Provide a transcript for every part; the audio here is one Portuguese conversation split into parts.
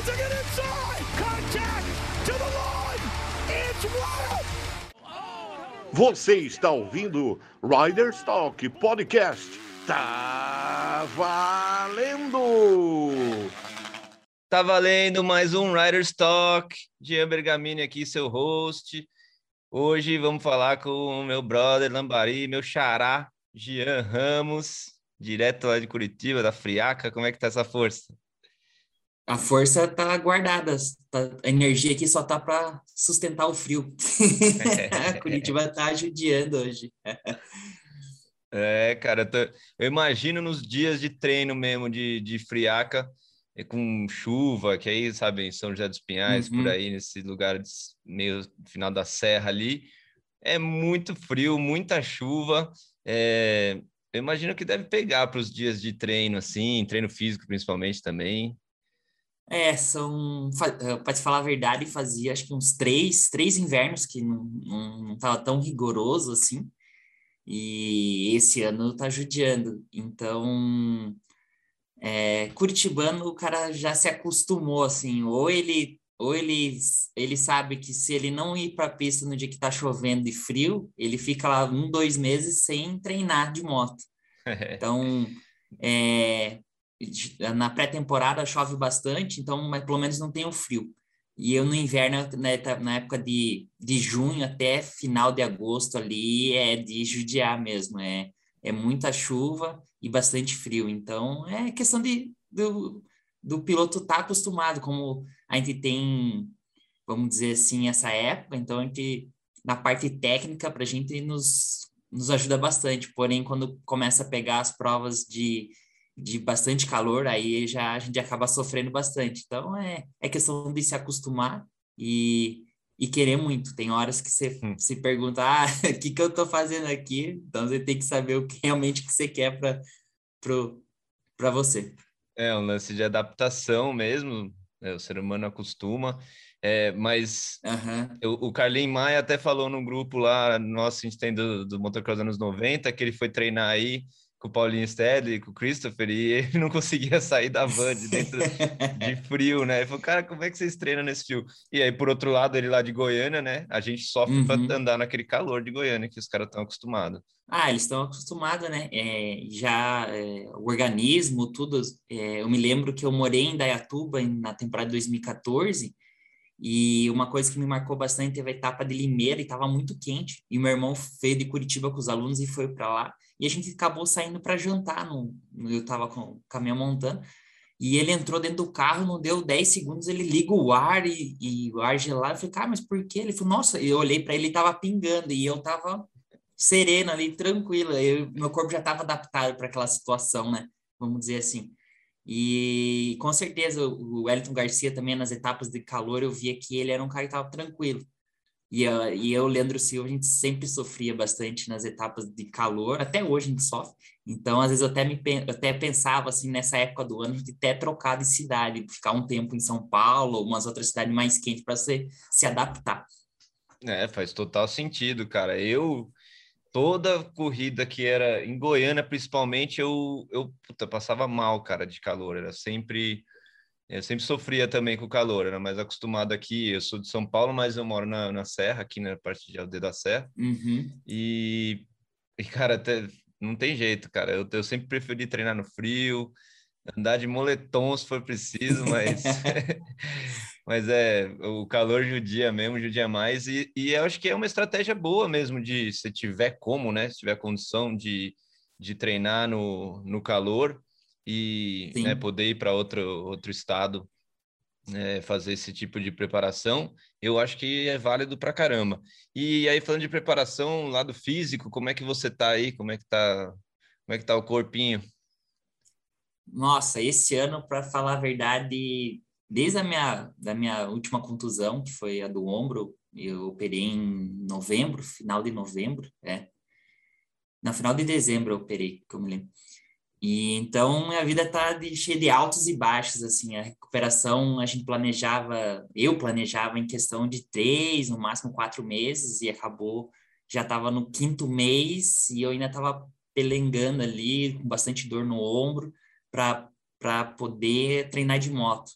tries to get inside. Contact to the line. It's wild. Você está ouvindo Riders Talk Podcast. Tá valendo! Tá valendo mais um Riders Talk. Jean Bergamini aqui, seu host. Hoje vamos falar com o meu brother Lambari, meu xará, Jean Ramos, direto lá de Curitiba, da Friaca. Como é que tá essa força? A força tá guardada, tá, a energia aqui só tá para sustentar o frio. Curitiba tá judiando hoje. é, cara, tô, eu imagino nos dias de treino mesmo de, de friaca, com chuva, que aí, sabe, em São José dos Pinhais, uhum. por aí, nesse lugar meio final da serra ali, é muito frio, muita chuva. É, eu imagino que deve pegar para os dias de treino, assim, treino físico principalmente também. É, são, eh, para te falar a verdade, fazia acho que uns três, três invernos que não, não, não tava tão rigoroso assim, e esse ano tá judiando. Então, é, Curitibano, o cara já se acostumou, assim, ou ele ou ele, ele sabe que se ele não ir para a pista no dia que está chovendo e frio, ele fica lá um, dois meses sem treinar de moto. Então, é, na pré-temporada chove bastante, então mas pelo menos não tem o frio. E eu no inverno, né, tá, na época de, de junho até final de agosto ali, é de judiar mesmo. É, é muita chuva e bastante frio. Então, é questão de, do, do piloto estar tá acostumado, como a gente tem, vamos dizer assim, essa época. Então, a gente, na parte técnica, para a gente nos, nos ajuda bastante. Porém, quando começa a pegar as provas de de bastante calor, aí já a gente acaba sofrendo bastante. Então é, é questão de se acostumar e, e querer muito. Tem horas que você hum. se pergunta, ah, o que, que eu estou fazendo aqui? Então você tem que saber o que realmente que você quer para você. É um lance de adaptação mesmo, né? o ser humano acostuma. É, mas uhum. eu, o Carlinhos Maia até falou no grupo lá, nosso, a gente tem do, do Motocross anos 90, que ele foi treinar aí com o Paulinho Stedley, com o Christopher, e ele não conseguia sair da van de dentro de frio, né? Ele falou, cara, como é que vocês treinam nesse frio? E aí, por outro lado, ele lá de Goiânia, né? A gente sofre uhum. para andar naquele calor de Goiânia que os caras estão acostumados. Ah, eles estão acostumados, né? É, já é, o organismo, tudo. É, eu me lembro que eu morei em Dayatuba na temporada de 2014 e uma coisa que me marcou bastante teve a etapa de Limeira e estava muito quente. E meu irmão veio de Curitiba com os alunos e foi para lá. E a gente acabou saindo para jantar. No, eu estava com o caminhão montando. E ele entrou dentro do carro, não deu 10 segundos, ele liga o ar e, e o ar gelado. Eu falei, cara, mas por quê? Ele falou, nossa, eu olhei para ele, ele tava pingando e eu tava sereno ali, tranquilo. Eu, meu corpo já estava adaptado para aquela situação, né? Vamos dizer assim. E com certeza o Wellington Garcia também nas etapas de calor eu via que ele era um cara que estava tranquilo. E, uh, e eu, Leandro Silva, a gente sempre sofria bastante nas etapas de calor, até hoje a gente sofre. Então, às vezes, eu até, me, eu até pensava, assim, nessa época do ano, de ter trocado de cidade, ficar um tempo em São Paulo, ou umas outras cidades mais quentes, para se, se adaptar. É, faz total sentido, cara. Eu, toda corrida que era em Goiânia, principalmente, eu, eu puta, passava mal, cara, de calor. Era sempre eu sempre sofria também com o calor, era mais acostumado aqui. Eu sou de São Paulo, mas eu moro na, na Serra, aqui na parte de Aldeia da Serra. Uhum. E, e, cara, até, não tem jeito, cara. Eu, eu sempre preferi treinar no frio, andar de moletom se for preciso, mas, mas é, o calor judia mesmo, judia mais. E, e eu acho que é uma estratégia boa mesmo de, se tiver como, né? Se tiver condição de, de treinar no, no calor e né, poder ir para outro, outro estado é, fazer esse tipo de preparação, eu acho que é válido para caramba. E aí, falando de preparação, lado físico, como é que você tá aí? Como é que tá, como é que tá o corpinho? Nossa, esse ano, para falar a verdade, desde a minha, da minha última contusão, que foi a do ombro, eu operei em novembro, final de novembro, é. Na final de dezembro eu operei, que eu me lembro. E então minha vida tá de, cheia de altos e baixos, assim, a recuperação a gente planejava, eu planejava em questão de três, no máximo quatro meses, e acabou, já estava no quinto mês, e eu ainda estava pelengando ali, com bastante dor no ombro, para poder treinar de moto.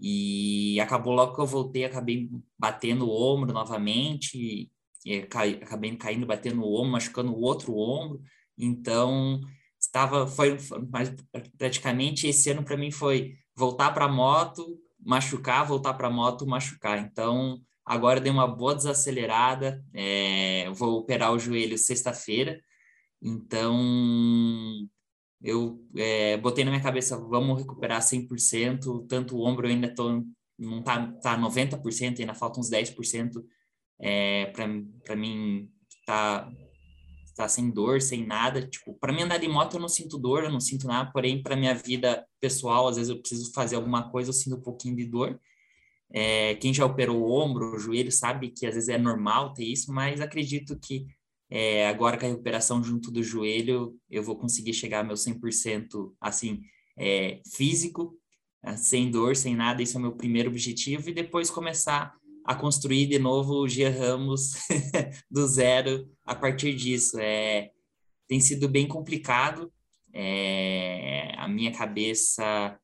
E acabou logo que eu voltei, acabei batendo o ombro novamente, e acabei caindo, batendo o ombro, machucando o outro ombro. Então, estava foi, foi praticamente esse ano para mim foi voltar para moto, machucar, voltar para moto, machucar. Então, agora dei uma boa desacelerada, é, vou operar o joelho sexta-feira. Então, eu é, botei na minha cabeça, vamos recuperar 100%, tanto o ombro eu ainda tô, não tá, tá 90%, ainda falta uns 10% é, para mim tá, tá sem dor, sem nada. Tipo, para mim andar de moto eu não sinto dor, eu não sinto nada, porém para minha vida pessoal, às vezes eu preciso fazer alguma coisa, eu sinto um pouquinho de dor. É, quem já operou o ombro, o joelho, sabe que às vezes é normal ter isso, mas acredito que é, agora com a recuperação junto do joelho, eu vou conseguir chegar ao meu 100% assim, é, físico, sem dor, sem nada. Esse é o meu primeiro objetivo. E depois começar a construir de novo o Gia Ramos do zero a partir disso. É, tem sido bem complicado. É, a minha cabeça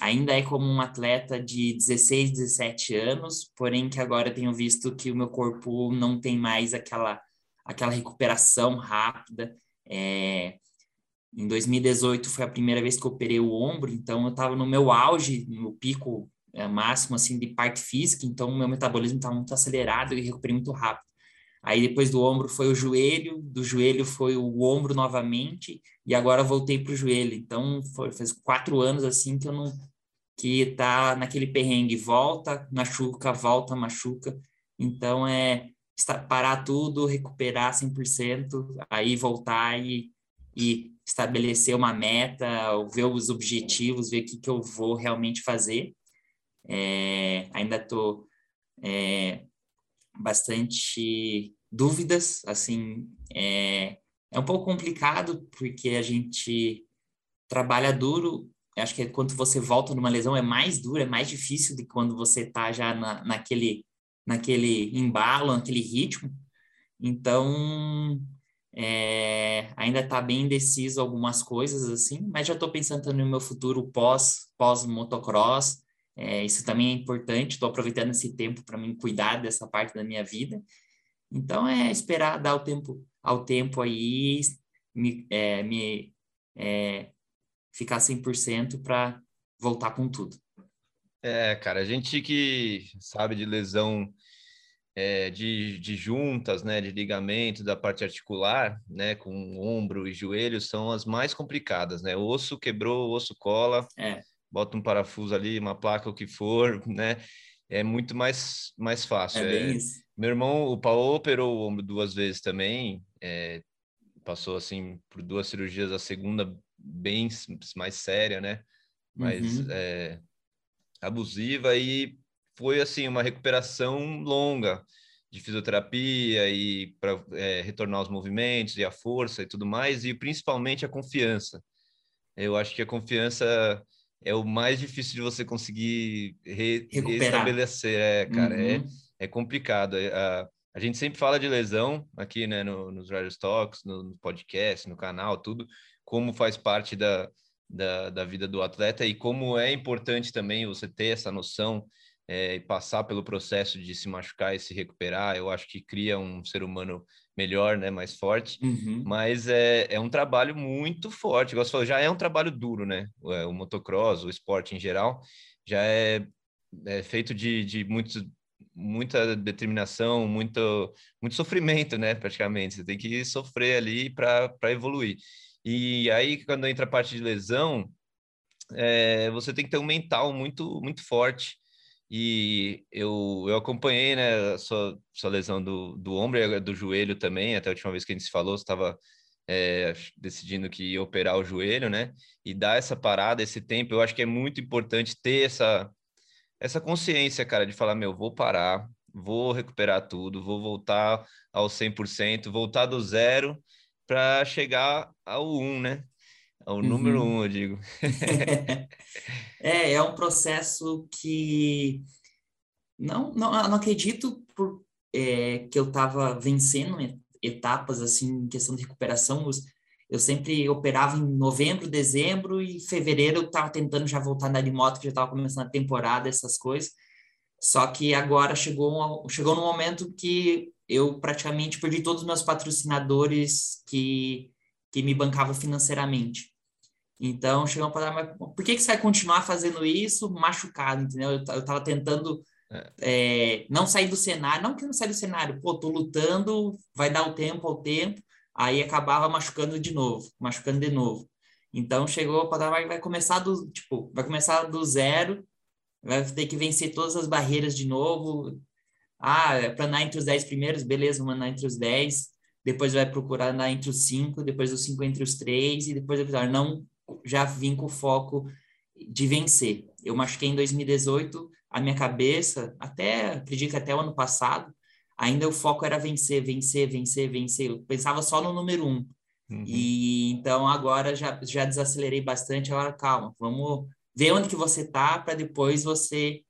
ainda é como um atleta de 16, 17 anos, porém que agora tenho visto que o meu corpo não tem mais aquela aquela recuperação rápida. É, em 2018 foi a primeira vez que eu operei o ombro, então eu estava no meu auge, no pico máximo assim de parte física, então meu metabolismo estava muito acelerado e recuperei muito rápido. Aí depois do ombro foi o joelho, do joelho foi o ombro novamente e agora voltei para o joelho. Então foi, faz quatro anos assim que eu não que tá naquele perrengue, volta, machuca, volta, machuca. Então é parar tudo, recuperar 100%, aí voltar e, e estabelecer uma meta, ver os objetivos, ver o que, que eu vou realmente fazer. É, ainda estou é, bastante dúvidas, assim, é, é um pouco complicado porque a gente trabalha duro, acho que quando você volta numa lesão é mais duro, é mais difícil do que quando você está já na, naquele naquele embalo, naquele ritmo. Então, é, ainda está bem indeciso algumas coisas assim, mas já estou pensando no meu futuro pós pós motocross. É, isso também é importante. Estou aproveitando esse tempo para mim cuidar dessa parte da minha vida. Então é esperar dar o tempo ao tempo aí, me, é, me é, ficar 100% para voltar com tudo. É, cara, a gente que sabe de lesão é, de, de juntas, né, de ligamento da parte articular, né, com ombro e joelho, são as mais complicadas, né? O osso quebrou, o osso cola, é. Bota um parafuso ali, uma placa, o que for, né? É muito mais, mais fácil. É bem é, isso. Meu irmão, o Paulo operou o ombro duas vezes também, é, passou assim por duas cirurgias, a segunda bem mais séria, né? Mas uhum. é, abusiva e foi assim uma recuperação longa de fisioterapia e para é, retornar os movimentos e a força e tudo mais e principalmente a confiança. Eu acho que a confiança é o mais difícil de você conseguir re restabelecer, é, cara, é, uhum. é, é complicado. A, a gente sempre fala de lesão aqui, né, no, nos Riders Talks, no, no podcast, no canal, tudo, como faz parte da, da, da vida do atleta e como é importante também você ter essa noção é, e passar pelo processo de se machucar e se recuperar, eu acho que cria um ser humano melhor, né, mais forte. Uhum. Mas é, é um trabalho muito forte. Igual você falou, já é um trabalho duro, né? O, é, o motocross, o esporte em geral, já é, é feito de, de muito, muita determinação, muito, muito sofrimento, né? Praticamente. Você tem que sofrer ali para evoluir. E aí, quando entra a parte de lesão, é, você tem que ter um mental muito, muito forte. E eu, eu acompanhei né, a sua, sua lesão do, do ombro e do joelho também. Até a última vez que a gente se falou, você estava é, decidindo que ia operar o joelho, né? E dar essa parada, esse tempo, eu acho que é muito importante ter essa, essa consciência, cara, de falar: meu, vou parar, vou recuperar tudo, vou voltar ao 100%, voltar do zero para chegar ao 1, né? Ao uhum. número 1, eu digo. é, é um processo que não, não, não acredito por, é, que eu estava vencendo etapas assim em questão de recuperação. eu sempre operava em novembro, dezembro e fevereiro eu estava tentando já voltar na moto, que já estava começando a temporada, essas coisas. Só que agora chegou, chegou no momento que eu praticamente perdi todos os meus patrocinadores que, que me bancavam financeiramente. Então, chegou para mas por que, que você vai continuar fazendo isso machucado, entendeu? Eu, eu tava tentando é. É, não sair do cenário, não que não sair do cenário, pô, tô lutando, vai dar o tempo ao tempo, aí acabava machucando de novo, machucando de novo. Então, chegou para vai, vai começar do, tipo, vai começar do zero, vai ter que vencer todas as barreiras de novo. Ah, é para andar entre os 10 primeiros, beleza, vamos andar entre os 10, depois vai procurar andar entre os 5, depois os 5 entre os 3, e depois não já vim com o foco de vencer. Eu machuquei em 2018, a minha cabeça, até, acredito que até o ano passado, ainda o foco era vencer, vencer, vencer, vencer. Eu pensava só no número um. Uhum. E então agora já, já desacelerei bastante. Agora, calma, vamos ver onde que você tá para depois você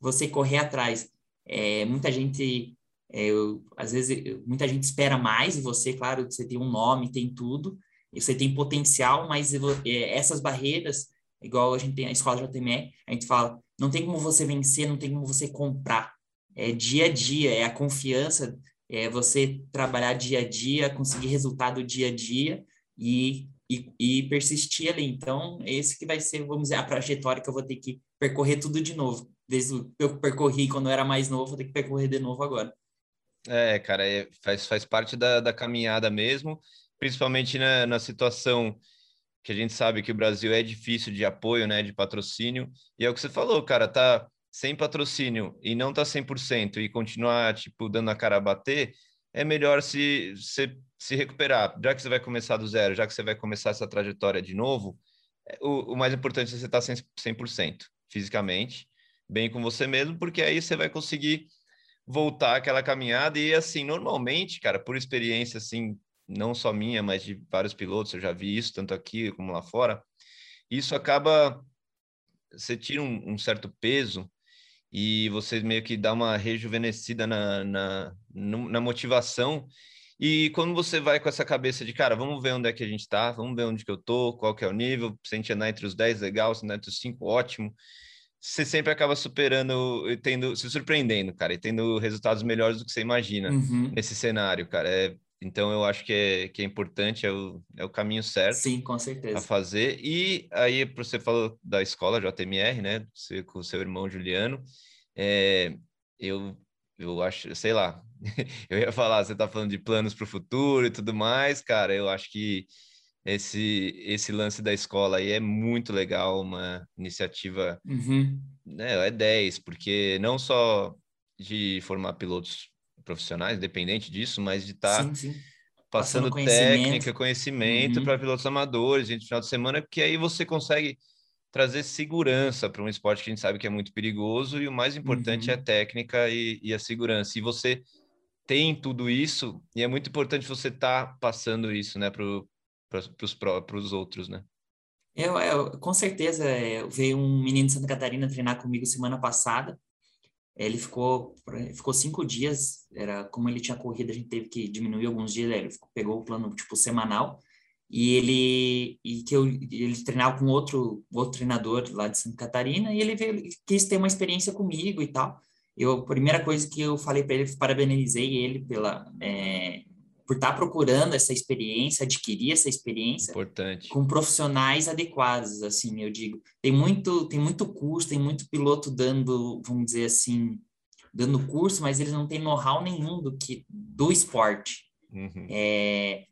você correr atrás. É, muita gente, é, eu, às vezes, muita gente espera mais e você, claro, você tem um nome, tem tudo, você tem potencial, mas é, essas barreiras, igual a gente tem a escola JTME, a gente fala, não tem como você vencer, não tem como você comprar. É dia a dia, é a confiança, é você trabalhar dia a dia, conseguir resultado dia a dia e, e, e persistir ali. Então, esse que vai ser, vamos dizer, a trajetória que eu vou ter que percorrer tudo de novo. Desde o eu percorri quando eu era mais novo, vou ter que percorrer de novo agora. É, cara, é, faz, faz parte da, da caminhada mesmo principalmente na, na situação que a gente sabe que o Brasil é difícil de apoio, né, de patrocínio, e é o que você falou, cara, tá sem patrocínio e não tá 100% e continuar, tipo, dando a cara a bater, é melhor se, se, se recuperar, já que você vai começar do zero, já que você vai começar essa trajetória de novo, é, o, o mais importante é você estar tá 100% fisicamente, bem com você mesmo, porque aí você vai conseguir voltar aquela caminhada e assim, normalmente, cara, por experiência assim não só minha, mas de vários pilotos, eu já vi isso tanto aqui como lá fora. Isso acaba você tira um, um certo peso e você meio que dá uma rejuvenescida na, na, na motivação. E quando você vai com essa cabeça de, cara, vamos ver onde é que a gente está, vamos ver onde que eu tô, qual que é o nível, se a gente andar entre os 10, legal, se andar entre os 5, ótimo. Você sempre acaba superando, tendo, se surpreendendo, cara, e tendo resultados melhores do que você imagina uhum. nesse cenário, cara. É, então eu acho que é, que é importante, é o, é o caminho certo. Sim, com certeza. A fazer. E aí, você falou da escola JMR, né? Você com o seu irmão Juliano. É, eu, eu acho, sei lá, eu ia falar, você tá falando de planos para o futuro e tudo mais, cara. Eu acho que esse, esse lance da escola aí é muito legal, uma iniciativa, uhum. né? É 10, porque não só de formar pilotos profissionais, independente disso, mas de estar tá passando, passando técnica, conhecimento uhum. para pilotos amadores, gente, final de semana, porque aí você consegue trazer segurança para um esporte que a gente sabe que é muito perigoso e o mais importante uhum. é a técnica e, e, a segurança. E você tem tudo isso e é muito importante você estar tá passando isso, né, para os outros, né? Eu, eu, com certeza, eu veio um menino de Santa Catarina treinar comigo semana passada ele ficou, ficou cinco dias, era como ele tinha corrido, a gente teve que diminuir alguns dias, ele ficou, pegou o plano tipo semanal, e ele e que eu, ele treinava com outro outro treinador lá de Santa Catarina e ele veio, quis ter uma experiência comigo e tal. Eu a primeira coisa que eu falei para ele, parabenizei ele pela é, por estar tá procurando essa experiência, adquirir essa experiência Importante. com profissionais adequados, assim, eu digo. Tem muito, tem muito curso, tem muito piloto dando, vamos dizer assim, dando curso, mas eles não têm know-how nenhum do que do esporte. Uhum. É,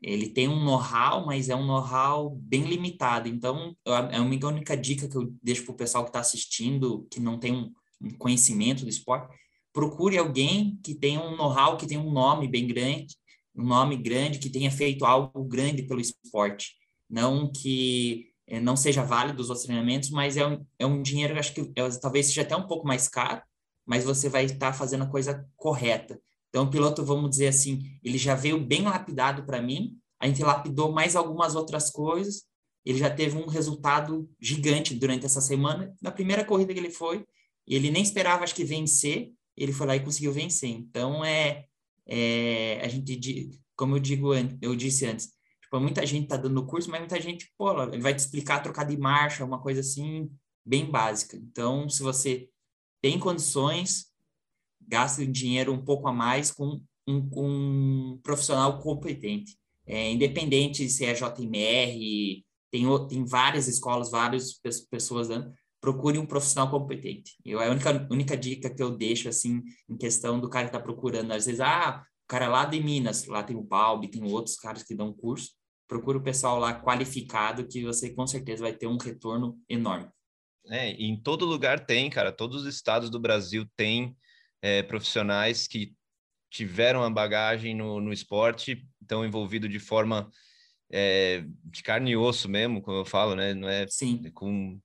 ele tem um know-how, mas é um know-how bem limitado. Então, é a única, única dica que eu deixo para o pessoal que está assistindo, que não tem um, um conhecimento do esporte, procure alguém que tenha um know-how, que tenha um nome bem grande, um nome grande que tenha feito algo grande pelo esporte. Não que é, não seja válido os treinamentos, mas é um, é um dinheiro, acho que é, talvez seja até um pouco mais caro, mas você vai estar fazendo a coisa correta. Então, o piloto, vamos dizer assim, ele já veio bem lapidado para mim, a gente lapidou mais algumas outras coisas, ele já teve um resultado gigante durante essa semana. Na primeira corrida que ele foi, ele nem esperava, acho que, vencer, ele foi lá e conseguiu vencer. Então, é, é, a gente, como eu digo, eu disse antes, tipo, muita gente tá dando curso, mas muita gente, pô, ele vai te explicar trocar de marcha, uma coisa assim, bem básica. Então, se você tem condições, gaste dinheiro um pouco a mais com um, um profissional competente. É, independente se é JMR, tem, tem várias escolas, várias pessoas dando, procure um profissional competente. Eu, é a única, única dica que eu deixo, assim, em questão do cara que está procurando. Às vezes, ah, o cara lá de Minas, lá tem o Balbi, tem outros caras que dão curso. Procure o pessoal lá qualificado que você com certeza vai ter um retorno enorme. É, em todo lugar tem, cara. Todos os estados do Brasil têm é, profissionais que tiveram a bagagem no, no esporte, estão envolvidos de forma é, de carne e osso mesmo, como eu falo, né? Não é Sim. com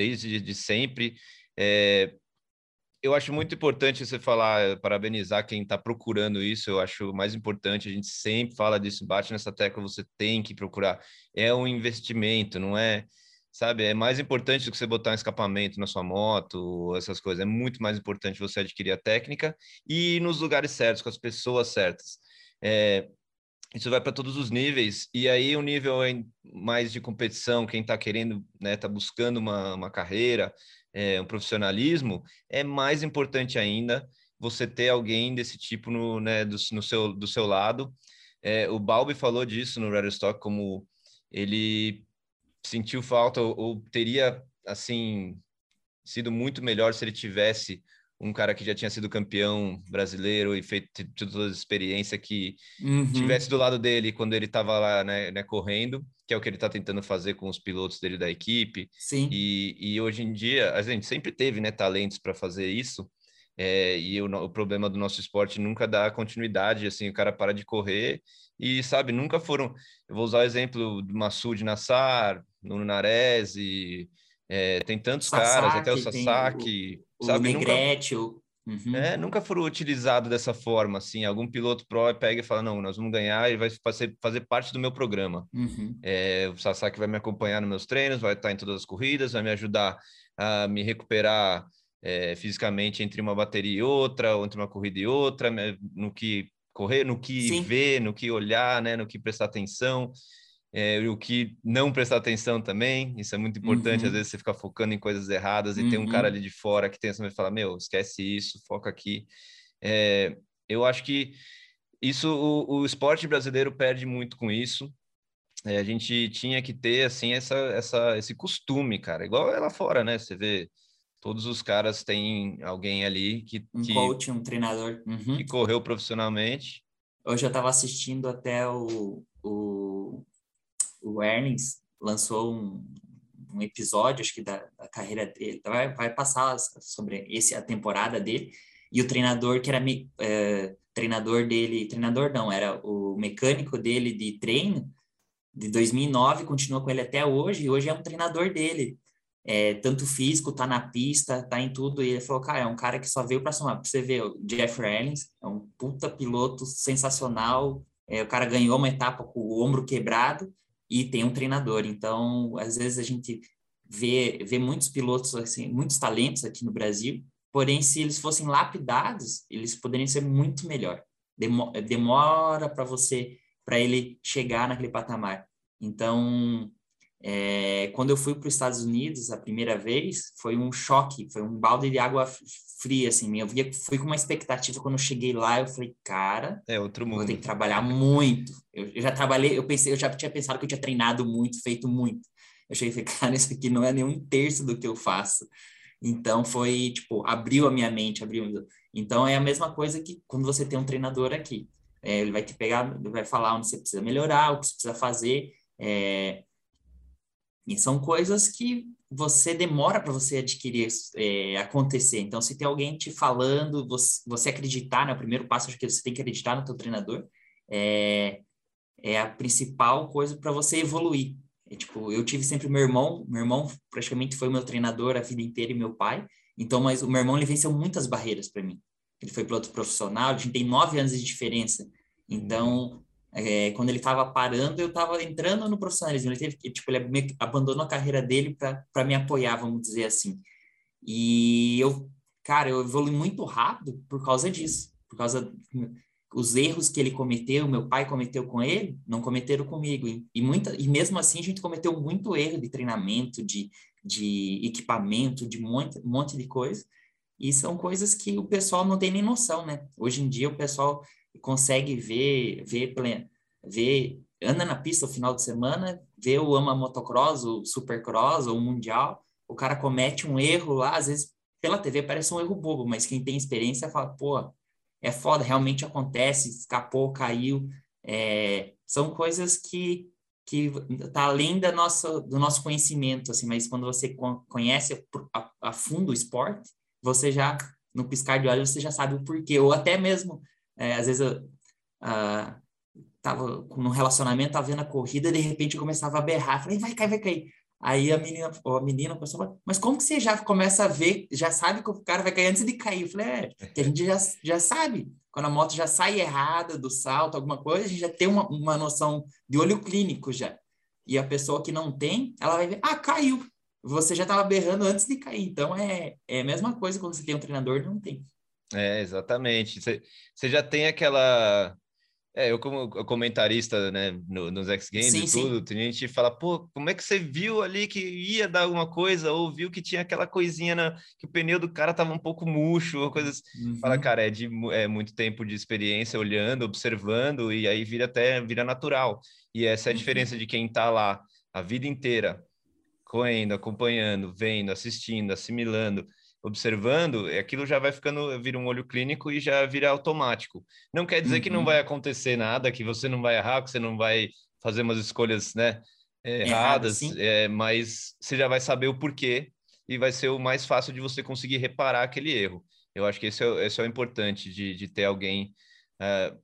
desde de sempre. É, eu acho muito importante você falar, parabenizar quem está procurando isso. Eu acho mais importante. A gente sempre fala disso, bate nessa tecla. Você tem que procurar. É um investimento, não é? sabe? É mais importante do que você botar um escapamento na sua moto, essas coisas. É muito mais importante você adquirir a técnica e ir nos lugares certos, com as pessoas certas. É, isso vai para todos os níveis. E aí o nível mais de competição, quem está querendo, né, está buscando uma, uma carreira, é, um profissionalismo, é mais importante ainda você ter alguém desse tipo no, né, do, no seu, do seu lado. É, o Balbi falou disso no Red Stock, como ele sentiu falta ou, ou teria assim sido muito melhor se ele tivesse um cara que já tinha sido campeão brasileiro e feito toda a experiência que uhum. tivesse do lado dele quando ele estava lá né, né, correndo, que é o que ele está tentando fazer com os pilotos dele da equipe. Sim. E, e hoje em dia a gente sempre teve né, talentos para fazer isso. É, e o, o, problema do nosso esporte nunca dá continuidade, assim, o cara para de correr e, sabe, nunca foram... Eu vou usar o exemplo do Massoud Nassar, Nuno Nares, e, é, tem tantos Sasaki, caras, até o Sasaki, o, sabe? O Negrete, nunca, uhum. é, nunca foram utilizados dessa forma, assim, algum piloto pro pega e fala, não, nós vamos ganhar e vai fazer, fazer parte do meu programa. Uhum. É, o Sasaki vai me acompanhar nos meus treinos, vai estar em todas as corridas, vai me ajudar a me recuperar é, fisicamente entre uma bateria e outra, ou entre uma corrida e outra, no que correr, no que Sim. ver, no que olhar, né, no que prestar atenção é, o que não prestar atenção também, isso é muito importante, uhum. às vezes você fica focando em coisas erradas e uhum. tem um cara uhum. ali de fora que tem essa fala, meu, esquece isso, foca aqui. É, eu acho que isso, o, o, esporte brasileiro perde muito com isso, é, a gente tinha que ter, assim, essa, essa, esse costume, cara, igual é lá fora, né, você vê, todos os caras têm alguém ali que... Um que, coach, um treinador. Uhum. Que correu profissionalmente. Hoje eu estava assistindo até o, o o Ernest lançou um, um episódio, acho que da, da carreira dele, vai, vai passar sobre esse, a temporada dele, e o treinador que era é, treinador dele, treinador não, era o mecânico dele de treino, de 2009, continua com ele até hoje, e hoje é um treinador dele, é, tanto físico, tá na pista, tá em tudo, e ele falou, cara, é um cara que só veio para somar, pra você ver, o Jeff Ellens é um puta piloto sensacional, é, o cara ganhou uma etapa com o ombro quebrado, e tem um treinador. Então, às vezes a gente vê, vê muitos pilotos, assim, muitos talentos aqui no Brasil, porém, se eles fossem lapidados, eles poderiam ser muito melhor. Demora para você, para ele chegar naquele patamar. Então, é, quando eu fui para os Estados Unidos a primeira vez, foi um choque, foi um balde de água fria, assim. Eu via, fui com uma expectativa quando eu cheguei lá, eu falei, cara, é outro mundo. Vou ter que trabalhar muito. Eu, eu, já trabalhei, eu pensei, eu já tinha pensado que eu tinha treinado muito, feito muito. Eu cheguei e falei, cara, isso aqui não é nem um terço do que eu faço. Então foi tipo abriu a minha mente, abriu. Então é a mesma coisa que quando você tem um treinador aqui, é, ele vai te pegar, vai falar onde você precisa melhorar, o que você precisa fazer. É, e são coisas que você demora para você adquirir, é, acontecer. Então, se tem alguém te falando, você, você acreditar, né? O primeiro passo, acho que você tem que acreditar no teu treinador, é, é a principal coisa para você evoluir. É, tipo, eu tive sempre meu irmão, meu irmão praticamente foi meu treinador a vida inteira e meu pai. Então, mas o meu irmão, ele venceu muitas barreiras para mim. Ele foi piloto profissional, a gente tem nove anos de diferença. Então, é, quando ele estava parando, eu estava entrando no profissionalismo. Ele teve que, tipo, ele que abandonou a carreira dele para me apoiar, vamos dizer assim. E eu, cara, eu evolui muito rápido por causa disso. Por causa. os erros que ele cometeu, meu pai cometeu com ele, não cometeram comigo. E, e, muita, e mesmo assim a gente cometeu muito erro de treinamento, de, de equipamento, de um monte, monte de coisa. E são coisas que o pessoal não tem nem noção, né? Hoje em dia o pessoal consegue ver, ver, ver anda na pista no final de semana, vê o ama motocross, o supercross, ou o mundial, o cara comete um erro lá, às vezes pela TV parece um erro bobo, mas quem tem experiência fala, pô, é foda, realmente acontece, escapou, caiu. É, são coisas que que tá além da nossa, do nosso conhecimento, assim, mas quando você conhece a, a, fundo o esporte, você já, no piscar de olhos, você já sabe o porquê, ou até mesmo, é, às vezes, eu, uh, tava num relacionamento, tava vendo a corrida, de repente eu começava a berrar, falei, vai cair, vai cair. Aí a menina, a menina começou a falar, mas como que você já começa a ver, já sabe que o cara vai cair antes de cair? Eu falei, é, que a gente já, já sabe. Quando a moto já sai errada do salto, alguma coisa, a gente já tem uma, uma noção de olho clínico já. E a pessoa que não tem, ela vai ver, ah, caiu. Você já estava berrando antes de cair. Então é, é a mesma coisa quando você tem um treinador não tem. É, exatamente. Você, já tem aquela é, eu como comentarista, né, no, nos X Games sim, e tudo, sim. tem gente que fala, pô, como é que você viu ali que ia dar alguma coisa, ou viu que tinha aquela coisinha na, que o pneu do cara tava um pouco murcho, ou coisas. Uhum. Fala, cara, é de é muito tempo de experiência olhando, observando, e aí vira até vira natural. E essa é a uhum. diferença de quem tá lá a vida inteira, correndo, acompanhando, vendo, assistindo, assimilando observando, aquilo já vai ficando, vira um olho clínico e já vira automático. Não quer dizer uhum. que não uhum. vai acontecer nada, que você não vai errar, que você não vai fazer umas escolhas, né, erradas, é, mas você já vai saber o porquê e vai ser o mais fácil de você conseguir reparar aquele erro. Eu acho que esse é, esse é o importante de, de ter alguém uh,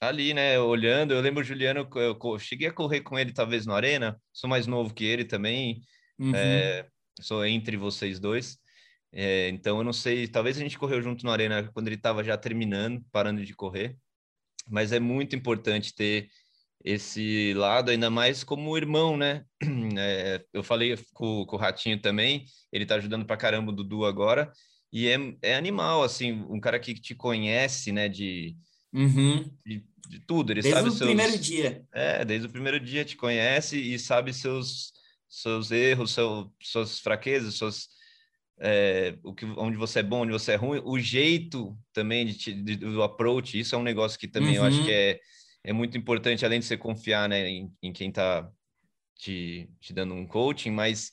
ali, né, olhando. Eu lembro o Juliano, eu cheguei a correr com ele talvez na arena, sou mais novo que ele também, uhum. é, sou entre vocês dois. É, então eu não sei, talvez a gente correu junto na arena quando ele estava já terminando, parando de correr, mas é muito importante ter esse lado, ainda mais como irmão, né? É, eu falei com, com, o Ratinho também, ele tá ajudando pra caramba o Dudu agora, e é, é animal, assim, um cara que te conhece, né, de, uhum. de, de, tudo, ele desde sabe o seus... primeiro dia. É, desde o primeiro dia te conhece e sabe seus, seus erros, seu, suas fraquezas, suas é, o que, onde você é bom, onde você é ruim, o jeito também de, de do approach, isso é um negócio que também uhum. eu acho que uhum. é, é muito importante, além de você confiar né, em, em quem está te, te dando um coaching, mas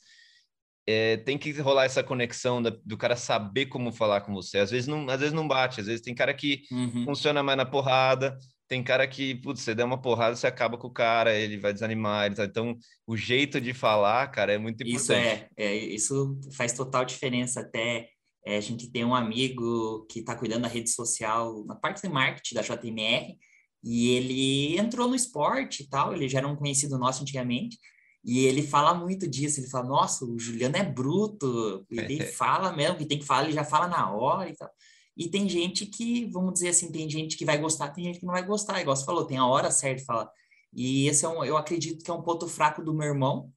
é, tem que rolar essa conexão da, do cara saber como falar com você. Às vezes não, às vezes não bate, às vezes tem cara que uhum. funciona mais na porrada, tem cara que, putz, você der uma porrada, você acaba com o cara, ele vai desanimar. Ele tá... Então, o jeito de falar, cara, é muito importante. Isso é, é isso faz total diferença. Até é, a gente tem um amigo que está cuidando da rede social, na parte de marketing da JMR, e ele entrou no esporte e tal, ele já era um conhecido nosso antigamente, e ele fala muito disso, ele fala, nossa, o Juliano é bruto, ele fala mesmo que tem que falar, ele já fala na hora e tal. E tem gente que, vamos dizer assim, tem gente que vai gostar, tem gente que não vai gostar, igual você falou, tem a hora certa de falar. E esse é um, eu acredito que é um ponto fraco do meu irmão.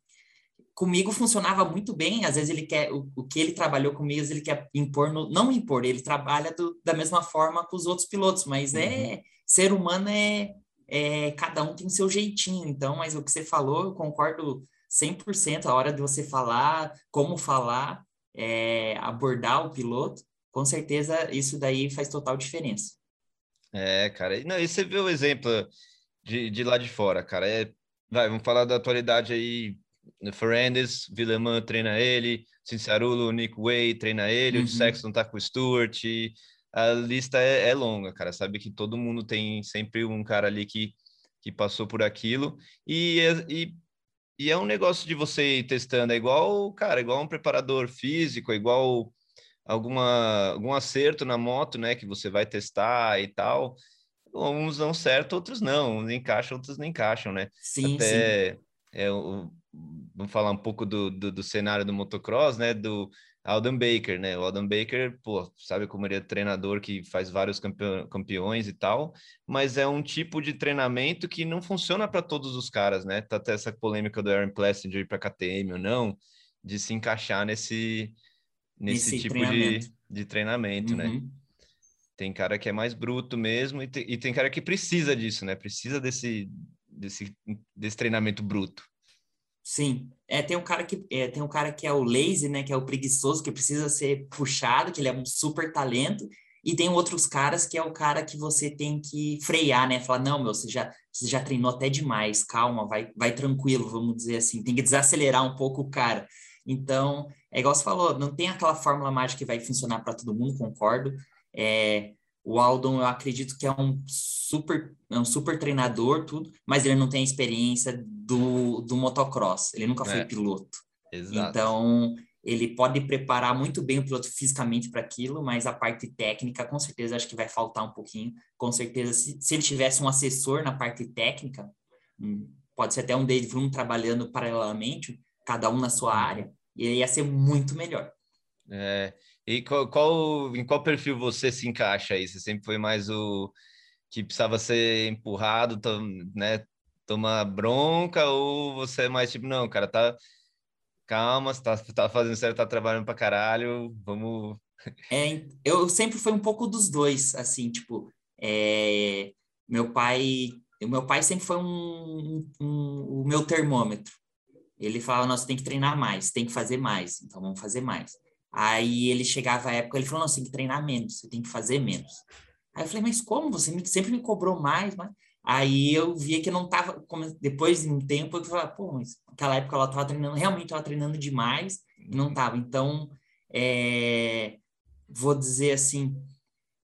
Comigo funcionava muito bem, às vezes ele quer, o, o que ele trabalhou comigo, ele quer impor, no, não impor, ele trabalha do, da mesma forma com os outros pilotos, mas é, uhum. é, ser humano é, é, cada um tem seu jeitinho, então, mas o que você falou, eu concordo 100%, a hora de você falar, como falar, é, abordar o piloto, com certeza isso daí faz total diferença. É, cara. Não, e você vê o exemplo de, de lá de fora, cara. É, vai, vamos falar da atualidade aí. Fernandes, Villemã treina ele, Cincerulo, Nick Way treina ele, uhum. o Sexton tá com o Stewart. a lista é, é, longa, cara. Sabe que todo mundo tem sempre um cara ali que, que passou por aquilo. E, e, e é um negócio de você ir testando. É igual, cara, igual um preparador físico, é igual alguma, algum acerto na moto, né, que você vai testar e tal. Uns dão certo, outros não. Uns encaixam, outros não encaixam, né? Sim, Até, sim. É, vamos falar um pouco do, do, do, cenário do motocross, né? Do Alden Baker, né? O Alden Baker, pô, sabe como ele é treinador que faz vários campeões e tal, mas é um tipo de treinamento que não funciona para todos os caras, né? Tá até essa polêmica do Aaron Plessinger ir para KTM ou não, de se encaixar nesse nesse, tipo treinamento. De, de treinamento, né? uhum. né? Tem cara que é mais bruto mesmo e, te, e tem cara que precisa disso, né? Precisa desse, desse, desse treinamento bruto. Sim, é, tem um cara que é, tem um cara que é o lazy, né, que é o preguiçoso, que precisa ser puxado, que ele é um super talento, e tem outros caras que é o cara que você tem que frear, né, falar, não, meu, você já, você já treinou até demais, calma, vai, vai tranquilo, vamos dizer assim, tem que desacelerar um pouco o cara. Então, é igual você falou, não tem aquela fórmula mágica que vai funcionar para todo mundo, concordo. É, o Aldon, eu acredito que é um super, é um super treinador, tudo, mas ele não tem a experiência do, do motocross. Ele nunca foi É. piloto. Exato. Então, ele pode preparar muito bem o piloto fisicamente para aquilo, mas a parte técnica, com certeza, acho que vai faltar um pouquinho. Com certeza, se, se ele tivesse um assessor na parte técnica, hum, pode ser até um Dave Vroom trabalhando paralelamente, cada um na sua área, e ia ser muito melhor. É, e qual, qual- em qual perfil você se encaixa aí? Você sempre foi mais o que precisava ser empurrado, né? Tomar bronca, ou você é mais tipo, não, cara, tá. Calma, você tá, tá fazendo certo, tá trabalhando pra caralho, vamos. É, eu sempre fui um pouco dos dois, assim, tipo, é, meu pai, o meu pai sempre foi um, um- o meu termômetro. Ele falava, nossa, tem que treinar mais, tem que fazer mais, então vamos fazer mais. Aí ele chegava a época, ele falou, você tem que treinar menos, você tem que fazer menos. Aí eu falei, mas como? Você sempre me cobrou mais, mas... Aí eu via que não tava, depois de um tempo, eu falava, pô, mas naquela época ela tava treinando, realmente tava treinando demais, não tava. Então, é, vou dizer assim,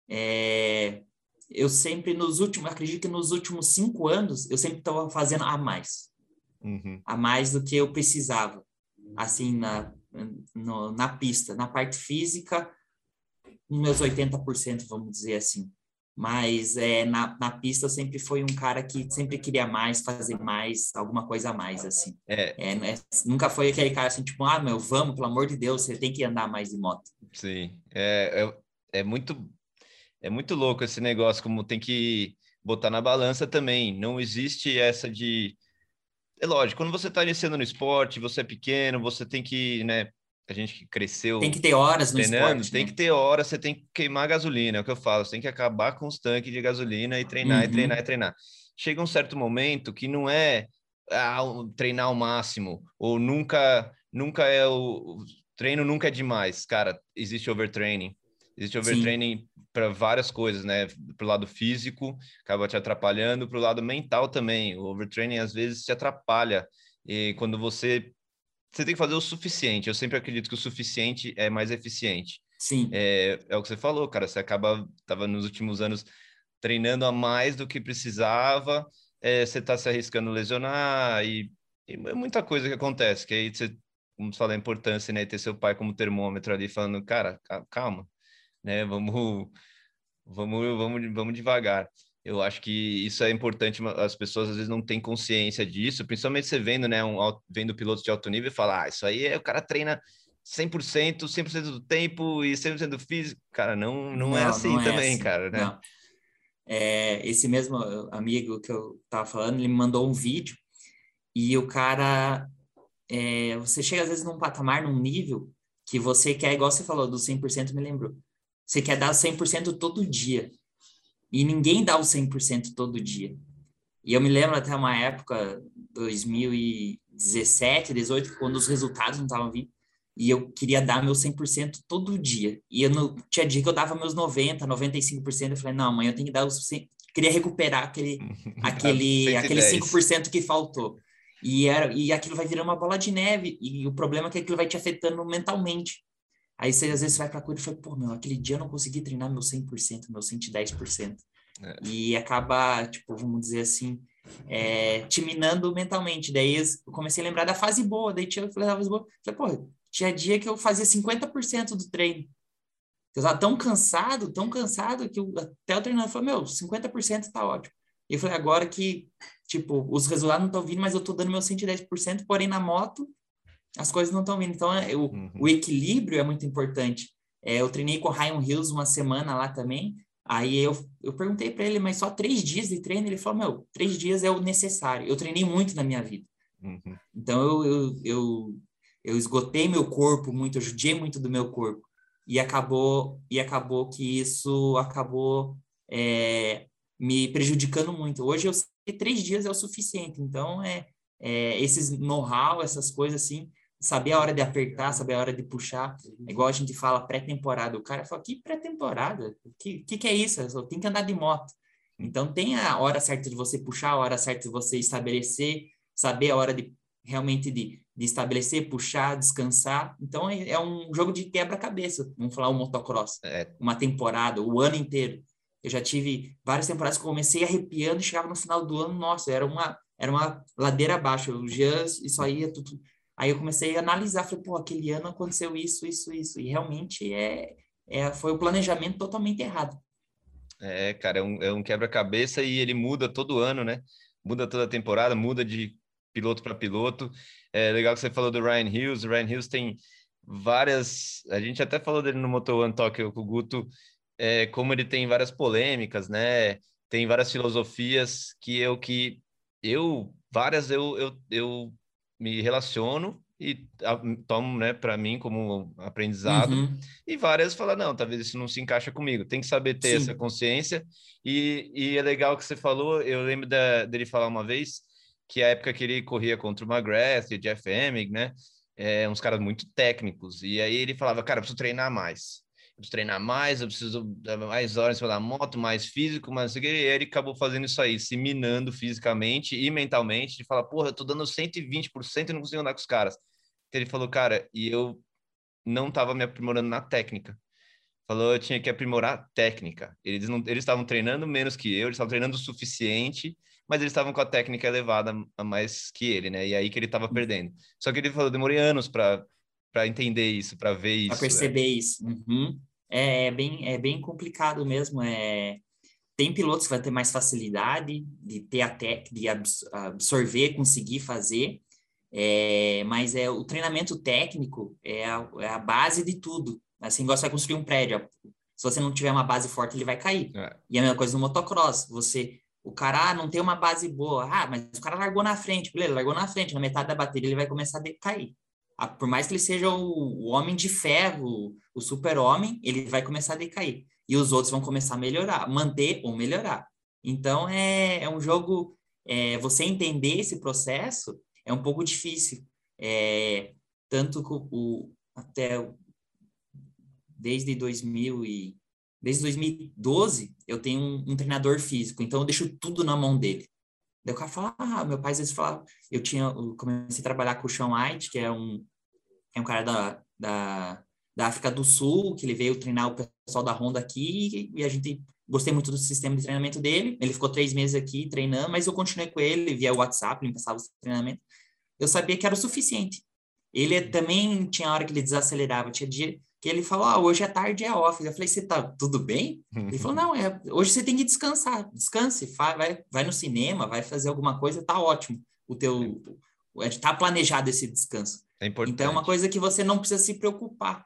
é, eu sempre nos últimos, acredito que nos últimos cinco anos, eu sempre estava fazendo a mais, Uhum. a mais do que eu precisava, assim, na, no- na pista, na parte física, meus 80%, vamos dizer assim. Mas é, na, na pista eu sempre fui um cara que sempre queria mais, fazer mais, alguma coisa a mais, assim. É, É, não é- nunca foi aquele cara assim, tipo, ah, meu, vamos, pelo amor de Deus, você tem que andar mais de moto. sim. É, é, é muito, é muito louco esse negócio, como tem que botar na balança também. Não existe essa de. É lógico, quando você está iniciando no esporte, você é pequeno, você tem que, né? A gente que cresceu Tem que ter horas no treinando, esporte, tem né? que ter hora, você tem que queimar gasolina, é o que eu falo, você tem que acabar com os tanques de gasolina e treinar, e Uhum. treinar, e treinar. Chega um certo momento que não é ah, treinar ao máximo, ou nunca, nunca é o, o treino nunca é demais, cara, existe overtraining, existe Sim. Para várias coisas, né, pro lado físico, acaba te atrapalhando, pro lado mental também, o overtraining às vezes te atrapalha, e quando você você tem que fazer o suficiente. Eu sempre acredito que o suficiente é mais eficiente. Sim, É, é o que você falou, cara. Você acaba, tava nos últimos anos treinando a mais do que precisava, é, você tá se arriscando a lesionar e, e é muita coisa que acontece. Que aí você, como você fala, a importância, né, ter seu pai como termômetro ali falando, cara, ca- calma, né, vamos, vamos, vamos, vamos devagar. Eu acho que isso é importante, as pessoas às vezes não têm consciência disso, principalmente você vendo, né, um, vendo pilotos de alto nível e falar, ah, isso aí é, o cara treina 100%, 100% do tempo e 100% do físico. Cara, não, não, é Não, assim não é também, assim, cara, né? não. É, esse mesmo amigo que eu tava falando, ele me mandou um vídeo e o cara, é, você chega às vezes num patamar, num nível que você quer, igual você falou, do 100% me lembrou, você quer dar 100% todo dia e ninguém dá o 100% todo dia. E eu me lembro até uma época, 2017, 18, quando os resultados não estavam vindo, e eu queria dar meu 100% todo dia. E eu não, tinha dia que eu dava meus 90, 95%, eu falei, não, amanhã eu tenho que dar os 100, queria recuperar aquele aquele aquele 110. 5% que faltou. E era e aquilo vai virar uma bola de neve e o problema é que aquilo vai te afetando mentalmente. Aí você às vezes vai para coisa e fala, pô, meu, aquele dia eu não consegui treinar meu 100%, meu 110%. É. E acaba, tipo, vamos dizer assim, é, te minando mentalmente. Daí eu comecei a lembrar da fase boa, daí tinha eu falei, da fase boa, falei, pô, tinha dia que eu fazia 50% do treino. Eu tava tão cansado, tão cansado, que eu, até o treinador falou, meu, 50% tá ótimo. E eu falei, agora que, tipo, os resultados não estão vindo, mas eu tô dando meu 110%, porém na moto, as coisas não estão vindo. Então, é, o, Uhum. o equilíbrio é muito importante. É, eu treinei com o Ryan Hills uma semana lá também, aí eu, eu perguntei para ele, mas só três dias de treino? Ele falou, meu, três dias é o necessário. Eu treinei muito na minha vida. Uhum. Então eu, eu, eu, eu esgotei meu corpo muito, eu judiei muito do meu corpo. e acabou e acabou que isso acabou é, me prejudicando muito. Hoje eu sei que três dias é o suficiente, então é, é esses know-how, essas coisas assim, saber a hora de apertar, saber a hora de puxar, é igual a gente fala pré-temporada, o cara fala, que pré-temporada? O que, que, que é isso? Eu tenho que andar de moto. Então tem a hora certa de você puxar, a hora certa de você estabelecer, saber a hora de realmente de, de estabelecer, puxar, descansar. Então é, é um jogo de quebra-cabeça, vamos falar o motocross, é. uma temporada, o ano inteiro. Eu já tive várias temporadas que comecei arrepiando e chegava no final do ano, nossa, era uma era uma ladeira abaixo. O Jean isso aí é tudo. Aí eu comecei a analisar, falei, pô, aquele ano aconteceu isso, isso, isso. E realmente é, é foi o planejamento totalmente errado. É, cara, é um, é um quebra-cabeça e ele muda todo ano, né? Muda toda temporada, muda de piloto para piloto. É legal que você falou do Ryan Hughes. O Ryan Hughes tem várias. A gente até falou dele no Moto One Talk com o Guto, é, como ele tem várias polêmicas, né? Tem várias filosofias que eu que eu várias eu, eu, eu me relaciono e tomo, né, para mim como aprendizado. Uhum. E várias falam, não, talvez isso não se encaixa comigo. Tem que saber ter Sim. essa consciência. E, e é legal que você falou, eu lembro da, dele falar uma vez que a época que ele corria contra o McGrath e o Jeff Emig, né? É, uns caras muito técnicos. E aí ele falava, cara, preciso treinar mais. Preciso treinar mais, eu preciso dar mais horas para dar moto, mais físico, mas e aí ele acabou fazendo isso aí, se minando fisicamente e mentalmente, de falar, porra, eu tô dando 120% e não consigo andar com os caras. Então ele falou, cara, e eu não tava me aprimorando na técnica. Falou, eu tinha que aprimorar técnica. Eles não, eles estavam treinando menos que eu, eles estavam treinando o suficiente mas eles estavam com a técnica elevada a mais que ele, né? E aí que ele estava perdendo. Só que ele falou, demorei anos para para entender isso, para ver isso. Para perceber né? isso. Uhum. É, é, bem, é bem complicado mesmo. É... Tem pilotos que vão ter mais facilidade de ter a técnica, de absorver, conseguir fazer, é... mas é o treinamento técnico é a, é a base de tudo. Assim, você vai construir um prédio. Se você não tiver uma base forte, ele vai cair. É. E a mesma coisa no motocross. Você o cara ah, não tem uma base boa. Ah, mas o cara largou na frente. Beleza, largou na frente. Na metade da bateria ele vai começar a decair. Por mais que ele seja o, o homem de ferro, o super-homem, ele vai começar a decair. E os outros vão começar a melhorar, manter ou melhorar. Então, é, é um jogo... É, você entender esse processo é um pouco difícil. É, tanto que o, até desde 2000 e Desde 2012, eu tenho um, um, treinador físico, então eu deixo tudo na mão dele. Daí o cara ah, meu pai às vezes falava, eu tinha, eu comecei a trabalhar com o Sean White, que é um, é um cara da, da, da África do Sul, que ele veio treinar o pessoal da Honda aqui, e a gente, gostei muito do sistema de treinamento dele, ele ficou três meses aqui treinando, mas eu continuei com ele via WhatsApp, ele me passava os treinamentos, eu sabia que era o suficiente. Ele também tinha hora que ele desacelerava, tinha dia, que ele falou, ah, hoje é tarde é off. Eu falei, você tá tudo bem? Ele falou, não, é, hoje você tem que descansar, descanse, vai, vai no cinema, vai fazer alguma coisa, tá ótimo. O teu, tá planejado esse descanso. É importante. Então é uma coisa que você não precisa se preocupar.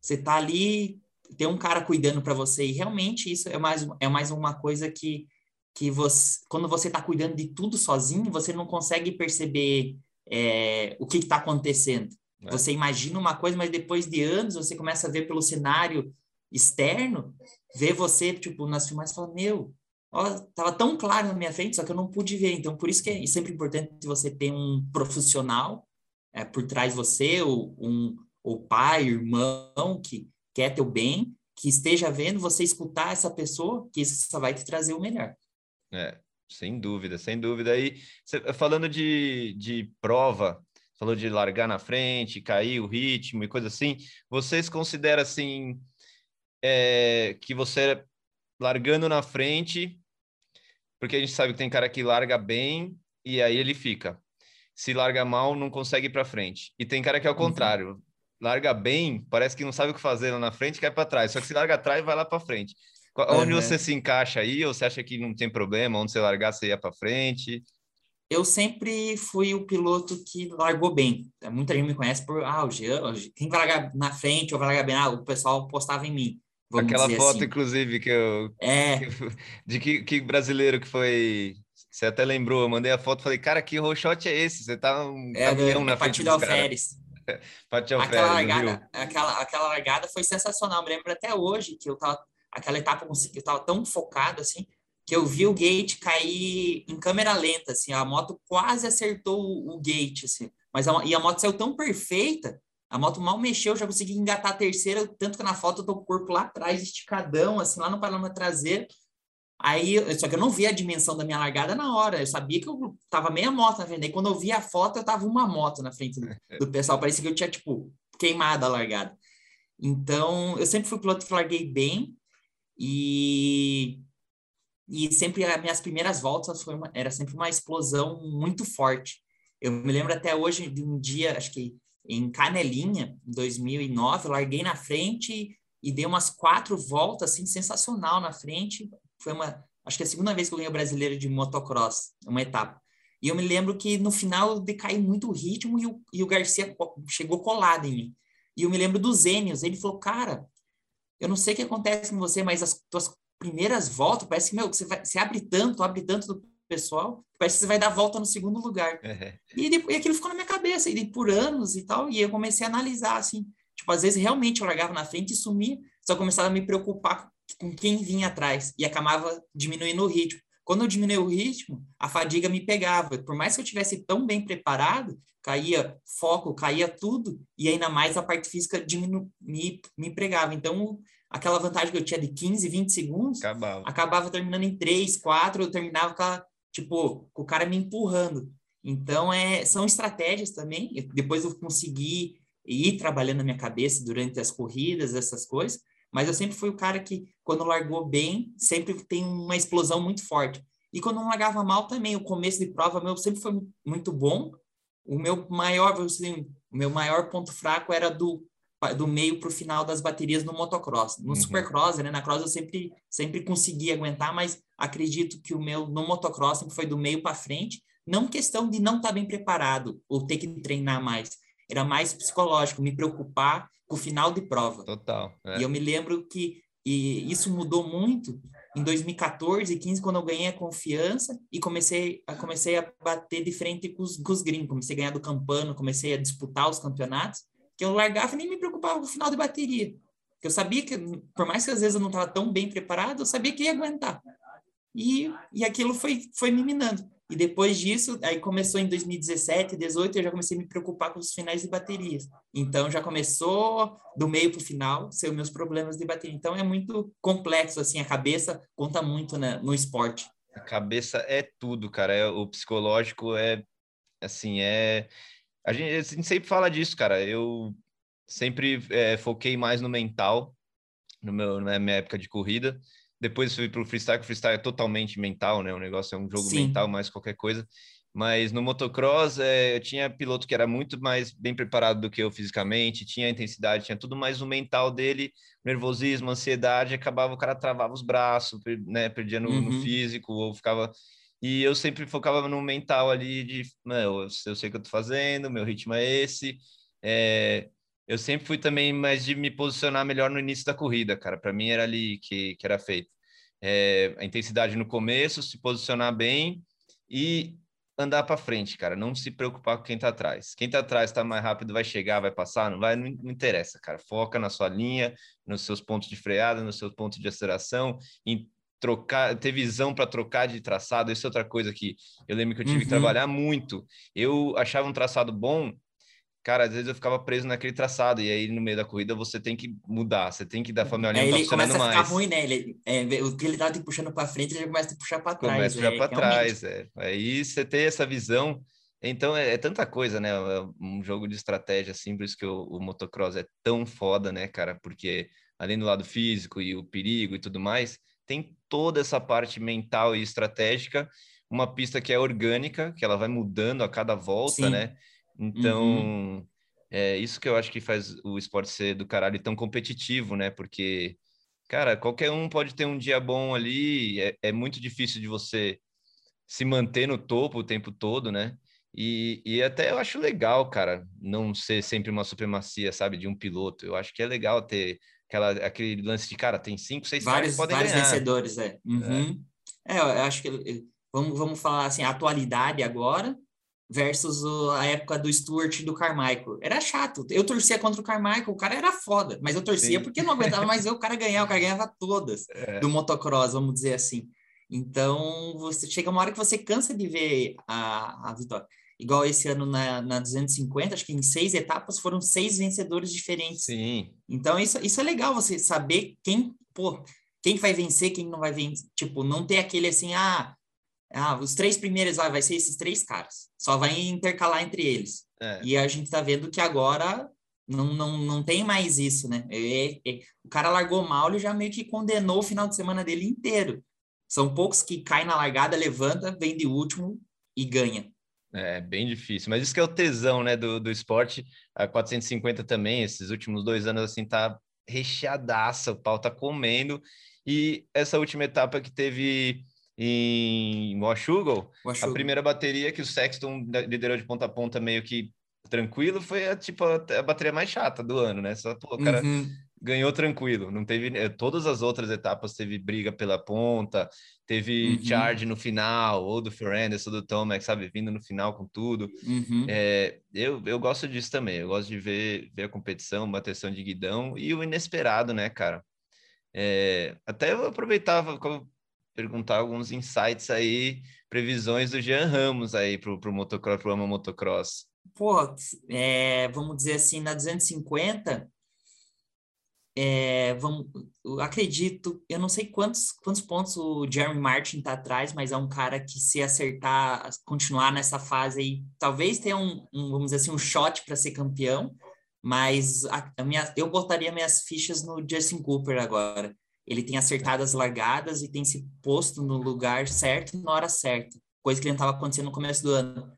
Você tá ali, tem um cara cuidando para você e realmente isso é mais, é mais uma coisa que, que você, quando você tá cuidando de tudo sozinho, você não consegue perceber é, o que está acontecendo. É. Você imagina uma coisa, mas depois de anos você começa a ver pelo cenário externo, ver você, tipo, nas filmagens e fala, meu, ó, tava tão claro na minha frente, só que eu não pude ver. Então, por isso que é sempre importante você ter um profissional é, por trás de você, ou um ou pai, irmão que quer teu bem, que esteja vendo você escutar essa pessoa, que isso só vai te trazer o melhor. É, sem dúvida, sem dúvida. Aí, falando de, de prova, falou de largar na frente, cair o ritmo e coisa assim. Vocês consideram assim é, que você largando na frente, porque a gente sabe que tem cara que larga bem e aí ele fica. Se larga mal, não consegue ir para frente. E tem cara que é o uhum. contrário. Larga bem, parece que não sabe o que fazer lá na frente, cai para trás. Só que se larga atrás, vai lá para frente. Onde uhum. você se encaixa aí? Ou você acha que não tem problema? Onde você largar, você ia para frente? Eu sempre fui o piloto que largou bem. Muita gente me conhece por, ah, o Jean, quem vai largar na frente ou vai largar bem? Ah, o pessoal postava em mim. Aquela foto, assim. inclusive, que eu. É. de que, que brasileiro que foi. Você até lembrou, eu mandei a foto falei, cara, que roxote é esse? Você tá um é, caminhão na frente do Alferes. aquela, largada, aquela, aquela largada foi sensacional. Me lembro até hoje que eu tava, aquela etapa eu tava tão focado assim, que eu vi o gate cair em câmera lenta, assim, a moto quase acertou o, o gate, assim, mas a, e a moto saiu tão perfeita, a moto mal mexeu, já consegui engatar a terceira, tanto que na foto eu tô com o corpo lá atrás, esticadão, assim, lá no paralama traseiro, Aí, só que eu não vi a dimensão da minha largada na hora. Eu sabia que eu tava meia moto na frente. Aí quando eu vi a foto, eu tava uma moto na frente do, do pessoal. Parecia que eu tinha, tipo, queimado a largada. Então, eu sempre fui piloto que larguei bem. E, e sempre as minhas primeiras voltas foi uma, era sempre uma explosão muito forte. Eu me lembro até hoje de um dia, acho que em Canelinha, em 2009, eu larguei na frente e dei umas quatro voltas, assim, sensacional na frente foi uma, acho que é a segunda vez que eu ganhei o brasileiro de motocross, uma etapa. E eu me lembro que no final decaiu muito o ritmo e o, e o Garcia chegou colado em mim. E eu me lembro do Zênios, ele falou, cara, eu não sei o que acontece com você, mas as tuas primeiras voltas, parece que, meu, você, vai, você abre tanto, abre tanto do pessoal, parece que você vai dar volta no segundo lugar. Uhum. E, e aquilo ficou na minha cabeça, e por anos e tal, e eu comecei a analisar, assim, tipo, às vezes realmente eu largava na frente e sumia, só começava a me preocupar com quem vinha atrás e acabava diminuindo o ritmo. Quando eu diminuí o ritmo, a fadiga me pegava. Por mais que eu tivesse tão bem preparado, caía foco, caía tudo, e ainda mais a parte física diminu me, me pregava. Então, aquela vantagem que eu tinha de 15, 20 segundos, acabava, acabava terminando em 3, 4, eu terminava com, a, tipo, com o cara me empurrando. Então, é, são estratégias também. depois eu consegui ir trabalhando na minha cabeça durante as corridas, essas coisas, mas eu sempre fui o cara que, quando largou bem, sempre tem uma explosão muito forte. E quando não largava mal também, o começo de prova meu sempre foi muito bom. O meu maior, assim, o meu maior ponto fraco era do do meio para o final das baterias no motocross. No uhum. supercross, né, na cross eu sempre sempre consegui aguentar, mas acredito que o meu no motocross sempre foi do meio para frente, não questão de não estar tá bem preparado ou ter que treinar mais, era mais psicológico, me preocupar com o final de prova. Total. É. E eu me lembro que e isso mudou muito em 2014 e 15, quando eu ganhei a confiança e comecei a, comecei a bater de frente com os, com os gringos. Comecei a ganhar do Campano, comecei a disputar os campeonatos, que eu largava e nem me preocupava com o final de bateria. Eu sabia que, por mais que às vezes eu não estava tão bem preparado, eu sabia que ia aguentar. E, e aquilo foi, foi me minando. E depois disso, aí começou em 2017, 2018, eu já comecei a me preocupar com os finais de baterias. Então já começou do meio para o final ser os meus problemas de bateria. Então é muito complexo assim, a cabeça conta muito né, no esporte. A cabeça é tudo, cara. É, o psicológico é assim, é a gente, a gente sempre fala disso, cara. Eu sempre é, foquei mais no mental no meu, na minha época de corrida depois fui para o freestyle, que o freestyle é totalmente mental, né? O negócio é um jogo Sim. mental mais qualquer coisa. Mas no motocross, é, eu tinha piloto que era muito mais bem preparado do que eu fisicamente, tinha intensidade, tinha tudo mais o mental dele, nervosismo, ansiedade, acabava o cara travava os braços, né? Perdia no, uhum. no físico, ou ficava. E eu sempre focava no mental ali de, eu, sei o que eu tô fazendo, meu ritmo é esse. É, eu sempre fui também mais de me posicionar melhor no início da corrida, cara. Para mim era ali que, que era feito. É, a intensidade no começo, se posicionar bem e andar para frente, cara. Não se preocupar com quem tá atrás. Quem tá atrás tá mais rápido, vai chegar, vai passar, não vai, não interessa, cara. Foca na sua linha, nos seus pontos de freada, nos seus pontos de aceleração, em trocar, ter visão para trocar de traçado. Isso é outra coisa que eu lembro que eu tive uhum. que trabalhar muito. Eu achava um traçado bom, cara, às vezes eu ficava preso naquele traçado, e aí no meio da corrida você tem que mudar, você tem que dar familiar é, ele começa a ficar mais. ruim, né? Ele, é, o que ele tava te puxando para frente, ele começa a te puxar para trás. Começa a puxar é, para trás, é. Aí você tem essa visão. Então é, é, tanta coisa, né? É um jogo de estratégia, assim, por isso que o, o motocross é tão foda, né, cara? Porque além do lado físico e o perigo e tudo mais, tem toda essa parte mental e estratégica, uma pista que é orgânica, que ela vai mudando a cada volta, Sim. né? Então, uhum. é isso que eu acho que faz o esporte ser do caralho tão competitivo, né? Porque, cara, qualquer um pode ter um dia bom ali, é, é muito difícil de você se manter no topo o tempo todo, né? E, e até eu acho legal, cara, não ser sempre uma supremacia, sabe, de um piloto. Eu acho que é legal ter aquela, aquele lance de, cara, tem cinco, seis vários, podem vários ganhar. vencedores, é. Uhum. é. É, eu acho que vamos, vamos falar assim, a atualidade agora, versus o, a época do Stuart e do Carmichael. Era chato. Eu torcia contra o Carmichael, o cara era foda, mas eu torcia Sim. porque não aguentava mais ver o cara ganhar, o cara ganhava todas é. do motocross, vamos dizer assim. Então, você chega uma hora que você cansa de ver a, a vitória. Igual esse ano na, na 250, acho que em seis etapas foram seis vencedores diferentes. Sim. Então, isso, isso é legal, você saber quem, pô, quem vai vencer, quem não vai vencer. Tipo, não ter aquele assim, ah, ah, os três primeiros ah, vai ser esses três caras. Só vai intercalar entre eles. É. E a gente tá vendo que agora não, não, não tem mais isso, né? É, é, o cara largou mal e já meio que condenou o final de semana dele inteiro. São poucos que caem na largada, levanta, vem de último e ganha. É bem difícil, mas isso que é o tesão, né, do, do esporte. A 450 também, esses últimos dois anos, assim, tá recheadaça, o pau tá comendo. E essa última etapa que teve em Washougal, a primeira bateria que o Sexton liderou de ponta a ponta meio que tranquilo foi a, tipo a, a bateria mais chata do ano, né? Só, pô, o cara uhum. Ganhou tranquilo, não teve eh, todas as outras etapas teve briga pela ponta, teve uhum. charge no final, ou do Ferrandes ou do Tomac, sabe, vindo no final com tudo. Uhum. É, eu, eu gosto disso também, eu gosto de ver, ver a competição, bateção de guidão e o inesperado, né, cara? É, até eu aproveitava, perguntar alguns insights aí, previsões do Jean Ramos aí para o motocross, para o Ama Motocross. Pô, é, vamos dizer assim, na 250, é, vamos, eu acredito, eu não sei quantos, quantos pontos o Jeremy Martin está atrás, mas é um cara que se acertar, continuar nessa fase aí, talvez tenha um, um vamos dizer assim, um shot para ser campeão, mas a, a minha, eu botaria minhas fichas no Justin Cooper agora ele tem acertado as largadas e tem se posto no lugar certo na hora certa, coisa que não estava acontecendo no começo do ano.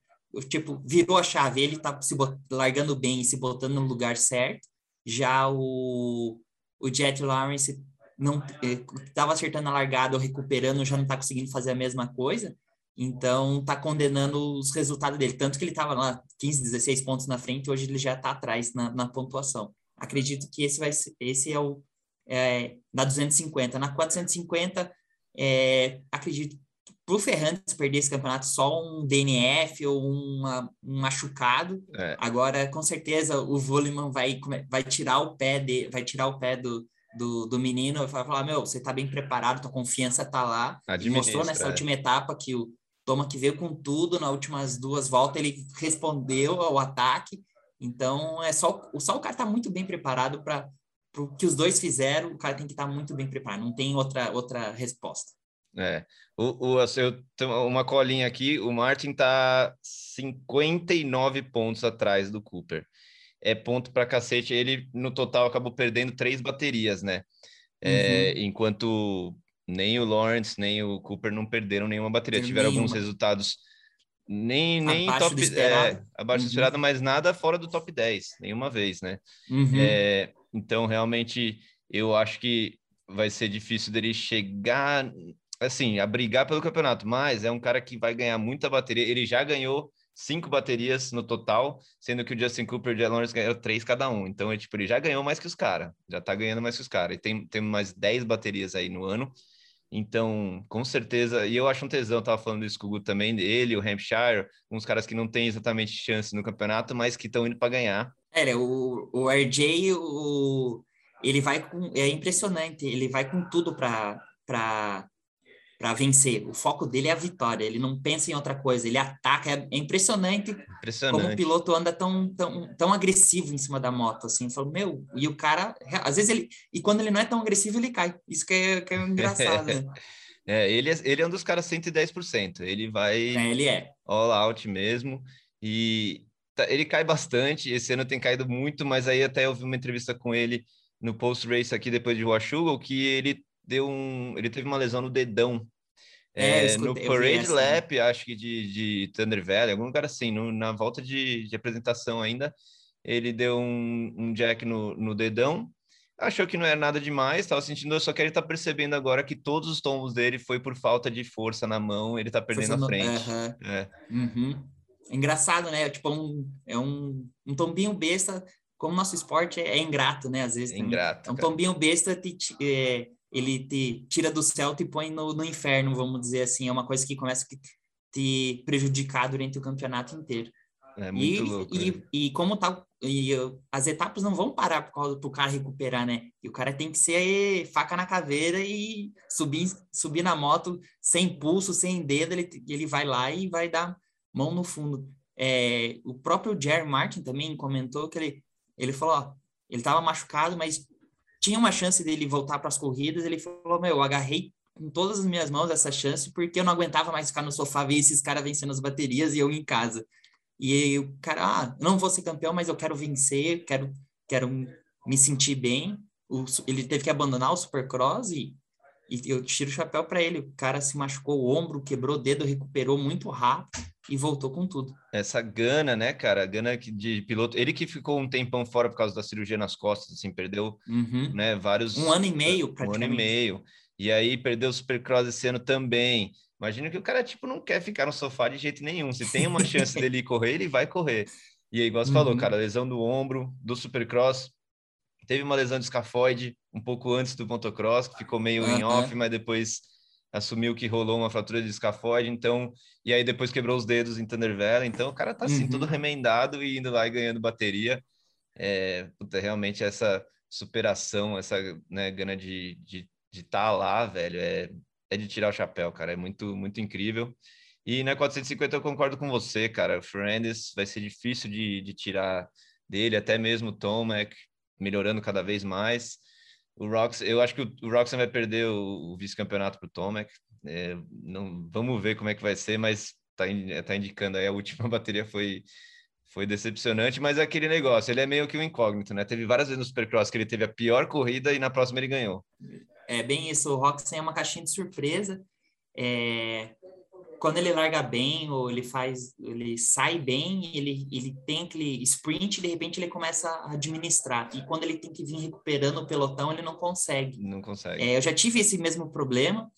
Tipo, virou a chave, ele tá se largando bem e se botando no lugar certo. Já o, o Jet Lawrence não estava eh, acertando a largada ou recuperando, já não está conseguindo fazer a mesma coisa. Então, está condenando os resultados dele. Tanto que ele estava lá 15, 16 pontos na frente, hoje ele já está atrás na, na pontuação. Acredito que esse vai esse é o é, na 250. Na 450, é, acredito para o Ferrantes perder esse campeonato só um DNF ou uma, um machucado. É. Agora, com certeza, o Voleman vai, vai tirar o pé de, vai tirar o pé do, do, do menino e vai falar: meu, você está bem preparado, tua confiança está lá. Mostrou nessa é. última etapa que o Toma que veio com tudo, nas últimas duas voltas ele respondeu ao ataque. Então, é só, só o cara está muito bem preparado para pro que os dois fizeram, o cara tem que estar tá muito bem preparado, não tem outra, outra resposta. É, o, o, assim, eu uma colinha aqui, o Martin tá 59 pontos atrás do Cooper. É ponto para cacete, ele no total acabou perdendo três baterias, né? É, uhum. Enquanto nem o Lawrence, nem o Cooper não perderam nenhuma bateria, tiveram nenhuma. alguns resultados nem, nem abaixo top, do é, abaixo uhum. do esperado, mas nada fora do top 10, nenhuma vez, né? Uhum. É, então, realmente, eu acho que vai ser difícil dele chegar, assim, a brigar pelo campeonato, mas é um cara que vai ganhar muita bateria. Ele já ganhou cinco baterias no total, sendo que o Justin Cooper e o Jay Lawrence ganharam três cada um. Então, é, tipo, ele já ganhou mais que os caras, já tá ganhando mais que os caras. E tem, tem mais dez baterias aí no ano. Então, com certeza, e eu acho um tesão, tava falando isso com o Guto também, ele, o Hampshire, uns caras que não têm exatamente chance no campeonato, mas que estão indo para ganhar. É, o, o RJ, o, ele vai com. É impressionante, ele vai com tudo para para vencer. O foco dele é a vitória, ele não pensa em outra coisa, ele ataca. É, é impressionante, impressionante, como o piloto anda tão, tão, tão agressivo em cima da moto, assim. Falou, meu, e o cara, às vezes ele. E quando ele não é tão agressivo, ele cai. Isso que é, que é engraçado, né? É, ele, é, ele é um dos caras 110%. Ele vai. É, ele é. All out mesmo. E, Tá, ele cai bastante, esse ano tem caído muito, mas aí até eu vi uma entrevista com ele no post-race aqui depois de Washugal, que ele deu um, ele teve uma lesão no dedão. É, é, no Parade Lap, acho que de, de Thunder Valley, algum lugar assim, no, na volta de, de apresentação ainda, ele deu um, um jack no, no dedão, achou que não era nada demais, estava sentindo, só que ele está percebendo agora que todos os tombos dele foi por falta de força na mão, ele está perdendo força a frente. No... Uhum. É. Uhum. É engraçado, né? Tipo, um, é um, um tombinho besta, como nosso esporte é, é ingrato, né? Às vezes. É ingrato. É um tombinho besta, te, é, ele te tira do céu e põe no, no inferno, vamos dizer assim. É uma coisa que começa que te prejudicar durante o campeonato inteiro. É muito e, louco. e, né? e como tá, e as etapas não vão parar por causa do cara recuperar, né? E o cara tem que ser faca na caveira e subir, subir na moto sem pulso, sem dedo, ele, ele vai lá e vai dar mão no fundo. É, o próprio Jerry Martin também comentou que ele, ele falou, ó, ele estava machucado, mas tinha uma chance dele voltar para as corridas. Ele falou, meu, eu agarrei com todas as minhas mãos essa chance porque eu não aguentava mais ficar no sofá ver esses caras vencendo as baterias e eu em casa. E o cara, ah, não vou ser campeão, mas eu quero vencer, quero, quero me sentir bem. O, ele teve que abandonar o Supercross e, e eu tiro o chapéu para ele. O cara se machucou o ombro, quebrou o dedo, recuperou muito rápido e voltou com tudo. Essa gana, né, cara? Gana de piloto. Ele que ficou um tempão fora por causa da cirurgia nas costas, assim, perdeu, uhum. né, vários... Um ano e meio, Um praticamente. ano e meio. E aí perdeu o Supercross esse ano também. Imagina que o cara, tipo, não quer ficar no sofá de jeito nenhum. Se tem uma chance dele correr, ele vai correr. E aí, igual você uhum. falou, cara, lesão do ombro, do Supercross. Teve uma lesão de escafoide um pouco antes do motocross, que ficou meio uhum. em off, mas depois assumiu que rolou uma fratura de escafoide, então... E aí depois quebrou os dedos em Thunder Valley. Então o cara tá, assim, uhum. todo remendado e indo lá e ganhando bateria. É, puta, realmente essa superação, essa né, gana de estar de, de tá lá, velho, é, é de tirar o chapéu, cara. É muito, muito incrível. E na 450 eu concordo com você, cara. O Fernandes vai ser difícil de, de tirar dele, até mesmo o Tomac melhorando cada vez mais. O Rox, eu acho que o, o vai perder o, o vice-campeonato para o Tomac. É, não, vamos ver como é que vai ser, mas tá, tá indicando aí a última bateria foi foi decepcionante, mas é aquele negócio, ele é meio que um incógnito, né? Teve várias vezes no Supercross que ele teve a pior corrida e na próxima ele ganhou. É bem isso, o Roxen é uma caixinha de surpresa. É... Quando ele larga bem ou ele faz, ele sai bem, ele, ele tem aquele sprint, de repente ele começa a administrar. E quando ele tem que vir recuperando o pelotão, ele não consegue. Não consegue. É, eu já tive esse mesmo problema.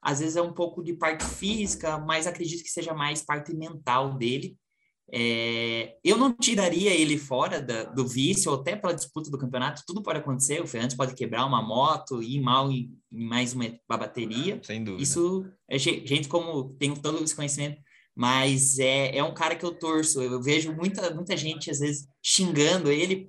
Às vezes é um pouco de parte física, mas acredito que seja mais parte mental dele. É, eu não tiraria ele fora da, do vício ou até pela disputa do campeonato, tudo pode acontecer. O Fernandes pode quebrar uma moto, ir mal em, em mais uma, uma, bateria. Sem dúvida. Isso é gente como tem todo esse conhecimento, mas é, é um cara que eu torço. Eu vejo muita, muita gente às vezes xingando ele,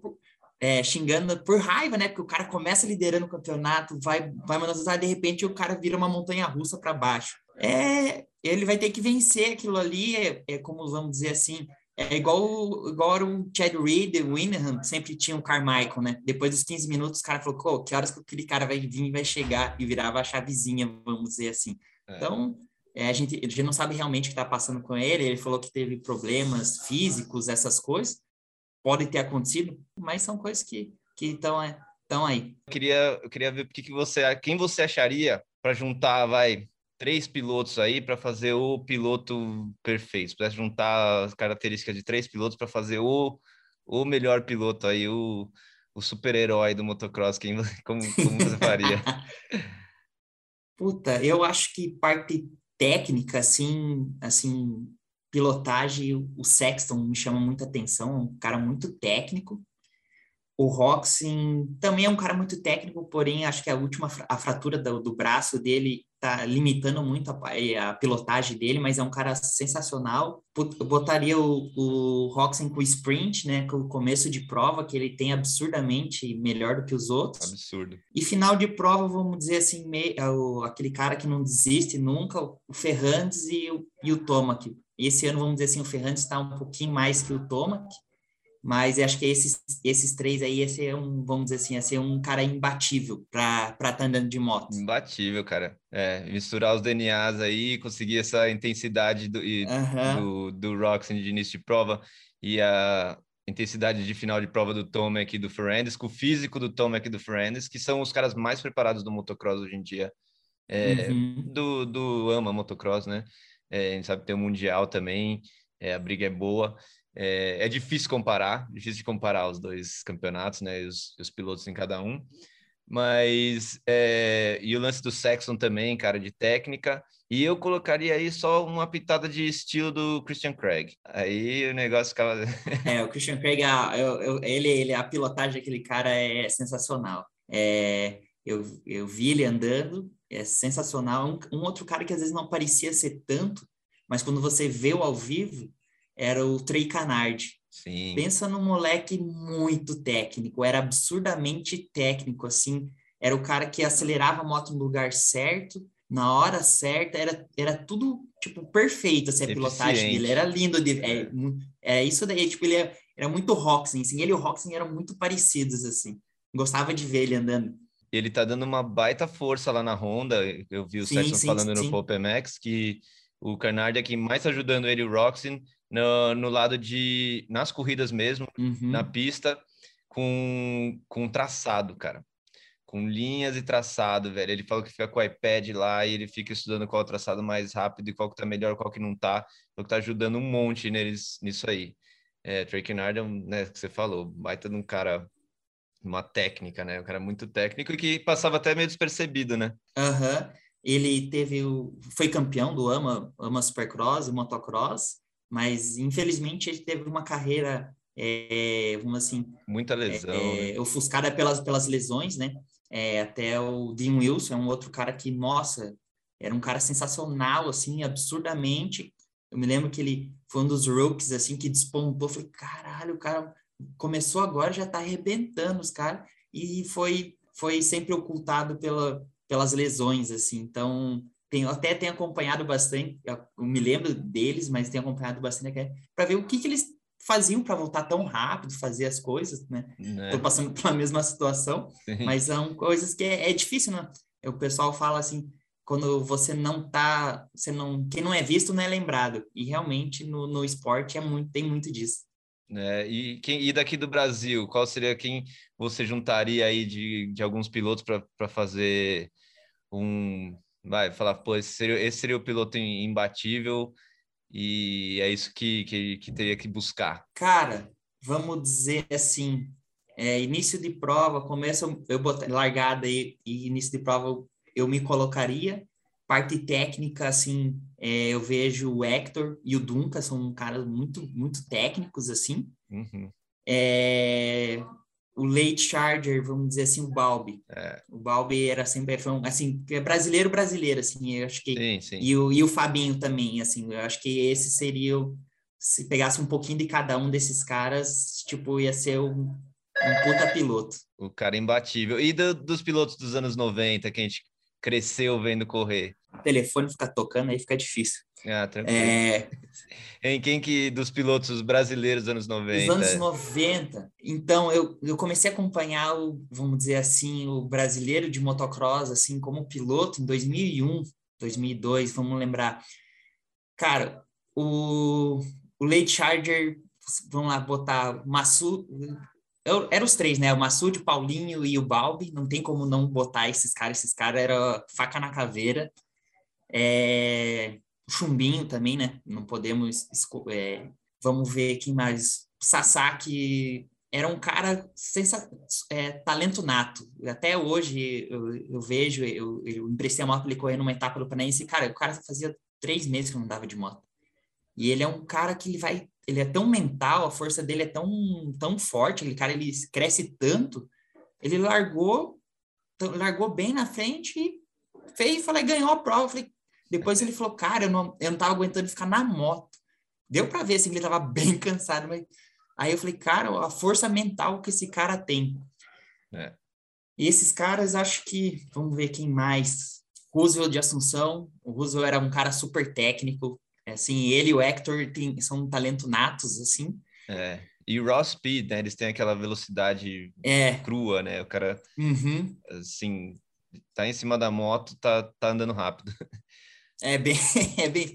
é, xingando por raiva, né? Porque o cara começa liderando o campeonato, vai, vai mandando usar, de repente o cara vira uma montanha russa para baixo. É, ele vai ter que vencer aquilo ali, é, é como vamos dizer assim, é igual, igual o Chad Reed, o Winham, sempre tinha o Carmichael, né? Depois dos 15 minutos, o cara falou, que horas que aquele cara vai vir e vai chegar e virava a chavezinha, vamos dizer assim. É. Então, é, a, gente, a gente não sabe realmente o que está passando com ele, ele falou que teve problemas físicos, essas coisas, podem ter acontecido, mas são coisas que estão que é, aí. Eu queria, eu queria ver que que você, quem você acharia para juntar, vai, três pilotos aí para fazer o piloto perfeito. Se pudesse juntar as características de três pilotos para fazer o, o melhor piloto aí, o, o super-herói do motocross, quem, como, como você faria? Puta, eu acho que parte técnica, assim, assim, pilotagem, o Sexton me chama muita atenção, um cara muito técnico. O Roxin também é um cara muito técnico, porém acho que a última a fratura do, do braço dele tá limitando muito a, a, pilotagem dele, mas é um cara sensacional. Eu botaria o, o Roxen com o sprint, né, com o começo de prova, que ele tem absurdamente melhor do que os outros. Absurdo. E final de prova, vamos dizer assim, meio, é o, aquele cara que não desiste nunca, o Ferrandes e o, e o Tomac. Esse ano, vamos dizer assim, o Ferrandes está um pouquinho mais que o Tomac, mas acho que esses, esses três aí ia ser um, vamos dizer assim, ia ser um cara imbatível para estar tá andando de moto. Imbatível, cara. É, misturar os DNAs aí, conseguir essa intensidade do, e, do, do Roxen de início de prova e a intensidade de final de prova do Tomac e do Ferrandes, com o físico do Tomac e do Ferrandes, que são os caras mais preparados do motocross hoje em dia. É, uhum. do, do AMA motocross, né? É, a gente sabe que tem o Mundial também, é, a briga é boa. É, é, difícil comparar, difícil de comparar os dois campeonatos, né? Os, os pilotos em cada um. Mas é, e o lance do Sexton também, cara, de técnica. E eu colocaria aí só uma pitada de estilo do Christian Craig. Aí o negócio ficava. é, o Christian Craig, a, eu, eu, ele, ele, a pilotagem daquele cara é sensacional. É, eu, eu vi ele andando, é sensacional. Um, um outro cara que às vezes não parecia ser tanto, mas quando você vê o ao vivo, era o Trey Canard. Sim. Pensa num moleque muito técnico, era absurdamente técnico, assim, era o cara que acelerava a moto no lugar certo, na hora certa, era, era tudo, tipo, perfeito, assim, a pilotagem dele, era lindo, de, é, é isso daí, tipo, ele era, era muito Roxen, assim, ele e o Roxen eram muito parecidos, assim, gostava de ver ele andando. Ele tá dando uma baita força lá na Honda, eu vi o Sexton falando sim. no Pope Max, que o Canard é quem mais tá ajudando ele, o Roxen, no, no lado de, nas corridas mesmo, uhum. na pista, com, com traçado, cara com linhas e traçado, velho. Ele falou que fica com o iPad lá e ele fica estudando qual é o traçado mais rápido e qual que tá melhor, qual que não tá. Falou que tá ajudando um monte neles nisso aí. É, Trey Kennard é um, né, que você falou, baita de um cara, uma técnica, né? Um cara muito técnico e que passava até meio despercebido, né? Aham. Uhum. Ele teve o, foi campeão do AMA, AMA Supercross e motocross, mas infelizmente ele teve uma carreira, é, vamos assim... Muita lesão. É, né? Ofuscada pelas, pelas lesões, né? é, até o Dean Wilson, é um outro cara que, nossa, era um cara sensacional, assim, absurdamente. Eu me lembro que ele foi um dos rookies, assim, que despontou. falei, caralho, o cara começou agora, já tá arrebentando os caras. E foi, foi sempre ocultado pela, pelas lesões, assim. Então, tenho, até tenho acompanhado bastante, eu me lembro deles, mas tenho acompanhado bastante né, para ver o que, que eles faziam para voltar tão rápido, fazer as coisas, né? Estou é. passando pela mesma situação, Sim. mas são coisas que é, é, difícil, né? O pessoal fala assim, quando você não tá, você não, quem não é visto não é lembrado. E realmente no, no esporte é muito, tem muito disso. É, e, quem, e daqui do Brasil, qual seria quem você juntaria aí de, de alguns pilotos para fazer um. Vai falar, pô, esse seria, esse seria o piloto imbatível e é isso que, que, que teria que buscar? Cara, vamos dizer assim, é, início de prova, começo eu botar largada e, e início de prova eu me colocaria. Parte técnica, assim, é, eu vejo o Hector e o Duncan são caras muito, muito técnicos, assim. Uhum. É, o late charger, vamos dizer assim, o Balbi. É. O Balbi era sempre, foi um, assim, é brasileiro, brasileiro, assim, eu acho que... Sim, sim. E, o, e o Fabinho também, assim, eu acho que esse seria, o, se pegasse um pouquinho de cada um desses caras, tipo, ia ser um, um puta piloto. O cara imbatível. E do, dos pilotos dos anos 90, que a gente cresceu vendo correr? O telefone fica tocando, aí fica difícil. Ah, tranquilo. É... Em quem que dos pilotos brasileiros dos anos 90? Dos anos 90. Então, eu, eu comecei a acompanhar o, vamos dizer assim, o brasileiro de motocross, assim, como piloto em 2001, 2002, vamos lembrar. Cara, o, o Late Charger, vamos lá botar Massu, eu, eram os três, né? O Massoud, o Paulinho e o Balbi. Não tem como não botar esses caras. Esses caras eram faca na caveira. É, Chumbinho também, né? Não podemos. É, vamos ver quem mais. Sasaki era um cara sensa, é, talento nato. Até hoje eu, eu vejo, eu, eu emprestei a moto ele correr numa etapa do Panaense. Cara, o cara fazia três meses que não andava de moto. E ele é um cara que ele vai, ele é tão mental, a força dele é tão, tão forte, aquele cara ele cresce tanto. Ele largou, largou bem na frente e fez, falei, ganhou a prova. Falei, depois ele falou, cara, eu não, eu não tava aguentando ficar na moto. Deu para ver assim que ele tava bem cansado, mas aí eu falei, cara, a força mental que esse cara tem. É. E esses caras, acho que, vamos ver quem mais. Roosevelt de Assunção. O Roosevelt era um cara super técnico. Assim, ele e o Hector tem, são um talento natos, assim. É. E o Raw Speed, né? Eles têm aquela velocidade é. crua, né? O cara, uhum. assim, tá em cima da moto, tá, tá andando rápido. É bem. É bem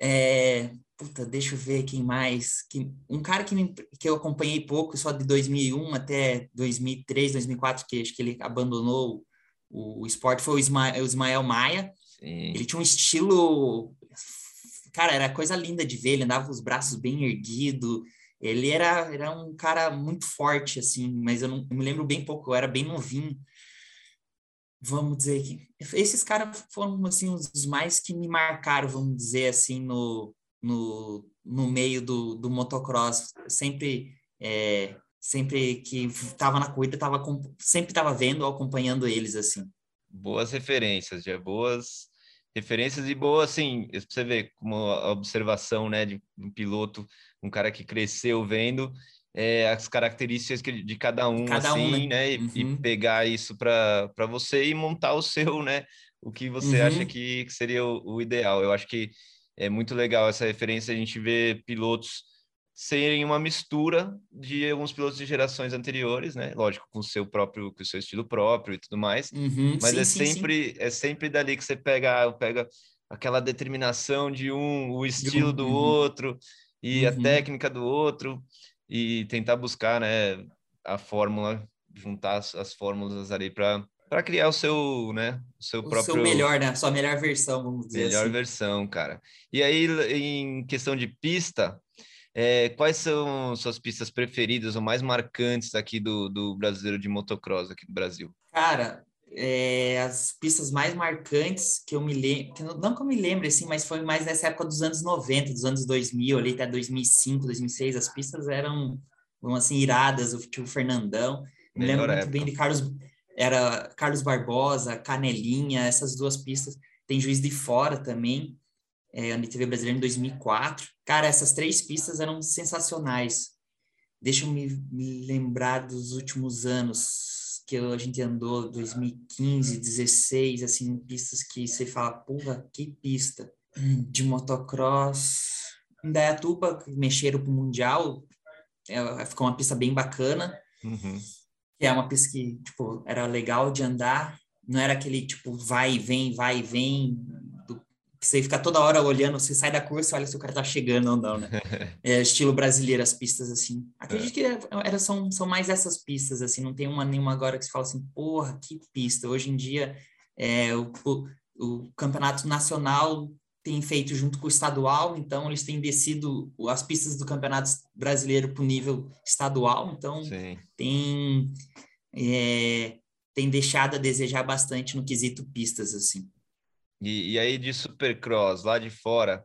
é, puta, deixa eu ver quem mais. Que, um cara que, me, que eu acompanhei pouco, só de 2001 até 2003, 2004, que acho que ele abandonou o, o esporte, foi o Ismael, o Ismael Maia. Sim. Ele tinha um estilo. Cara, era coisa linda de ver, ele andava com os braços bem erguidos. Ele era, era um cara muito forte, assim, mas eu, não, eu me lembro bem pouco, eu era bem novinho vamos dizer que esses caras foram assim os mais que me marcaram, vamos dizer assim, no, no, no meio do, do motocross. Sempre é, sempre que estava na corrida, tava, sempre estava vendo, acompanhando eles assim. Boas referências, já boas referências e boa, assim, você vê como a observação, né, de um piloto, um cara que cresceu vendo é, as características de cada um, cada assim, um, né? né? Uhum. E, pegar isso para você e montar o seu, né? O que você uhum. acha que, que seria o, o, ideal. Eu acho que é muito legal essa referência, a gente vê pilotos serem uma mistura de alguns pilotos de gerações anteriores, né? Lógico, com o seu próprio, com o seu estilo próprio e tudo mais. Uhum. Mas sim, é sim, sempre sim. é sempre dali que você pega, pega aquela determinação de um, o estilo do uhum. outro e a uhum. técnica do outro e tentar buscar, né, a fórmula, juntar as, as fórmulas ali para para criar o seu, né, o seu o próprio seu melhor, né, sua melhor versão, vamos dizer melhor assim. versão, cara. E aí em questão de pista, é, quais são suas pistas preferidas ou mais marcantes aqui do, do brasileiro de motocross aqui do Brasil? Cara, é, as pistas mais marcantes que eu me lembro, não que eu me lembre assim, mas foi mais nessa época dos anos 90, dos anos 2000, ali até 2005, 2006, as pistas eram, vamos assim, iradas, o tio Fernandão, me lembro muito época. bem de Carlos, era Carlos Barbosa, Canelinha, essas duas pistas, tem Juiz de Fora também, é, a TV Brasileira em 2004, cara, essas três pistas eram sensacionais, deixa eu me lembrar dos últimos anos, que a gente andou 2015, 16, assim, pistas que você fala, porra, que pista. De motocross. Em Dayatuba, mexeram pro Mundial, é, ficou uma pista bem bacana. Uhum. É uma pista que, tipo, era legal de andar. Não era aquele, tipo, vai e vem, vai e vem, você fica toda hora olhando, você sai da curva, você olha se o cara tá chegando ou não, né? É, estilo brasileiro, as pistas assim. Acredito é. que era, são, são mais essas pistas, assim, não tem uma nenhuma agora que se fala assim, porra, que pista. Hoje em dia, é, o, o, o campeonato nacional tem feito junto com o estadual, então eles têm descido as pistas do campeonato brasileiro para o nível estadual, então Sim. tem é, tem deixado a desejar bastante no quesito pistas assim. E, e aí de Supercross, lá de fora,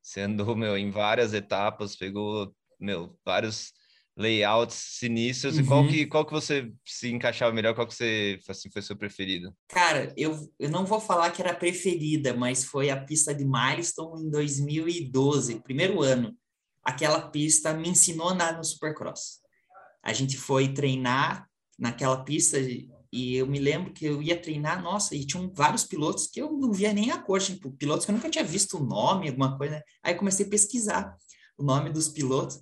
você andou, meu, em várias etapas, pegou, meu, vários layouts sinistros. Uhum. E qual uhum. que, qual que você se encaixava melhor? Qual que você, assim, foi seu preferido? Cara, eu, eu não vou falar que era preferida, mas foi a pista de Milestone em 2012, primeiro ano. Aquela pista me ensinou a andar no Supercross. A gente foi treinar naquela pista e eu me lembro que eu ia treinar, nossa, e tinham vários pilotos que eu não via nem a cor, tipo, pilotos que eu nunca tinha visto o nome, alguma coisa. Né? Aí comecei a pesquisar o nome dos pilotos.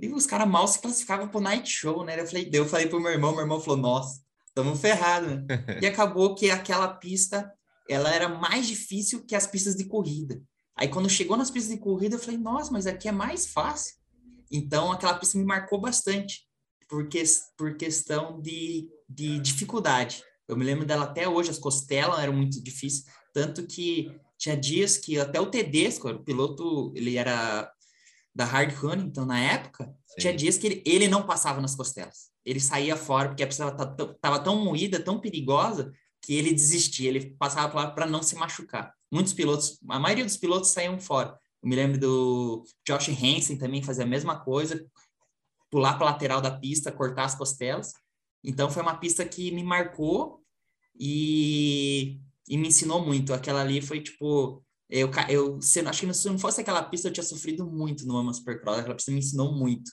E os caras mal se classificavam pro night show, né? Eu falei, eu falei pro meu irmão, meu irmão falou, nossa, estamos ferrados, né? e acabou que aquela pista, ela era mais difícil que as pistas de corrida. Aí quando chegou nas pistas de corrida, eu falei, nossa, mas aqui é mais fácil. Então aquela pista me marcou bastante, porque por questão de de dificuldade. Eu me lembro dela até hoje, as costelas eram muito difíceis, tanto que tinha dias que até o Tedesco, o piloto, ele era da Hard Running, então na época, Sim. tinha dias que ele, ele não passava nas costelas. Ele saía fora porque a pista estava tão moída, tão perigosa, que ele desistia, ele passava para não se machucar. Muitos pilotos, a maioria dos pilotos saíam fora. Eu me lembro do Josh Hansen também fazia a mesma coisa, pular para a lateral da pista, cortar as costelas. Então foi uma pista que me marcou e, e me ensinou muito. Aquela ali foi tipo. Eu, eu se, acho que se não fosse aquela pista, eu tinha sofrido muito no Ama Supercross. Aquela pista me ensinou muito.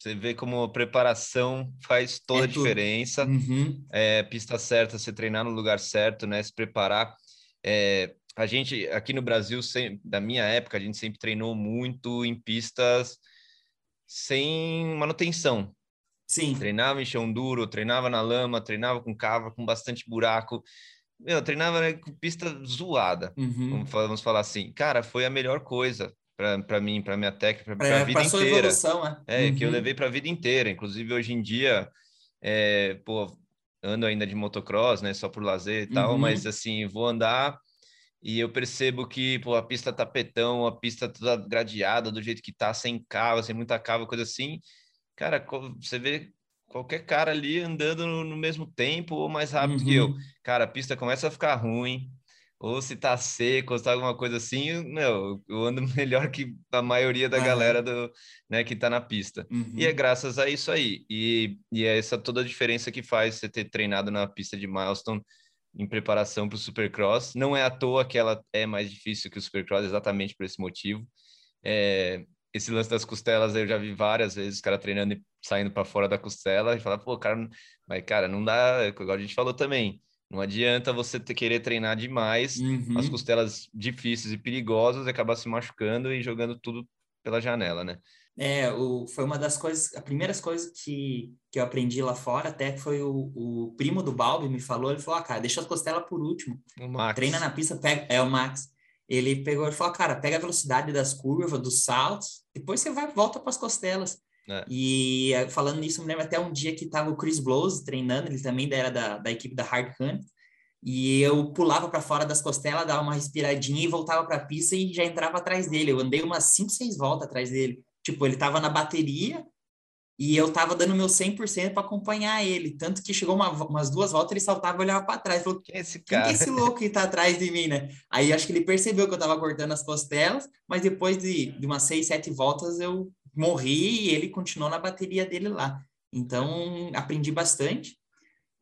Você vê como a preparação faz toda é a diferença. Uhum. É, pista certa, você treinar no lugar certo, né? Se preparar. É, a gente, aqui no Brasil, sem, da minha época, a gente sempre treinou muito em pistas sem manutenção. Sim. Treinava em chão duro, treinava na lama, treinava com cava, com bastante buraco. Meu, treinava né, com pista zoada, uhum. vamos, falar assim. Cara, foi a melhor coisa para mim, para minha técnica, para a é, vida inteira. Evolução, é, é uhum. que eu uhum. levei para a vida inteira. Inclusive, hoje em dia, é, pô, ando ainda de motocross, né? Só por lazer e tal, uhum. mas assim, vou andar e eu percebo que pô, a pista tapetão, a pista toda gradeada do jeito que tá, sem cava, sem muita cava, coisa assim cara, você vê qualquer cara ali andando no mesmo tempo ou mais rápido uhum. que eu. Uhum. Cara, a pista começa a ficar ruim, ou se tá seco, ou se tá alguma coisa assim, meu, eu ando melhor que a maioria da galera do, né, que tá na pista. Uhum. E é graças a isso aí. E, e é essa toda a diferença que faz você ter treinado na pista de Milestone em preparação para o Supercross. Não é à toa que ela é mais difícil que o Supercross, exatamente por esse motivo. É, esse lance das costelas eu já vi várias vezes, os caras treinando e saindo para fora da costela e falar, pô, cara, mas cara, não dá, igual a gente falou também, não adianta você querer treinar demais uhum. as costelas difíceis e perigosas e acabar se machucando e jogando tudo pela janela, né? É, o, foi uma das coisas, as primeiras coisas que, que eu aprendi lá fora, até foi o, o primo do Balbi me falou, ele falou, ah, cara, deixa as costelas por último. Treina na pista, pega, é o Max. Ele pegou e falou, cara, pega a velocidade das curvas, dos saltos, depois você vai volta para as costelas. É. E eh, falando nisso, me lembro até um dia que tava o Chris Blows treinando, ele também era da, da equipe da Hard Hunt, e eu pulava para fora das costelas, dava uma respiradinha e voltava para a pista e já entrava atrás dele. Eu andei umas 5, 6 voltas atrás dele. Tipo, ele tava na bateria e eu tava dando meu 100% para acompanhar ele. Tanto que chegou uma, umas duas voltas, ele saltava e olhava para trás. Falou, quem é esse cara? Quem é esse louco que tá atrás de mim, né? Aí acho que ele percebeu que eu tava cortando as costelas, mas depois de, de umas seis, sete voltas eu morri e ele continuou na bateria dele lá. Então, aprendi bastante.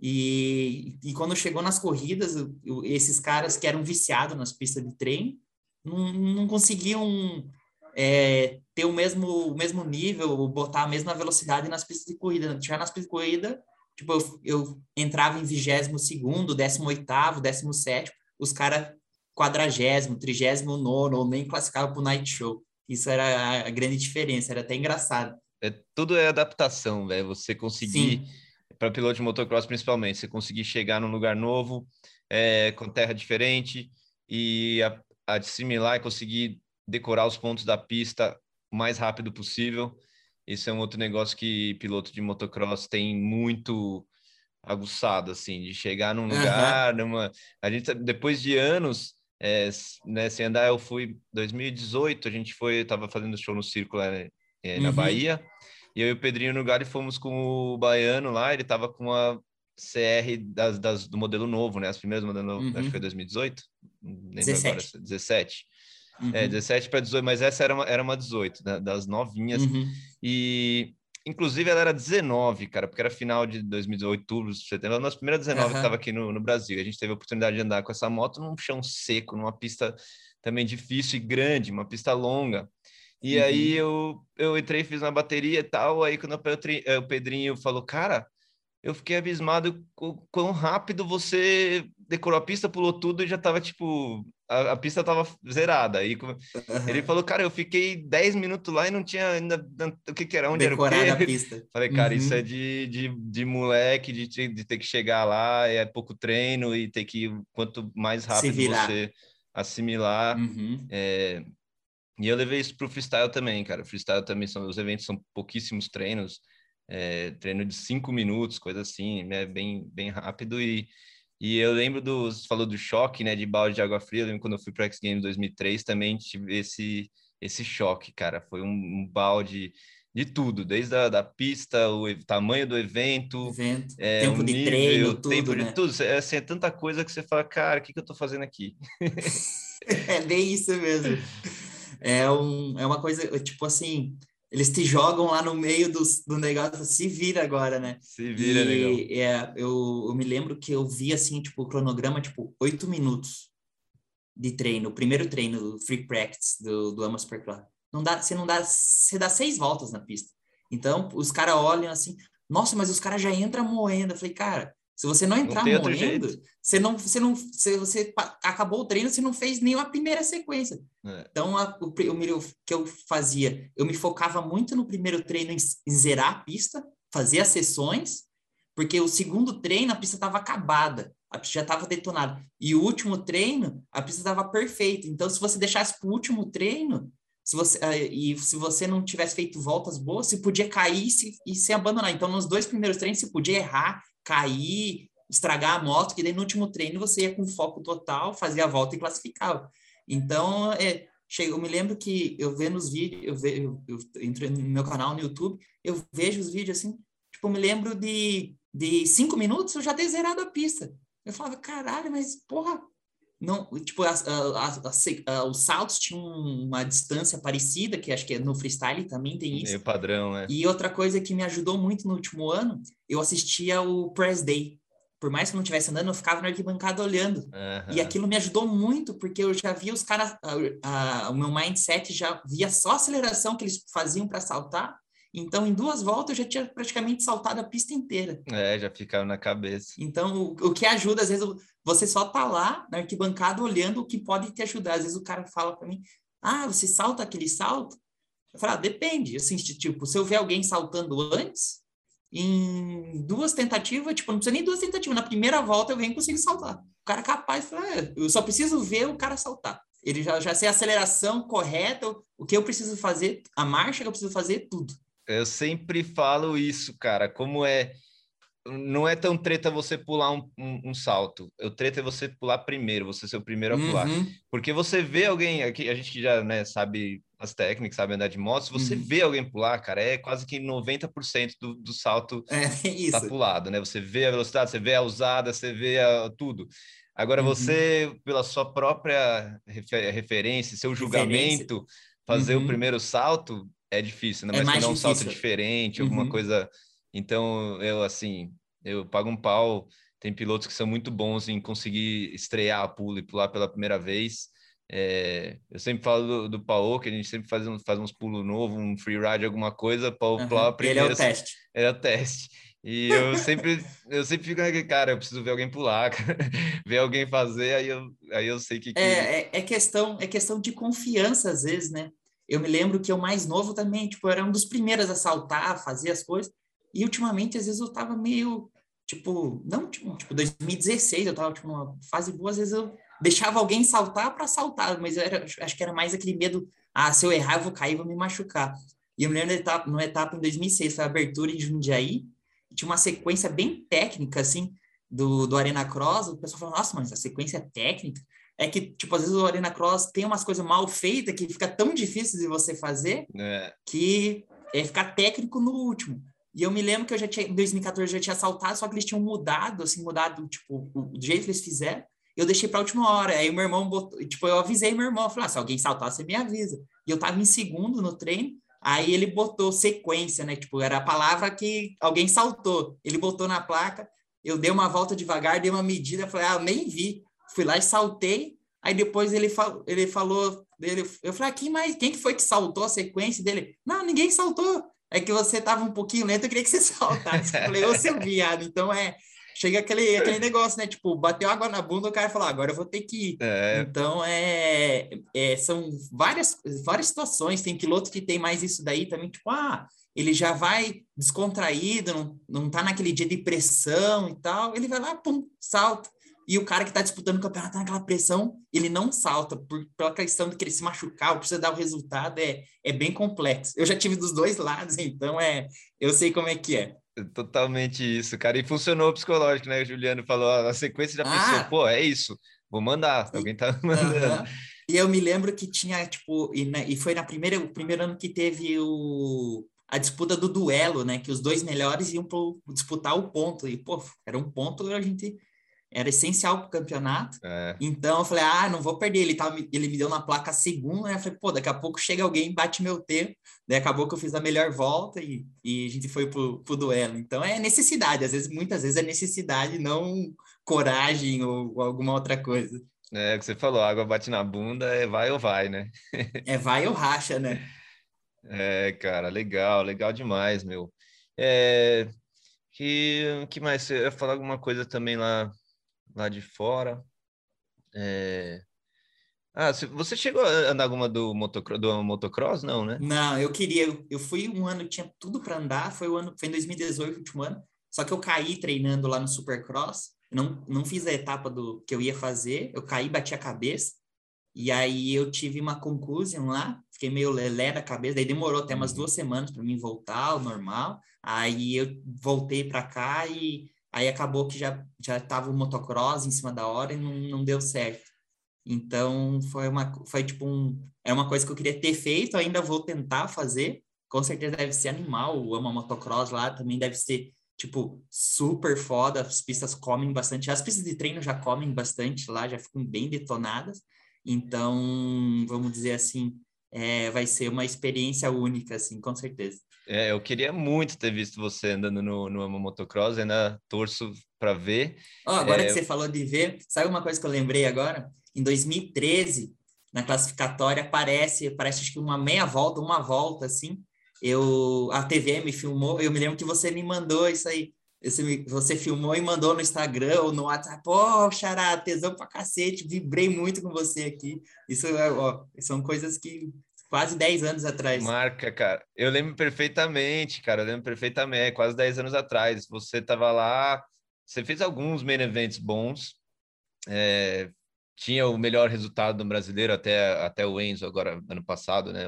E, e quando chegou nas corridas, eu, esses caras que eram viciados nas pistas de treino não, não conseguiam é, ter o mesmo, o mesmo nível, botar a mesma velocidade nas pistas de corrida. Tinha nas pistas de corrida, tipo, eu, eu entrava em 22 segundo, 18 17 os caras quadragésimo, trigésimo nono, ou nem classificavam para o night show. Isso era a grande diferença, era até engraçado. É, tudo é adaptação, velho. Você conseguir, para piloto de motocross principalmente, você conseguir chegar num lugar novo, é, com terra diferente, e a, assimilar e conseguir decorar os pontos da pista o mais rápido possível. Esse é um outro negócio que piloto de motocross tem muito aguçado, assim, de chegar num lugar, uhum. numa... A gente, depois de anos, é, né, sem andar, eu fui 2018, a gente foi, tava fazendo show no Círculo é, é, na uhum. Bahia, e eu e o Pedrinho no Gale fomos com o Baiano lá, ele tava com a CR das, das, do modelo novo, né, as primeiras modelo uhum. acho que foi 2018, não lembro 17. agora, 17. Uhum. É, 17 para 18, mas essa era uma, era uma 18, né, das novinhas. Uhum. E, inclusive, ela era 19, cara, porque era final de 2018, outubro, setembro, uma das primeiras 19 uhum. que estava aqui no, no Brasil. A gente teve a oportunidade de andar com essa moto num chão seco, numa pista também difícil e grande, uma pista longa. E uhum. aí eu, eu entrei, fiz uma bateria e tal. Aí quando o Pedrinho falou, cara, eu fiquei abismado com quão rápido você decorou a pista, pulou tudo e já tava tipo a, a pista tava zerada. Aí uhum. ele falou, cara, eu fiquei 10 minutos lá e não tinha ainda o que, que era, onde Decorada era o quê? a pista. Falei, cara, uhum. isso é de, de, de moleque, de, de ter que chegar lá, é pouco treino e ter que, quanto mais rápido você assimilar. Uhum. É... E eu levei isso pro freestyle também, cara. Freestyle também são, os eventos são pouquíssimos treinos, é, treino de cinco minutos, coisa assim, é bem, bem rápido e e eu lembro dos falou do choque, né, de balde de água fria. Eu lembro quando eu fui para X Games 2003 também tive esse esse choque, cara. Foi um, um balde de tudo, desde a da pista, o tamanho do evento, evento é, tempo de nível, treino, tudo, tempo né? de tudo. É, assim, é tanta coisa que você fala, cara, o que, que eu tô fazendo aqui? é bem isso mesmo. É, um, é uma coisa, tipo assim, eles te jogam lá no meio do, do negócio, se vira agora, né? Se vira, e, legal. É, eu, eu me lembro que eu vi, assim, tipo, o cronograma, tipo, oito minutos de treino, o primeiro treino, do free practice do, do Amos Club. Não dá, você não dá, você dá seis voltas na pista. Então, os caras olham assim, nossa, mas os caras já entram moendo. Eu falei, cara, se você não entrar não morrendo, você não, você não, se você acabou o treino, você não fez nem a primeira sequência. É. Então, a, o, o, que eu fazia, eu me focava muito no primeiro treino em, em zerar a pista, fazer as sessões, porque o segundo treino a pista estava acabada, a pista já estava detonada. E o último treino, a pista estava perfeita. Então, se você deixasse para o último treino, se você, uh, e se você não tivesse feito voltas boas, você podia cair e se, e se abandonar. Então, nos dois primeiros treinos, você podia errar cair, estragar a moto, que daí no último treino você ia com foco total, fazia a volta e classificava. Então, é, eu me lembro que eu vendo os vídeos, eu, ve, eu, entro no meu canal no YouTube, eu vejo os vídeos assim, tipo, eu me lembro de, de cinco minutos eu já ter zerado a pista. Eu falava, caralho, mas porra, não, tipo, as, as, as, os saltos tinham uma distância parecida, que acho que no freestyle também tem isso. Meio padrão, né? E outra coisa que me ajudou muito no último ano, eu assistia o Press Day. por mais que eu não estivesse andando, eu ficava na arquibancada olhando. Uhum. E aquilo me ajudou muito, porque eu já via os caras, o meu mindset já via só a aceleração que eles faziam para saltar. Então, em duas voltas, eu já tinha praticamente saltado a pista inteira. É, já ficava na cabeça. Então, o, o que ajuda, às vezes, você só tá lá na arquibancada olhando o que pode te ajudar. Às vezes o cara fala para mim, ah, você salta aquele salto? Eu falo, ah, depende. Assim, tipo, se eu ver alguém saltando antes, em duas tentativas, tipo, não precisa nem duas tentativas. Na primeira volta eu venho e consigo saltar. O cara é capaz, fala, é, eu só preciso ver o cara saltar. Ele já, já sei a aceleração correta, o que eu preciso fazer, a marcha que eu preciso fazer, tudo. Eu sempre falo isso, cara, como é não é tão treta você pular um, um, um, salto. O treta é você pular primeiro, você ser o primeiro a pular. Uhum. Porque você vê alguém, aqui, a gente já né, sabe as técnicas, sabe andar de moto, se você uhum. vê alguém pular, cara, é quase que 90% do, do salto é, tá pulado, né? Você vê a velocidade, você vê a usada, você vê a, tudo. Agora, uhum. você, pela sua própria refer referência, seu julgamento, referência. fazer o uhum. primeiro salto é difícil, né? Mas é quando é um difícil. salto diferente, alguma Uhum. coisa então, eu, assim, eu pago um pau. Tem pilotos que são muito bons em conseguir estrear a pulo e pular pela primeira vez. É, eu sempre falo do, do que a gente sempre faz, um, faz uns pulos novos, um free ride, alguma coisa, Paulo Uhum. pular a Ele é o teste. É o teste. E eu sempre, eu sempre fico naquele, cara, eu preciso ver alguém pular, cara. ver alguém fazer, aí eu, aí eu sei que... que... É, é, é questão, é questão de confiança, às vezes, né? Eu me lembro que eu mais novo também, tipo, eu era um dos primeiros a saltar, a fazer as coisas. E ultimamente, às vezes, eu tava meio, tipo, não, tipo, tipo 2016, eu tava, tipo, numa fase boa, às vezes eu deixava alguém saltar para saltar, mas era, acho que era mais aquele medo, ah, se eu errar, eu vou cair, vou me machucar. E eu me lembro etapa, numa etapa em 2006, foi a abertura em Jundiaí, tinha uma sequência bem técnica, assim, do, do Arena Cross, o pessoal falou, nossa, mas a sequência é técnica? É que, tipo, às vezes o Arena Cross tem umas coisas mal feitas que fica tão difícil de você fazer É, que é ficar técnico no último. E eu me lembro que eu já tinha, em 2014 eu já tinha saltado, só que eles tinham mudado, assim, mudado, tipo, o, jeito que eles fizeram. Eu deixei para a última hora. Aí o meu irmão botou, tipo, eu avisei meu irmão, eu falei, ah, se alguém saltar, você me avisa. E eu tava em segundo no treino, aí ele botou sequência, né? Tipo, era a palavra que alguém saltou. Ele botou na placa, eu dei uma volta devagar, dei uma medida, falei, ah, eu nem vi. Fui lá e saltei. Aí depois ele, fal, ele falou, ele, eu falei, ah, quem, mais, quem que foi que saltou a sequência dele? Não, ninguém saltou é que você tava um pouquinho lento, eu queria que você saltasse. Eu falei, ô seu viado. Então é, chega aquele, aquele negócio, né? Tipo, bateu água na bunda, o cara falou, agora eu vou ter que ir. é, Então é, é, são várias, várias situações. Tem piloto que tem mais isso daí também, tipo, ah, ele já vai descontraído, não, não tá naquele dia de pressão e tal, ele vai lá, pum, salta. E o cara que tá disputando o campeonato tá naquela pressão, ele não salta, por, pela questão de querer se machucar, ou precisa dar o resultado, é, é bem complexo. Eu já tive dos dois lados, então é, eu sei como é que é. totalmente isso, cara. E funcionou o psicológico, né? O Juliano falou, a sequência já Ah! pensou, pô, é isso, vou mandar. Alguém tá mandando. Aham. E eu me lembro que tinha, tipo, e, né, e foi na primeira, o primeiro ano que teve o, a disputa do duelo, né? Que os dois melhores iam pro, disputar o ponto. E, pô, era um ponto, a gente era essencial pro campeonato. É, Então eu falei, ah, não vou perder. Ele, tava, ele me deu na placa segunda, né? Eu falei, pô, daqui a pouco chega alguém bate meu tempo. Daí acabou que eu fiz a melhor volta e, e a gente foi pro, pro duelo. Então é necessidade, às vezes, muitas vezes é necessidade, não coragem ou, ou alguma outra coisa. é o que você falou, água bate na bunda, é vai ou vai, né? É vai ou racha, né? É, cara, legal, legal demais, meu. É, que, que mais? Eu ia falar alguma coisa também lá, lá de fora. É, ah, você chegou a andar alguma do motocross, do motocross? Não, né? Não, eu queria, eu, fui um ano, tinha tudo para andar, foi o ano, foi em 2018, o último ano, só que eu caí treinando lá no Supercross, não, não fiz a etapa do que eu ia fazer, eu caí, bati a cabeça, e aí eu tive uma conclusão lá, fiquei meio lelé da cabeça, daí demorou até umas Uhum. duas semanas para mim voltar ao normal, aí eu voltei para cá e aí acabou que já já tava o motocross em cima da hora e não, não deu certo. Então foi uma foi tipo um é uma coisa que eu queria ter feito, ainda vou tentar fazer. Com certeza deve ser animal, o Ama Motocross lá também deve ser tipo super foda, as pistas comem bastante, as pistas de treino já comem bastante lá, já ficam bem detonadas. Então, vamos dizer assim, é, vai ser uma experiência única, assim, com certeza. É, eu queria muito ter visto você andando no, no Ama Motocross, ainda torço para ver. Oh, agora é... que você falou de ver, sabe uma coisa que eu lembrei agora? Em 2013, na classificatória, aparece, parece acho que uma meia volta, uma volta, assim. Eu, a TV me filmou, eu me lembro que você me mandou isso aí. Você, você filmou e mandou no Instagram ou no WhatsApp. Pô, oh, Xará, tesão pra cacete, vibrei muito com você aqui. Isso ó, são coisas que quase 10 anos atrás. Marca, cara. Eu lembro perfeitamente, cara. Eu lembro perfeitamente, é quase 10 anos atrás. Você tava lá, você fez alguns main events bons. É, tinha o melhor resultado do brasileiro até, até o Enzo, agora, ano passado, né?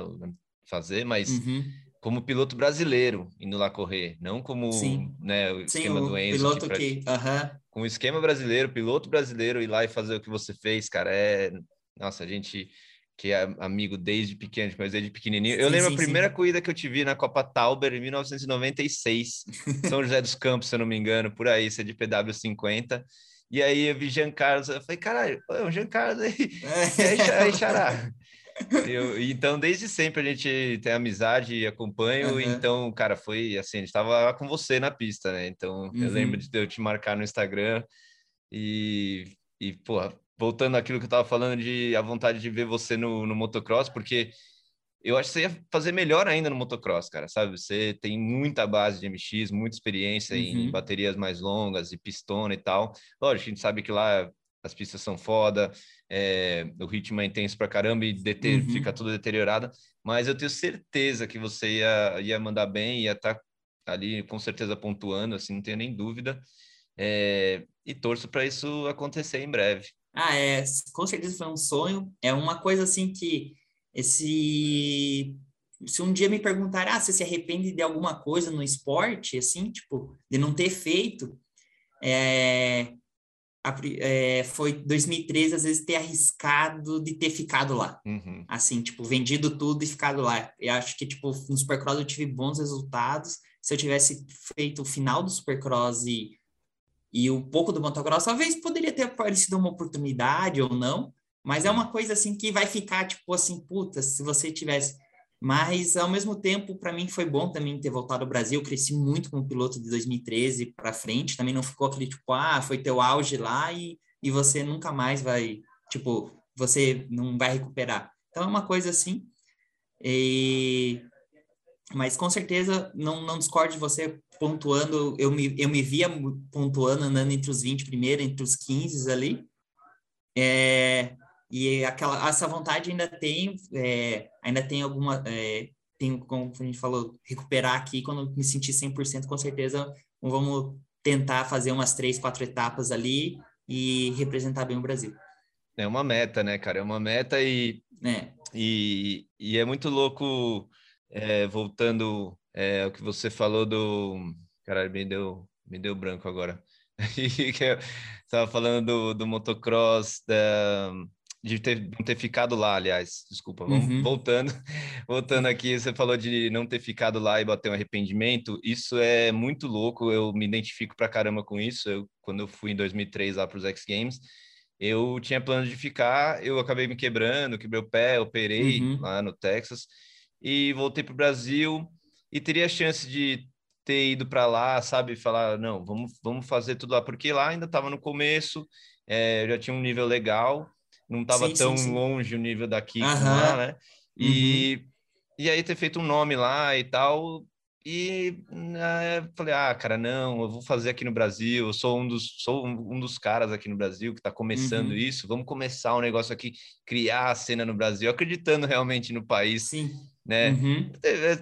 Fazer, mas. Uhum como piloto brasileiro indo lá correr, não como Sim. né, o Sim, esquema o do Enzo. Piloto que, que... Uhum. Com o esquema brasileiro, piloto brasileiro ir lá e fazer o que você fez, cara, é. Nossa, a gente que é amigo desde pequeno, mas desde pequenininho. eu lembro sim, a primeira sim. corrida que eu te vi na Copa Tauber em 1996, São José dos Campos, se eu não me engano, por aí, você é de PW50. E aí eu vi Jean Carlos, eu falei, caralho, é o Jean Carlos aí, é. aí, Xará. Eu, então, desde sempre a gente tem amizade e acompanho. Uhum. Então, cara, foi assim, a gente estava com você na pista, né? Então, uhum. eu lembro de eu te marcar no Instagram e, e porra, voltando àquilo que eu estava falando de a vontade de ver você no, no motocross, porque eu acho que você ia fazer melhor ainda no motocross, cara, sabe? Você tem muita base de MX, muita experiência uhum. em baterias mais longas e pistona e tal. Lógico, a gente sabe que lá as pistas são foda, é, o ritmo é intenso pra caramba e deter, uhum. fica tudo deteriorado, mas eu tenho certeza que você ia, ia mandar bem, ia estar tá ali com certeza pontuando, assim, não tenho nem dúvida, é, e torço para isso acontecer em breve. Ah, é, com certeza foi um sonho, é uma coisa assim que esse se um dia me perguntar, ah, você se arrepende de alguma coisa no esporte, assim, tipo, de não ter feito, é, é, foi 2013, às vezes, ter arriscado de ter ficado lá. Uhum. Assim, tipo, vendido tudo e ficado lá. Eu acho que, tipo, no Supercross eu tive bons resultados. Se eu tivesse feito o final do Supercross e, e um pouco do motocross, talvez poderia ter aparecido uma oportunidade ou não. Mas é uma coisa, assim, que vai ficar, tipo, assim, puta, se você tivesse mas, ao mesmo tempo, para mim foi bom também ter voltado ao Brasil. Eu cresci muito como piloto de 2013 para frente. Também não ficou aquele tipo, ah, foi teu auge lá e, e você nunca mais vai, tipo, você não vai recuperar. Então, é uma coisa assim. E... Mas, com certeza, não, não discordo de você pontuando. Eu me, eu me via pontuando, andando entre os 20 primeiro, entre os 15 ali. É, e aquela, essa vontade ainda tem, é, ainda tem alguma, é, tem, como a gente falou, recuperar aqui, quando me sentir 100%, com certeza vamos tentar fazer umas três, quatro etapas ali e representar bem o Brasil. É uma meta, né, cara? É uma meta e é, e, e é muito louco, é, voltando é, ao que você falou do... Caralho, me deu, me deu branco agora. estava falando do, do motocross, da, de ter, não ter ficado lá, aliás, desculpa, vamos, uhum. voltando, voltando aqui, você falou de não ter ficado lá e bater um arrependimento, isso é muito louco, eu me identifico pra caramba com isso, eu, quando eu fui em 2003 lá para os X Games, eu tinha plano de ficar, eu acabei me quebrando, quebrei o pé, operei uhum. lá no Texas, e voltei para o Brasil, e teria a chance de ter ido para lá, sabe, falar, não, vamos, vamos fazer tudo lá, porque lá ainda estava no começo, é, já tinha um nível legal, não estava tão sim, sim. longe o nível daqui uhum. lá, né? E, uhum. e aí ter feito um nome lá e tal. E né, falei, ah, cara, não, eu vou fazer aqui no Brasil, eu sou um dos, sou um, dos caras aqui no Brasil que está começando uhum. isso, vamos começar um negócio aqui, criar a cena no Brasil, acreditando realmente no país. Sim. Né? Uhum.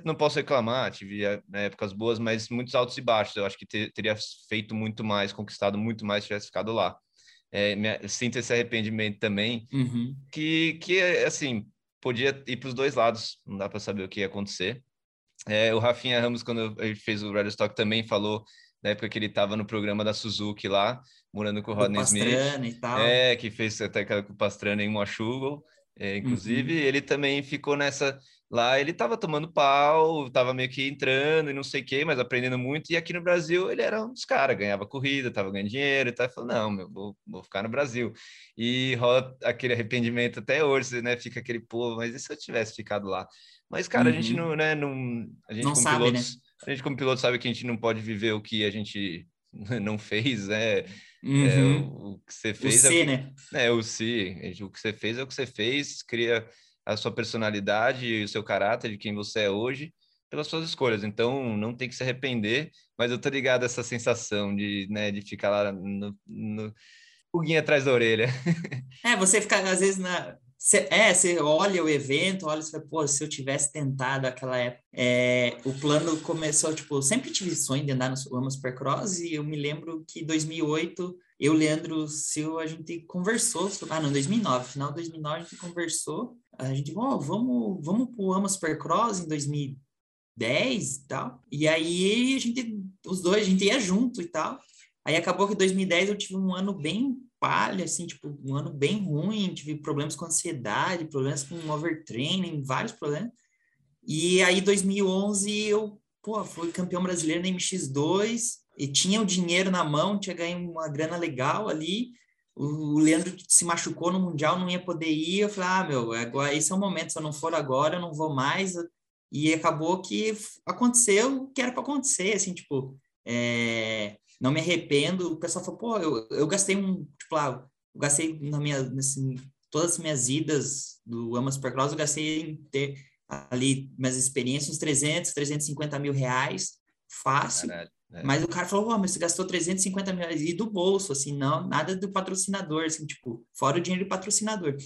Não posso reclamar, tive é, épocas boas, mas muitos altos e baixos. Eu acho que ter, teria feito muito mais, conquistado muito mais se tivesse ficado lá é, sinto esse arrependimento também, uhum. que, que, assim, podia ir para os dois lados, não dá para saber o que ia acontecer. É, o Rafinha Ramos, quando gente fez o Radio Stock, também falou na época que ele estava no programa da Suzuki lá, morando com o Rodney Smith. E tal. É, que fez até com o Pastrana em Moachugo, é, inclusive, uhum. ele também ficou nessa Lá ele estava tomando pau, estava meio que entrando e não sei o quê, mas aprendendo muito. E aqui no Brasil ele era um dos caras, ganhava corrida, estava ganhando dinheiro e tal. Falou, não, meu, vou, vou ficar no Brasil. E rola aquele arrependimento até hoje, né? Fica aquele, pô, mas e se eu tivesse ficado lá? Mas, cara, uhum. a gente uhum. não, né, não, a gente não como sabe, pilotos, né? a gente como piloto sabe que a gente não pode viver o que a gente não fez, né? Uhum. É, o, o, que você fez o é, o que, né? é o C. O que você fez é o que você fez, cria a sua personalidade, o seu caráter de quem você é hoje pelas suas escolhas. Então, não tem que se arrepender, mas eu tô ligado a essa sensação de, né, de ficar lá no, no pulguinho atrás da orelha. É, você fica às vezes na Cê, é, você olha o evento, olha e fala, pô, se eu tivesse tentado aquela época. É, o plano começou, tipo, eu sempre tive sonho de andar no Ama Supercross e eu me lembro que em 2008, eu, Leandro Silva, a gente conversou, sobre, ah, não, 2009, final de 2009 a gente conversou, a gente, oh, vamos, vamos pro Ama Supercross em 2010 e tal. E aí a gente, os dois, a gente ia junto e tal. Aí acabou que em 2010 eu tive um ano bem palha, assim, tipo, um ano bem ruim, tive problemas com ansiedade, problemas com overtraining, vários problemas. E aí, 2011, eu, pô, fui campeão brasileiro na MX2 e tinha o dinheiro na mão, tinha ganho uma grana legal ali. O Leandro se machucou no Mundial, não ia poder ir. Eu falei, ah, meu, agora, esse é o momento, se eu não for agora, eu não vou mais. E acabou que aconteceu o que era para acontecer, assim, tipo, é, não me arrependo. O pessoal falou, pô, eu, eu gastei um, tipo, lá, eu gastei na minha, nesse, todas as minhas idas do Ama Supercross, eu gastei em ter ali minhas experiências, uns 300, 350 mil reais, fácil. Caralho, é. Mas o cara falou, oh, mas você gastou 350 mil reais, e do bolso, assim, não, nada do patrocinador, assim, tipo, fora o dinheiro do patrocinador.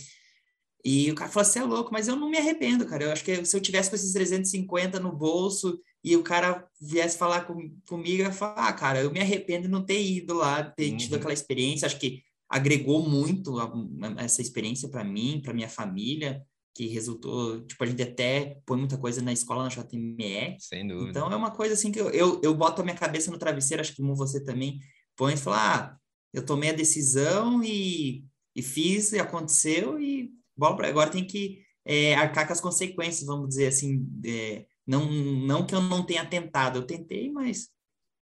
E o cara falou, você é louco, mas eu não me arrependo, cara. Eu acho que se eu tivesse com esses 350 no bolso e o cara viesse falar com, comigo, eu ia falar, ah, cara, eu me arrependo de não ter ido lá, ter uhum. tido aquela experiência. Acho que agregou muito a, a, essa experiência para mim, para minha família, que resultou, tipo, a gente até põe muita coisa na escola na JME. Sem dúvida. Então é uma coisa assim que eu, eu, eu boto a minha cabeça no travesseiro, acho que como você também põe e fala, ah, eu tomei a decisão e, e fiz, e aconteceu, e bola agora tem que é, arcar com as consequências, vamos dizer assim, é, não, não que eu não tenha tentado, eu tentei, mas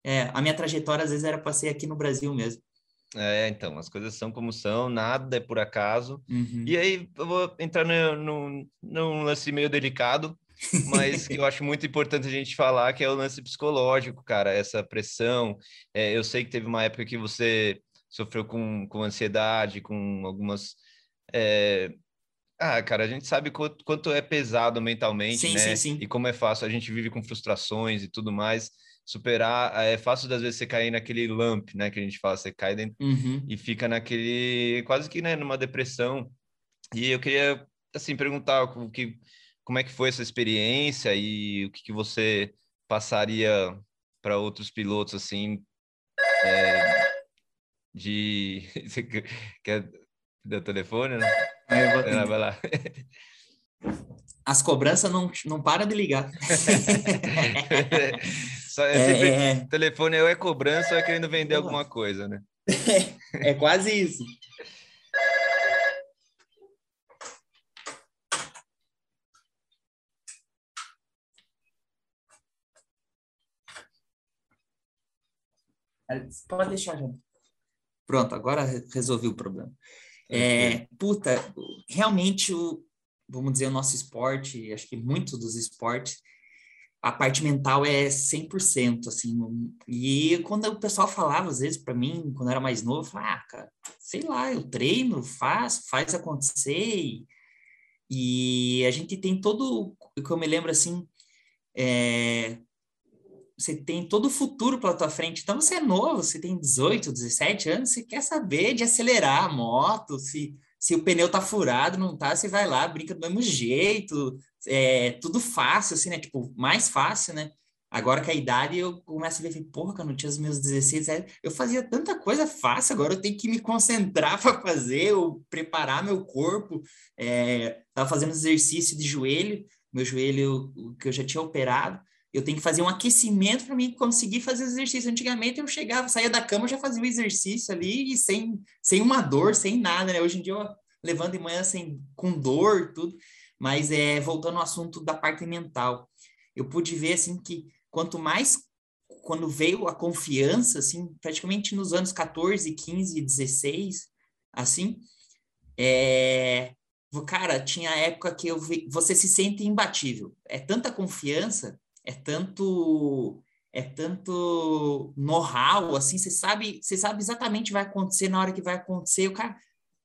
é, a minha trajetória às vezes era para ser aqui no Brasil mesmo. É, então, as coisas são como são, nada é por acaso. Uhum. E aí eu vou entrar no, no, num lance meio delicado, mas que eu acho muito importante a gente falar, que é o lance psicológico, cara, essa pressão. É, eu sei que teve uma época que você sofreu com, com ansiedade, com algumas é, ah, cara, a gente sabe quanto, quanto é pesado mentalmente, sim, né? Sim, sim. E como é fácil, a gente vive com frustrações e tudo mais. Superar, é fácil das vezes você cair naquele lump, né? Que a gente fala, você cai dentro uhum. e fica naquele, quase que, né, numa depressão. E eu queria, assim, perguntar o que, como é que foi essa experiência e o que, que você passaria para outros pilotos, assim, é, de... Você quer dar telefone, né? Vou vai lá. As cobranças não, não param de ligar. Só é, sempre, é, telefone ou é cobrança ou é querendo vender alguma coisa, né? É, quase isso. Pode deixar, já. Pronto, agora resolvi o problema. É, puta, realmente, o, vamos dizer, o nosso esporte, acho que muito dos esportes, a parte mental é 100%, assim. E quando o pessoal falava, às vezes, para mim, quando era mais novo, eu falava, ah, cara, sei lá, eu treino, faço, faz acontecer. E, e a gente tem todo, o que eu me lembro, assim, é, você tem todo o futuro pela tua frente. Então você é novo, você tem 18, 17 anos, você quer saber de acelerar a moto, se, se o pneu tá furado, não tá, você vai lá, brinca do mesmo jeito, é tudo fácil, assim, né? Tipo, mais fácil, né? Agora que a idade eu começo a ver, porra, quando eu tinha os meus 16 anos, eu fazia tanta coisa fácil, agora eu tenho que me concentrar para fazer, eu preparar meu corpo. É, tava fazendo exercício de joelho, meu joelho que eu já tinha operado, eu tenho que fazer um aquecimento para mim conseguir fazer exercício. Antigamente eu chegava, saía da cama, já fazia o exercício ali e sem, sem uma dor, sem nada, né? Hoje em dia eu levanto de manhã sem, com dor, tudo. Mas é, voltando ao assunto da parte mental, eu pude ver assim que quanto mais quando veio a confiança, assim, praticamente nos anos 14, 15, 16, assim, é, cara, tinha época que eu vi, você se sente imbatível. É tanta confiança é tanto é tanto know-how, assim, você sabe, você sabe exatamente o que vai acontecer na hora que vai acontecer, o cara,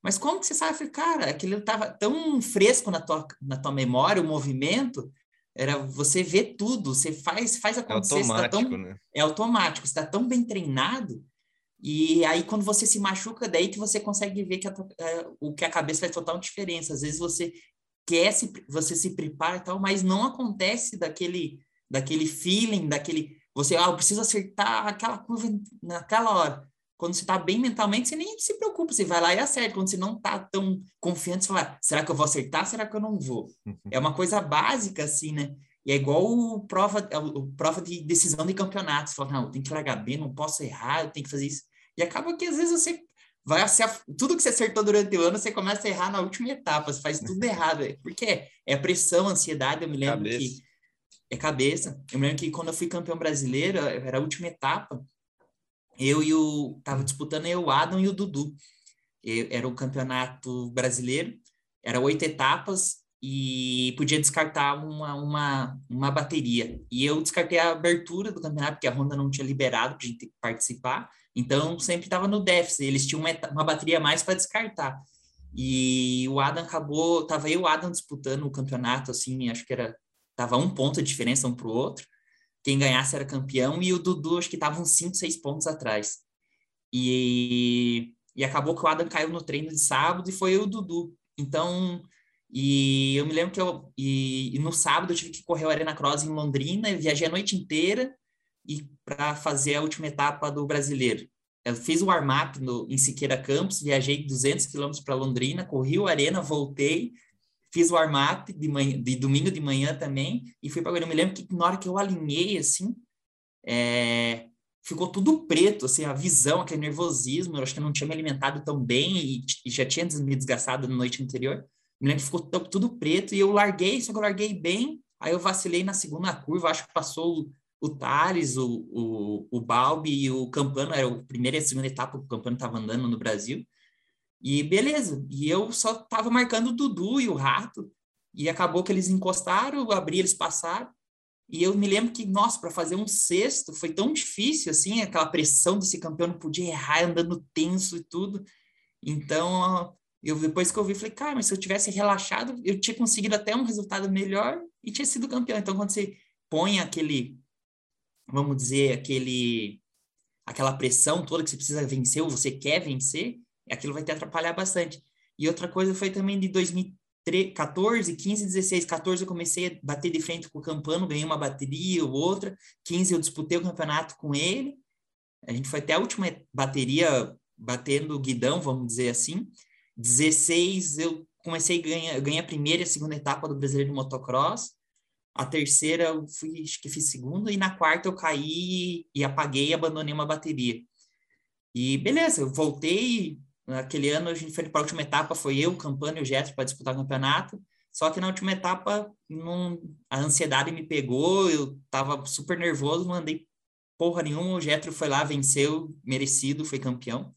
mas como que você sabe? Cara, aquilo estava tão fresco na tua, na tua memória, o movimento, era você vê tudo, você faz, faz é acontecer. É automático, tá tão, né? É automático, você está tão bem treinado, e aí quando você se machuca, daí que você consegue ver que a, é, o que a cabeça faz total diferença. Às vezes você quer se, você se prepara e tal, mas não acontece daquele, daquele feeling, daquele, você, ah, eu preciso acertar aquela curva naquela hora. Quando você está bem mentalmente, você nem se preocupa, você vai lá e acerta. Quando você não está tão confiante, você fala, será que eu vou acertar? Será que eu não vou? É uma coisa básica, assim, né? E é igual o prova, o prova de decisão de campeonato. Você fala, não, eu tenho que largar bem, não posso errar, eu tenho que fazer isso. E acaba que às vezes você vai tudo que você acertou durante o ano, você começa a errar na última etapa, você faz tudo errado. Porque é pressão, ansiedade, eu me lembro cabeça. que é cabeça. Eu me lembro que quando eu fui campeão brasileiro, era a última etapa, eu e o. Tava disputando eu, o Adam e o Dudu. Eu, era o campeonato brasileiro, era oito etapas e podia descartar uma, uma, uma bateria. E eu descartei a abertura do campeonato, porque a Honda não tinha liberado para a gente participar, então sempre estava no déficit. Eles tinham uma, uma bateria a mais para descartar. E o Adam acabou, tava eu e o Adam disputando o campeonato, assim, acho que era, tava um ponto de diferença um para o outro quem ganhasse era campeão, e o Dudu acho que estava uns 5, 6 pontos atrás. E, e acabou que o Adam caiu no treino de sábado e foi o Dudu. Então, e eu me lembro que eu, e, e no sábado eu tive que correr o Arena Cross em Londrina, eu viajei a noite inteira e para fazer a última etapa do brasileiro. Eu fiz o warm-up em Siqueira Campos, viajei 200 quilômetros para Londrina, corri o Arena, voltei, fiz o warm-up de, de domingo de manhã também e fui para Eu me lembro que na hora que eu alinhei, assim, é, ficou tudo preto, assim, a visão, aquele nervosismo, eu acho que eu não tinha me alimentado tão bem e, e já tinha me desgastado na noite anterior. Me lembro que ficou tudo preto e eu larguei, só que eu larguei bem, aí eu vacilei na segunda curva, acho que passou o, o Thales, o, o, o Balbi e o Campano, era a primeira e a segunda etapa que o Campano estava andando no Brasil, e beleza. E eu só tava marcando o Dudu e o Rato. E acabou que eles encostaram, eu abri, eles passaram. E eu me lembro que, nossa, para fazer um sexto foi tão difícil, assim, aquela pressão desse campeão não podia errar, andando tenso e tudo. Então, eu depois que eu vi, falei, cara, mas se eu tivesse relaxado, eu tinha conseguido até um resultado melhor e tinha sido campeão. Então, quando você põe aquele, vamos dizer, aquele, aquela pressão toda que você precisa vencer ou você quer vencer, aquilo vai te atrapalhar bastante. E outra coisa foi também de 2014, 15, 16, 14 eu comecei a bater de frente com o Campano, ganhei uma bateria ou outra, 15 eu disputei o campeonato com ele, a gente foi até a última bateria batendo o guidão, vamos dizer assim, 16 eu comecei a ganhar, ganhei a primeira e a segunda etapa do Brasileiro de Motocross, a terceira eu fui, acho que fiz segunda, e na quarta eu caí e apaguei e abandonei uma bateria. E beleza, eu voltei, Naquele ano a gente foi para a última etapa, foi eu, Campana e o Getro para disputar o campeonato. Só que na última etapa a ansiedade me pegou, eu estava super nervoso, não andei porra nenhuma. O Getro foi lá, venceu, merecido, foi campeão.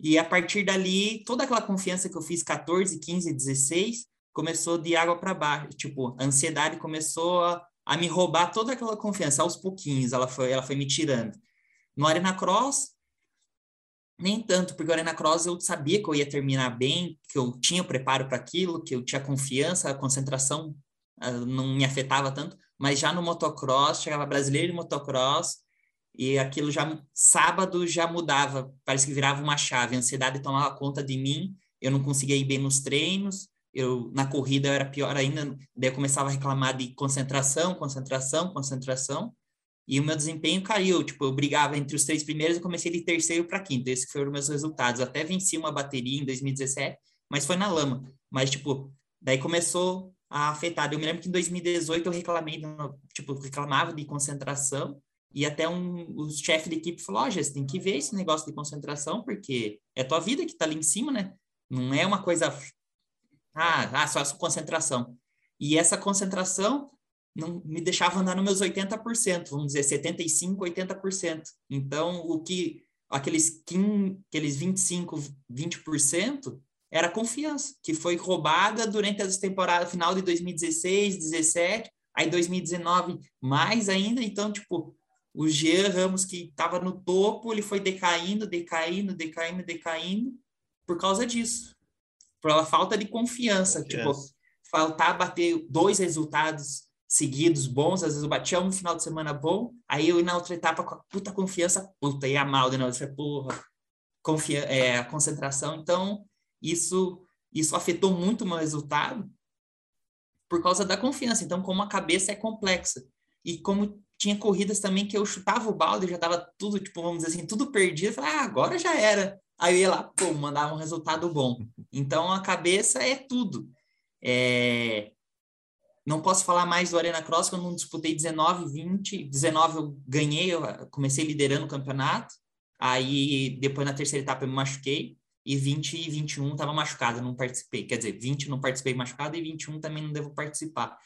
E a partir dali, toda aquela confiança que eu fiz 14, 15, 16, começou de água para baixo. Tipo, a ansiedade começou a, a, me roubar toda aquela confiança aos pouquinhos, ela foi, ela foi me tirando. No Arena Cross, nem tanto, porque o Arena Cross eu sabia que eu ia terminar bem, que eu tinha preparo para aquilo, que eu tinha confiança, a concentração uh, não me afetava tanto, mas já no motocross, chegava brasileiro de motocross, e aquilo já, sábado já mudava, parece que virava uma chave, a ansiedade tomava conta de mim, eu não conseguia ir bem nos treinos, eu na corrida era pior ainda, daí eu começava a reclamar de concentração, concentração, concentração, e o meu desempenho caiu. Tipo, eu brigava entre os três primeiros e comecei de terceiro para quinto. Esses foram meus resultados. Até venci uma bateria em 2017, mas foi na lama. Mas, tipo, daí começou a afetar. Eu me lembro que em 2018 eu reclamei, tipo, reclamava de concentração e até um, o chefe de equipe falou, ó, oh, você tem que ver esse negócio de concentração, porque é tua vida que tá ali em cima, né? Não é uma coisa, ah, ah só essa concentração. E essa concentração não me deixava andar nos meus 80%, vamos dizer 75, 80%. Então, o que aqueles 15, aqueles 25, 20% era confiança, que foi roubada durante as temporadas final de 2016, 17, aí 2019 mais ainda, então tipo, O Jean Ramos, que estava no topo, ele foi decaindo, decaindo, decaindo, decaindo, por causa disso. Pela falta de confiança. confiança. Tipo, faltar bater dois resultados seguidos bons, às vezes eu batia um final de semana bom, aí eu ia na outra etapa com a puta confiança, puta, ia mal de novo, porra, confia é, a concentração. Então, isso, isso afetou muito o meu resultado por causa da confiança. Então, como a cabeça é complexa. E como tinha corridas também que eu chutava o balde, já tava tudo, tipo, vamos dizer assim, tudo perdido. Eu falei, ah, agora já era. Aí eu ia lá, pô, mandava um resultado bom. Então, a cabeça é tudo. É... Não posso falar mais do Arena Cross, que eu não disputei 19, 20. 19 eu ganhei, eu comecei liderando o campeonato. Aí, depois na terceira etapa eu me machuquei. E 20 e 21 estava machucado, não participei. Quer dizer, 20 não participei machucado e 21 também não devo participar.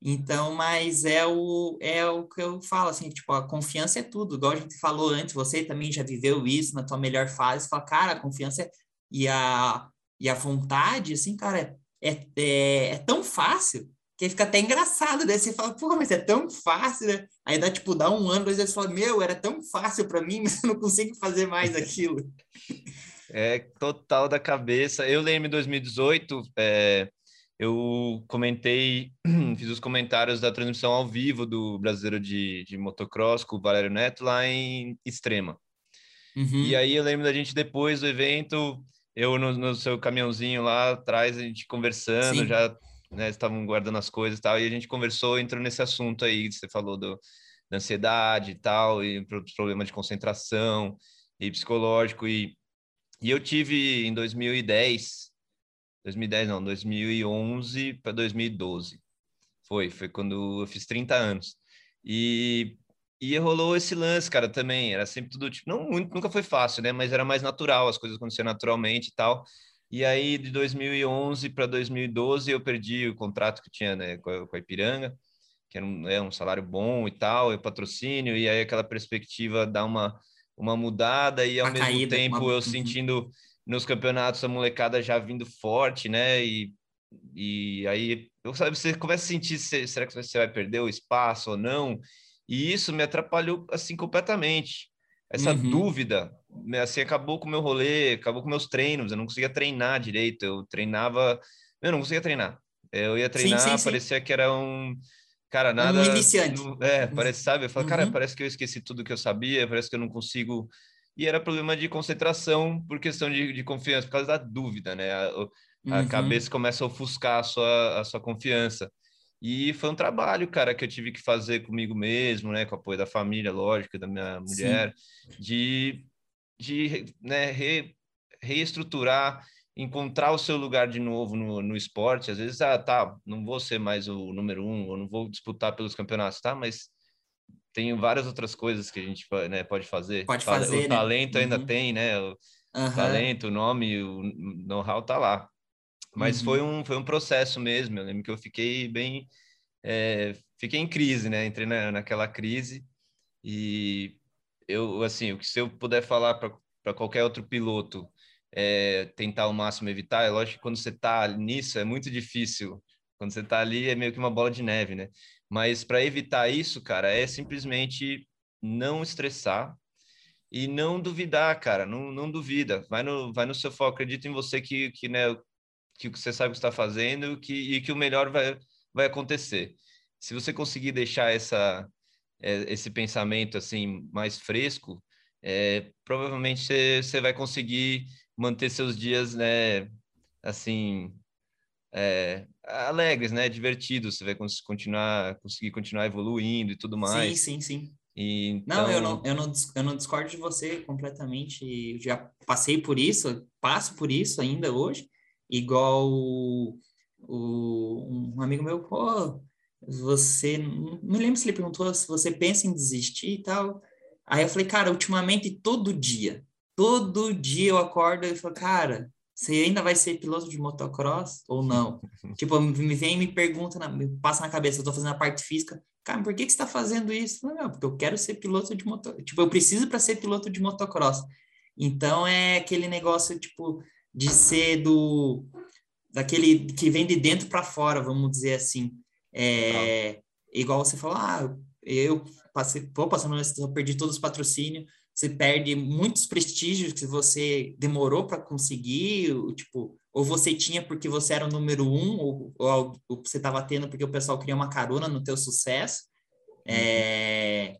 Então, mas é o, é o que eu falo, assim, tipo, a confiança é tudo. Igual a gente falou antes, você também já viveu isso na tua melhor fase. Fala, cara, a confiança é... e, a, e a vontade, assim, cara, é, é, é tão fácil que fica até engraçado, né? Você fala, pô, mas é tão fácil, né? Aí dá, tipo, dá um ano, dois vezes, você fala, meu, era tão fácil para mim, mas eu não consigo fazer mais aquilo. É total da cabeça. Eu lembro em 2018, é, eu comentei, fiz os comentários da transmissão ao vivo do Brasileiro de, de Motocross com o Valério Neto lá em Extrema. Uhum. E aí eu lembro da gente depois do evento, eu no, no seu caminhãozinho lá atrás, a gente conversando, Sim. já né, estavam guardando as coisas e tal, e a gente conversou, entrou nesse assunto aí, você falou do, da ansiedade e tal, e problema de concentração e psicológico, e, e eu tive em 2010 2010 não, 2011 para 2012. Foi, foi quando eu fiz 30 anos. E, e rolou esse lance, cara, também. Era sempre tudo, tipo, não, nunca foi fácil, né? Mas era mais natural, as coisas aconteciam naturalmente e tal. E aí, de 2011 para 2012, eu perdi o contrato que tinha né, com, a, com a Ipiranga, que era um, é, um salário bom e tal, e patrocínio, e aí aquela perspectiva dá uma, uma mudada, e ao a mesmo caída, tempo uma... eu uhum. sentindo nos campeonatos a molecada já vindo forte, né? E, e aí sabe, você começa a sentir se, será que você vai perder o espaço ou não? E isso me atrapalhou assim completamente. Essa uhum. dúvida, né, assim, acabou com o meu rolê, acabou com meus treinos, eu não conseguia treinar direito, eu treinava, eu não conseguia treinar. Eu ia treinar, sim, sim, parecia sim. que era um cara nada um iniciante. É, parece, sabe? Eu falo, uhum. cara, parece que eu esqueci tudo que eu sabia, parece que eu não consigo e era problema de concentração por questão de, de confiança, por causa da dúvida, né? A, a uhum. cabeça começa a ofuscar a sua, a sua confiança. E foi um trabalho, cara, que eu tive que fazer comigo mesmo, né? Com o apoio da família, lógico, da minha mulher, Sim. de, de né, re, reestruturar, encontrar o seu lugar de novo no, no esporte. Às vezes, ah, tá, não vou ser mais o número um, ou não vou disputar pelos campeonatos, tá? Mas tem várias outras coisas que a gente né, pode fazer. Pode fazer, O né? talento ainda uhum. tem, né? O uhum. talento, o nome, o know-how tá lá. Mas uhum. foi, um, foi um processo mesmo. Eu lembro que eu fiquei bem... É, fiquei em crise, né? Entrei na, naquela crise e eu, assim, o que se eu puder falar para qualquer outro piloto é, tentar ao máximo evitar, é lógico que quando você está nisso é muito difícil. Quando você está ali é meio que uma bola de neve, né? Mas para evitar isso, cara, é simplesmente não estressar e não duvidar, cara. Não, não duvida. Vai no, vai no seu foco. Acredita em você que, que, né, que você sabe o que está fazendo que, e que o melhor vai, vai acontecer. Se você conseguir deixar essa, é, esse pensamento assim mais fresco, é, provavelmente você, você vai conseguir manter seus dias, né, assim, é, alegres, né? Divertidos, você vai continuar, conseguir continuar evoluindo e tudo mais. Sim, sim, sim. E, então... Não, eu não, eu não, eu não discordo de você completamente. Eu já passei por isso, passo por isso ainda hoje. Igual o, o, um amigo meu, pô, você. Não me lembro se ele perguntou se você pensa em desistir e tal. Aí eu falei, cara, ultimamente todo dia, todo dia eu acordo e falo, cara, você ainda vai ser piloto de motocross ou não? tipo, me vem e me pergunta, na, me passa na cabeça, eu tô fazendo a parte física, cara, por que, que você tá fazendo isso? Não, não porque eu quero ser piloto de moto, tipo, eu preciso para ser piloto de motocross. Então é aquele negócio, tipo, de ser do daquele que vem de dentro para fora, vamos dizer assim. É, igual você falou, ah, eu passei, vou passando, eu perdi todos os patrocínios, você perde muitos prestígios que você demorou para conseguir, tipo, ou você tinha porque você era o número um, ou, ou, ou você estava tendo porque o pessoal queria uma carona no teu sucesso. É,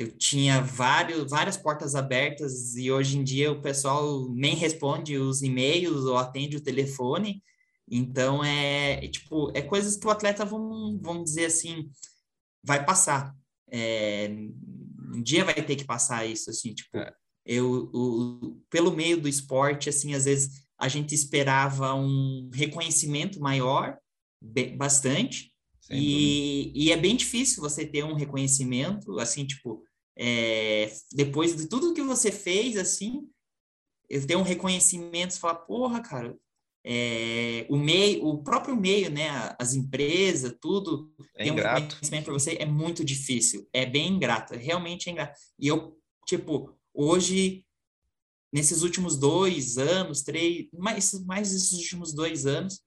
eu tinha vários, várias portas abertas e hoje em dia o pessoal nem responde os e-mails ou atende o telefone. Então, é, é tipo, é coisas que o atleta, vamos, vamos dizer assim, vai passar. É, um dia vai ter que passar isso, assim, tipo, é. eu, o, pelo meio do esporte, assim, às vezes a gente esperava um reconhecimento maior, bastante, e, e, é bem difícil você ter um reconhecimento, assim, tipo, é, depois de tudo que você fez, assim, eu ter um reconhecimento, você fala, porra, cara, é, o meio, o próprio meio, né, as empresas, tudo, é tem um reconhecimento para você, é muito difícil, é bem ingrato, realmente é ingrato. E eu, tipo, hoje, nesses últimos dois anos, três, mais, mais esses últimos dois anos,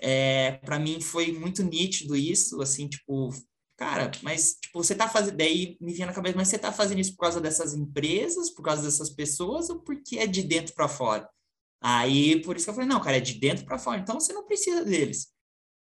é, para mim foi muito nítido isso, assim, tipo, cara, mas tipo, você tá fazendo, daí me vinha na cabeça, mas você tá fazendo isso por causa dessas empresas, por causa dessas pessoas, ou porque é de dentro para fora? Aí, por isso que eu falei, não, cara, é de dentro para fora, então você não precisa deles.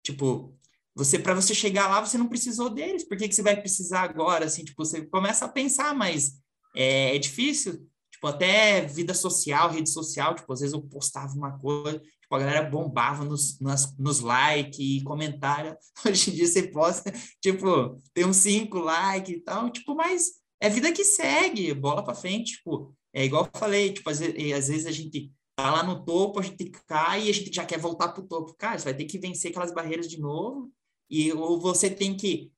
Tipo, você para você chegar lá, você não precisou deles, por que, que você vai precisar agora? Assim, tipo, você começa a pensar, mas é, é difícil. Tipo, até vida social, rede social, tipo, às vezes eu postava uma coisa, tipo, a galera bombava nos, nas, nos likes e comentário. Hoje em dia você posta, tipo, tem uns cinco likes e tal, tipo, mas é vida que segue, bola para frente, tipo, é igual eu falei, tipo, às vezes, às vezes a gente tá lá no topo, a gente cai e a gente já quer voltar para o topo. Cara, você vai ter que vencer aquelas barreiras de novo, e ou você tem que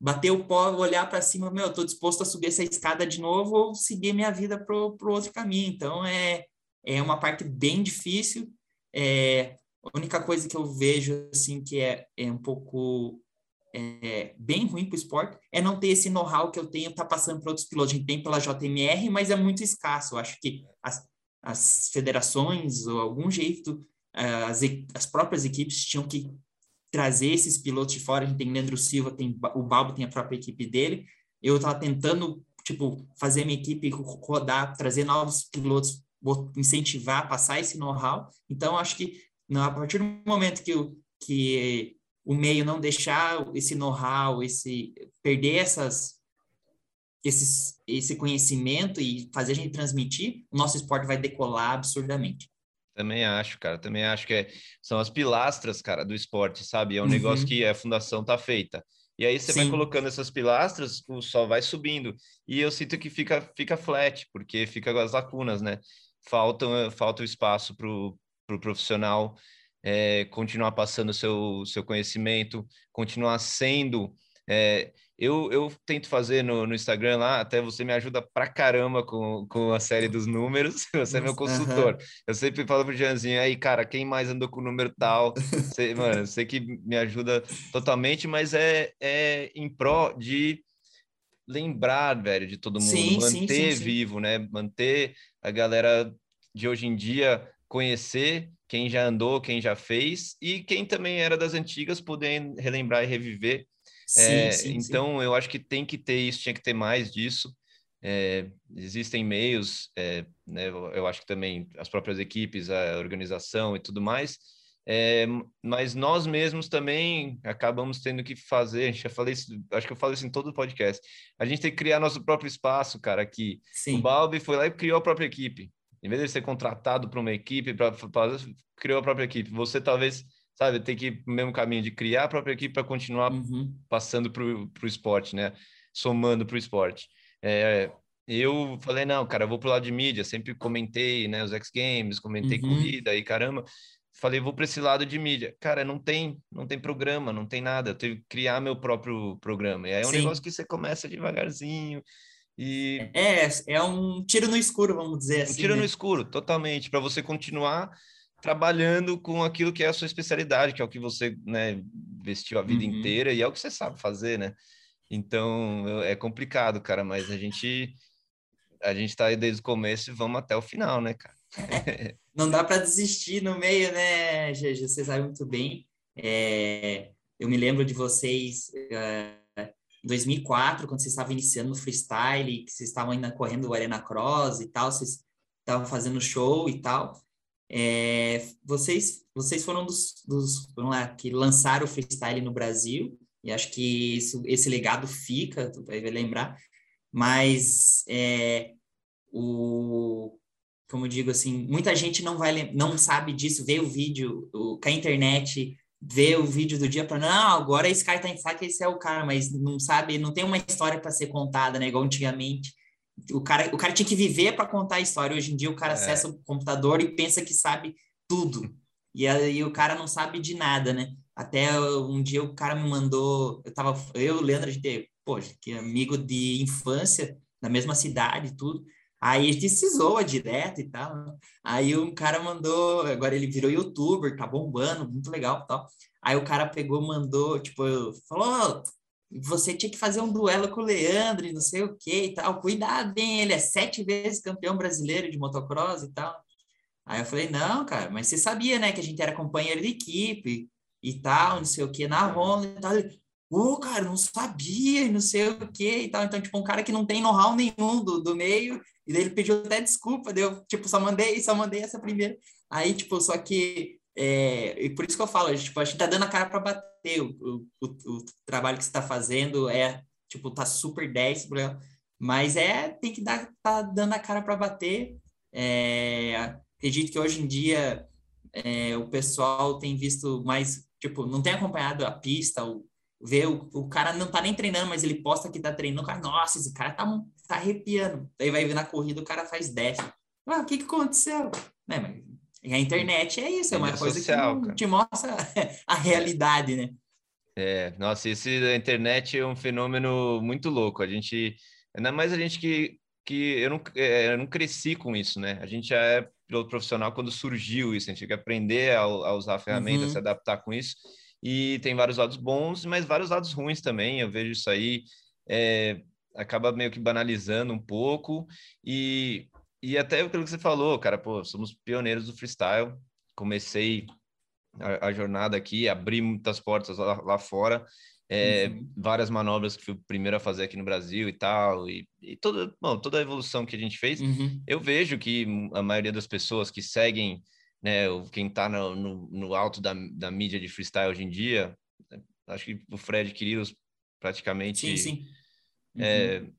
bater o pó, olhar para cima, meu, eu tô disposto a subir essa escada de novo ou seguir minha vida pro, pro outro caminho. Então, é, é uma parte bem difícil. É, a única coisa que eu vejo, assim, que é, é um pouco é, bem ruim para o esporte é não ter esse know-how que eu tenho, tá passando para outros pilotos. A gente tem pela JMR, mas é muito escasso. Eu acho que as, as federações ou algum jeito eh, as, as próprias equipes tinham que trazer esses pilotos de fora. A gente tem Leandro Silva, tem o Balbo tem a própria equipe dele. Eu estava tentando tipo fazer minha equipe rodar, trazer novos pilotos, incentivar, passar esse know-how. Então acho que a partir do momento que o que o meio não deixar esse know-how, esse perder essas esse, esse conhecimento e fazer a gente transmitir, o nosso esporte vai decolar absurdamente. Também acho, cara. Também acho que é, são as pilastras, cara, do esporte, sabe? É um uhum. negócio que a fundação tá feita. E aí você Sim. vai colocando essas pilastras, o sol vai subindo. E eu sinto que fica, fica flat, porque fica com as lacunas, né? Falta, falta o espaço para o pro profissional é, continuar passando o seu, seu conhecimento, continuar sendo é, eu, eu tento fazer no, no Instagram lá, até você me ajuda pra caramba com, com a série dos números, você é meu consultor. Uhum. Eu sempre falo pro Janzinho, aí, cara, quem mais andou com o número tal? Você, mano, sei que me ajuda totalmente, mas é, é em pró de lembrar, velho, de todo mundo, sim, manter sim, sim, vivo, né? Manter a galera de hoje em dia conhecer quem já andou, quem já fez e quem também era das antigas poder relembrar e reviver é, então, eu acho que tem que ter isso, tinha que ter mais disso. É, existem meios, é, né, eu acho que também as próprias equipes, a organização e tudo mais, é, mas nós mesmos também acabamos tendo que fazer, a gente já falei isso, acho que eu falo isso em todo o podcast, a gente tem que criar nosso próprio espaço, cara, aqui. Sim. O Balbi foi lá e criou a própria equipe. Em vez de ser contratado para uma equipe, pra, pra, criou a própria equipe. Você talvez sabe? Tem que ir no mesmo caminho de criar a própria equipe para continuar uhum. passando para o esporte, né? Somando para o esporte. É, eu falei, não, cara, eu vou pro lado de mídia, sempre comentei, né, os X Games, comentei uhum. corrida e caramba. Falei, vou para esse lado de mídia. Cara, não tem, não tem programa, não tem nada. Eu tenho que criar meu próprio programa. E aí é um Sim. negócio que você começa devagarzinho. E... É, é um tiro no escuro, vamos dizer assim. Um tiro né? no escuro, totalmente, para você continuar trabalhando com aquilo que é a sua especialidade, que é o que você né, vestiu a vida uhum. inteira e é o que você sabe fazer, né? Então é complicado, cara, mas a gente a gente tá aí desde o começo e vamos até o final, né, cara? Não dá para desistir no meio, né, GG? Você sabe muito bem. É, eu me lembro de vocês é, em 2004, quando vocês estavam iniciando no freestyle, que vocês estavam ainda correndo o Arena Cross e tal, vocês estavam fazendo show e tal. É, vocês, vocês foram dos, dos vamos lá, que lançaram o freestyle no Brasil, e acho que isso, esse legado fica, tu vai lembrar, mas é, o, como eu digo assim, muita gente não vai não sabe disso, vê o vídeo, o, com a internet, vê o vídeo do dia para não, agora esse cara tá em saque, esse é o cara, mas não sabe, não tem uma história para ser contada, né, igual antigamente o cara, o cara tinha que viver para contar a história. Hoje em dia o cara é. acessa o computador e pensa que sabe tudo. E aí o cara não sabe de nada, né? Até um dia o cara me mandou, eu tava, eu, Leandro, a gente, poxa, que amigo de infância, da mesma cidade tudo. Aí a gente se zoa direto e tal. Né? Aí um cara mandou, agora ele virou youtuber, tá bombando, muito legal e tal. Aí o cara pegou, mandou, tipo, falou, você tinha que fazer um duelo com o Leandro e não sei o que e tal. Cuidado, hein? Ele é sete vezes campeão brasileiro de motocross e tal. Aí eu falei, não, cara, mas você sabia, né, que a gente era companheiro de equipe e tal, não sei o que, na Honda e tal. Ô, oh, cara, não sabia e não sei o que e tal. Então, tipo, um cara que não tem know-how nenhum do, do meio, e daí ele pediu até desculpa, deu, tipo, só mandei, só mandei essa primeira. Aí, tipo, só que é, e por isso que eu falo, tipo, a gente tá dando a cara para bater. O, o, o, trabalho que você está fazendo é, tipo, tá super 10, mas é, tem que dar, tá dando a cara para bater. É, acredito que hoje em dia é, o pessoal tem visto mais, tipo, não tem acompanhado a pista, o, vê o, o cara não tá nem treinando, mas ele posta que tá treinando, o cara, nossa, esse cara tá, tá arrepiando. Daí vai ver na corrida, o cara faz 10. Ah, o que que aconteceu? Né, mas a internet é isso, é uma coisa social, que te mostra a realidade, né? É, nossa, esse da internet é um fenômeno muito louco. A gente, ainda mais a gente que, que eu, não, é, eu não cresci com isso, né? A gente já é piloto profissional quando surgiu isso, a gente tem que aprender a, a usar a ferramenta, uhum. se adaptar com isso. E tem vários lados bons, mas vários lados ruins também. Eu vejo isso aí, é, acaba meio que banalizando um pouco. E e até aquilo que você falou, cara, pô, somos pioneiros do freestyle. Comecei a, a jornada aqui, abri muitas portas lá, lá fora. É, uhum. várias manobras que fui o primeiro a fazer aqui no Brasil e tal, e, e toda, bom, toda a evolução que a gente fez, uhum. eu vejo que a maioria das pessoas que seguem, né, quem está no, no, no, alto da, da mídia de freestyle hoje em dia, acho que o Fred Quirilos praticamente sim, sim. É, uhum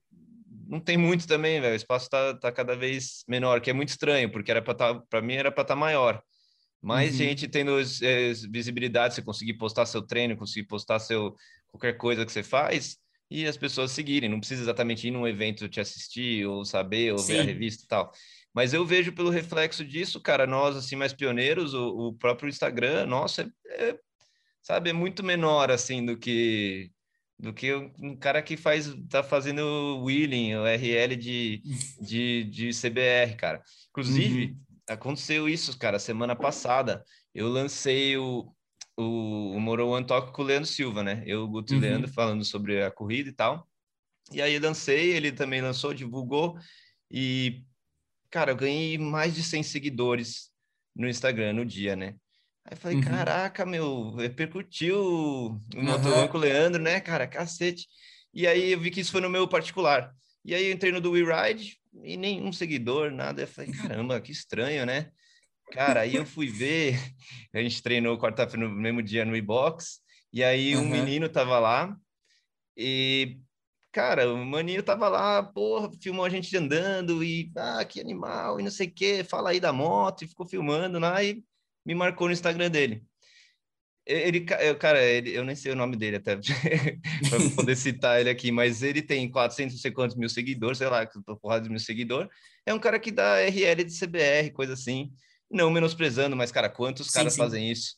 não tem muito também, velho. O espaço tá, tá cada vez menor, que é muito estranho, porque era para tá, para mim era para estar tá maior. Mas uhum. gente tendo é, visibilidade, você conseguir postar seu treino, conseguir postar seu qualquer coisa que você faz e as pessoas seguirem. Não precisa exatamente ir num evento te assistir ou saber ou Sim. ver a revista e tal. Mas eu vejo pelo reflexo disso, cara, nós assim mais pioneiros, o, o próprio Instagram, nossa, é, é, sabe, é muito menor assim do que do que um cara que faz tá fazendo wheeling, o RL de, de, de CBR, cara. Inclusive, uhum. aconteceu isso, cara, semana passada. Eu lancei o, o, o Moro One Talk com o Leandro Silva, né? Eu, o Guto uhum. e o Leandro falando sobre a corrida e tal. E aí lancei, ele também lançou, divulgou. E, cara, eu ganhei mais de 100 seguidores no Instagram no dia, né? Aí falei, uhum. caraca, meu, repercutiu o com o Leandro, né, cara, cacete. E aí eu vi que isso foi no meu particular. E aí eu entrei no do WeRide e nenhum seguidor, nada. Eu falei, caramba, que estranho, né? Cara, aí eu fui ver, a gente treinou quarta-feira no mesmo dia no e-box, e aí um menino tava lá, e, cara, o maninho tava lá, porra, filmou a gente andando, e, ah, que animal, e não sei o quê, fala aí da moto, e ficou filmando lá, e me marcou no Instagram dele. Ele, cara, ele, eu nem sei o nome dele até para poder citar ele aqui, mas ele tem 400 não sei quantos mil seguidores, sei lá, porrada de mil seguidores. É um cara que dá RL de CBR, coisa assim. Não menosprezando, mas, cara, quantos sim, caras sim. fazem isso,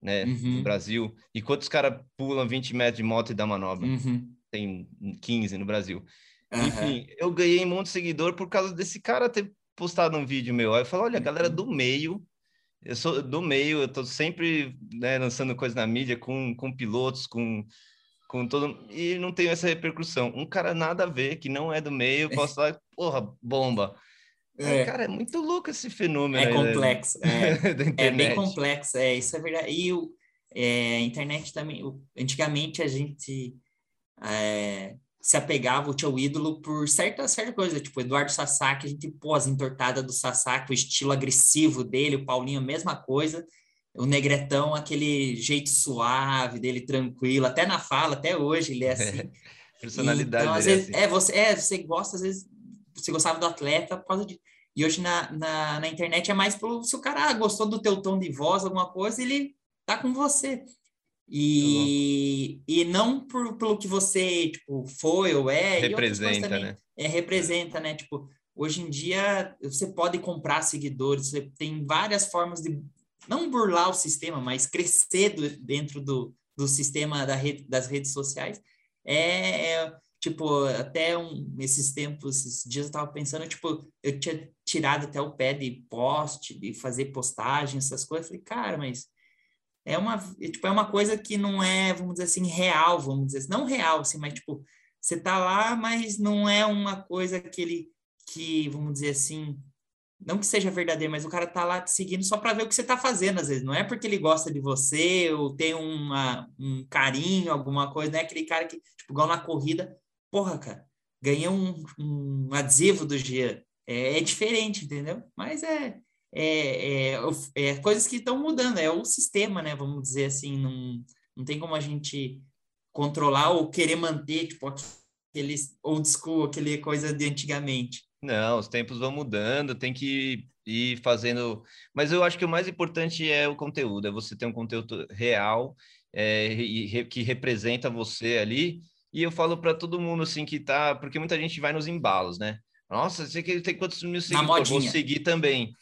né, uhum. no Brasil? E quantos caras pulam 20 metros de moto e dá manobra? Uhum. Tem 15 no Brasil. Uhum. Enfim, eu ganhei um monte de seguidor por causa desse cara ter postado um vídeo meu. Aí eu falo, olha, a galera uhum. do meio eu sou do meio, eu tô sempre né, lançando coisa na mídia com, com pilotos, com, com todo. E não tenho essa repercussão. Um cara nada a ver, que não é do meio, posso falar, porra, bomba. É. cara, é muito louco esse fenômeno. É complexo. É, é bem complexo, é, isso é verdade. E o, é, a internet também, o, antigamente a gente. É, se apegava o teu ídolo por certa, certa coisa, tipo Eduardo Sasaki, a gente pô, as entortadas do Sasaki, o estilo agressivo dele, o Paulinho, a mesma coisa, o Negretão, aquele jeito suave dele, tranquilo, até na fala, até hoje ele é assim. Personalidade então, às é vezes, assim. é, você, é, você gosta, às vezes, você gostava do atleta por causa de... E hoje na, na, na internet é mais pelo... Se o cara ah, gostou do teu tom de voz, alguma coisa, ele tá com você. E, e não por, pelo que você, tipo, foi ou é. Representa, também, né? É, representa, né? Tipo, hoje em dia, você pode comprar seguidores, você tem várias formas de, não burlar o sistema, mas crescer do, dentro do, do sistema da rede, das redes sociais. É, é, tipo, até um, esses tempos, esses dias eu tava pensando, tipo, eu tinha tirado até o pé de post, de fazer postagem, essas coisas. Eu falei, cara, mas é uma, é, tipo, é uma coisa que não é, vamos dizer assim, real, vamos dizer assim, não real, assim, mas tipo, você tá lá, mas não é uma coisa que ele, que, vamos dizer assim, não que seja verdadeiro, mas o cara tá lá te seguindo só para ver o que você tá fazendo, às vezes, não é porque ele gosta de você ou tem uma, um carinho, alguma coisa, não é aquele cara que, tipo, igual na corrida, porra, cara, ganhei um, um adesivo do Jean, é, é diferente, entendeu? Mas é, é, é, é coisas que estão mudando, é o sistema, né? Vamos dizer assim, não, não tem como a gente controlar ou querer manter, tipo, aquele old school, aquele coisa de antigamente. Não, os tempos vão mudando, tem que ir fazendo. Mas eu acho que o mais importante é o conteúdo, é você ter um conteúdo real é, que representa você ali. E eu falo para todo mundo assim que tá, porque muita gente vai nos embalos, né? Nossa, que ele tem quantos mil seguidores, vou seguir também.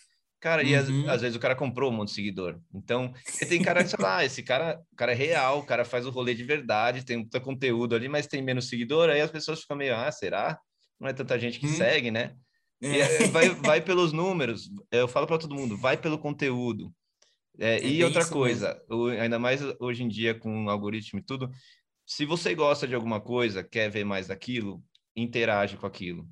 Cara, uhum. e às, às, vezes o cara comprou um monte de seguidor. Então, tem cara que fala, ah, esse cara, o cara é real, o cara faz o rolê de verdade, tem muito conteúdo ali, mas tem menos seguidor, aí as pessoas ficam meio, ah, será? Não é tanta gente que hum. segue, né? É. vai, vai pelos números, eu falo para todo mundo, vai pelo conteúdo. É, é e outra coisa, ainda mais hoje em dia com algoritmo e tudo, se você gosta de alguma coisa, quer ver mais daquilo, interage com aquilo.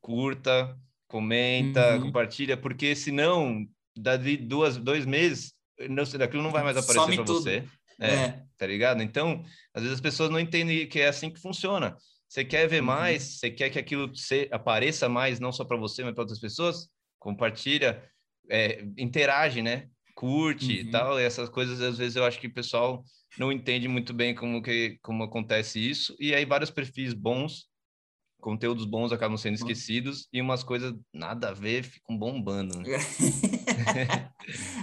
Curta, comenta, uhum. compartilha, porque senão, daqui duas, dois meses, não, daquilo não vai mais aparecer para você. É, é, tá ligado? Então, às vezes as pessoas não entendem que é assim que funciona. Você quer ver uhum. mais, você quer que aquilo se, apareça mais, não só para você, mas para outras pessoas, compartilha, é, interage, né? Curte uhum. e tal. E essas coisas, às vezes, eu acho que o pessoal não entende muito bem como, que, como acontece isso. E aí, vários perfis bons conteúdos bons acabam sendo esquecidos e umas coisas nada a ver ficam bombando. Né?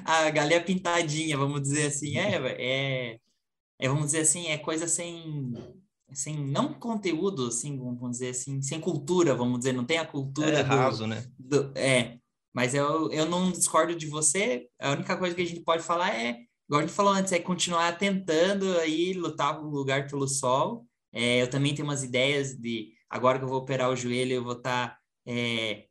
a galinha pintadinha, vamos dizer assim, é, é, é, vamos dizer assim, é coisa sem, sem não conteúdo, assim, vamos dizer assim, sem cultura, vamos dizer, não tem a cultura é do, raso, né? Do, é, mas eu, eu não discordo de você, a única coisa que a gente pode falar é, igual a gente falou antes, é continuar tentando aí lutar o lugar pelo sol, é, eu também tenho umas ideias de agora que eu vou operar o joelho, eu vou estar, tá, é,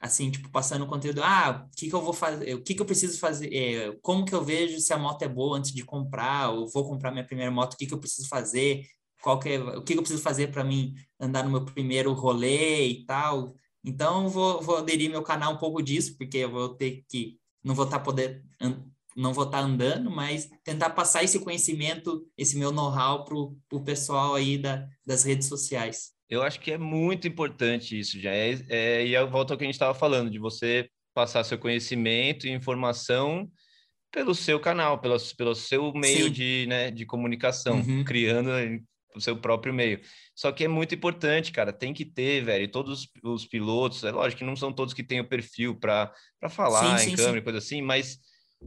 assim, tipo, passando conteúdo. Ah, o que, que eu vou fazer? O que, que eu preciso fazer? É, como que eu vejo se a moto é boa antes de comprar? Ou vou comprar minha primeira moto, o que, que eu preciso fazer? Qual que é, o que, que eu preciso fazer para mim andar no meu primeiro rolê e tal? Então, vou, vou aderir meu canal um pouco disso, porque eu vou ter que. Não vou estar tá poder não vou estar tá andando, mas tentar passar esse conhecimento, esse meu know-how para o pessoal aí da, das redes sociais. Eu acho que é muito importante isso, já é, é e eu volto ao que a gente estava falando, de você passar seu conhecimento e informação pelo seu canal, pelo, pelo seu meio de, né, de comunicação, uhum. criando o seu próprio meio. Só que é muito importante, cara, tem que ter, velho, todos os pilotos, é lógico que não são todos que têm o perfil para falar sim, em sim, câmera e coisa assim, mas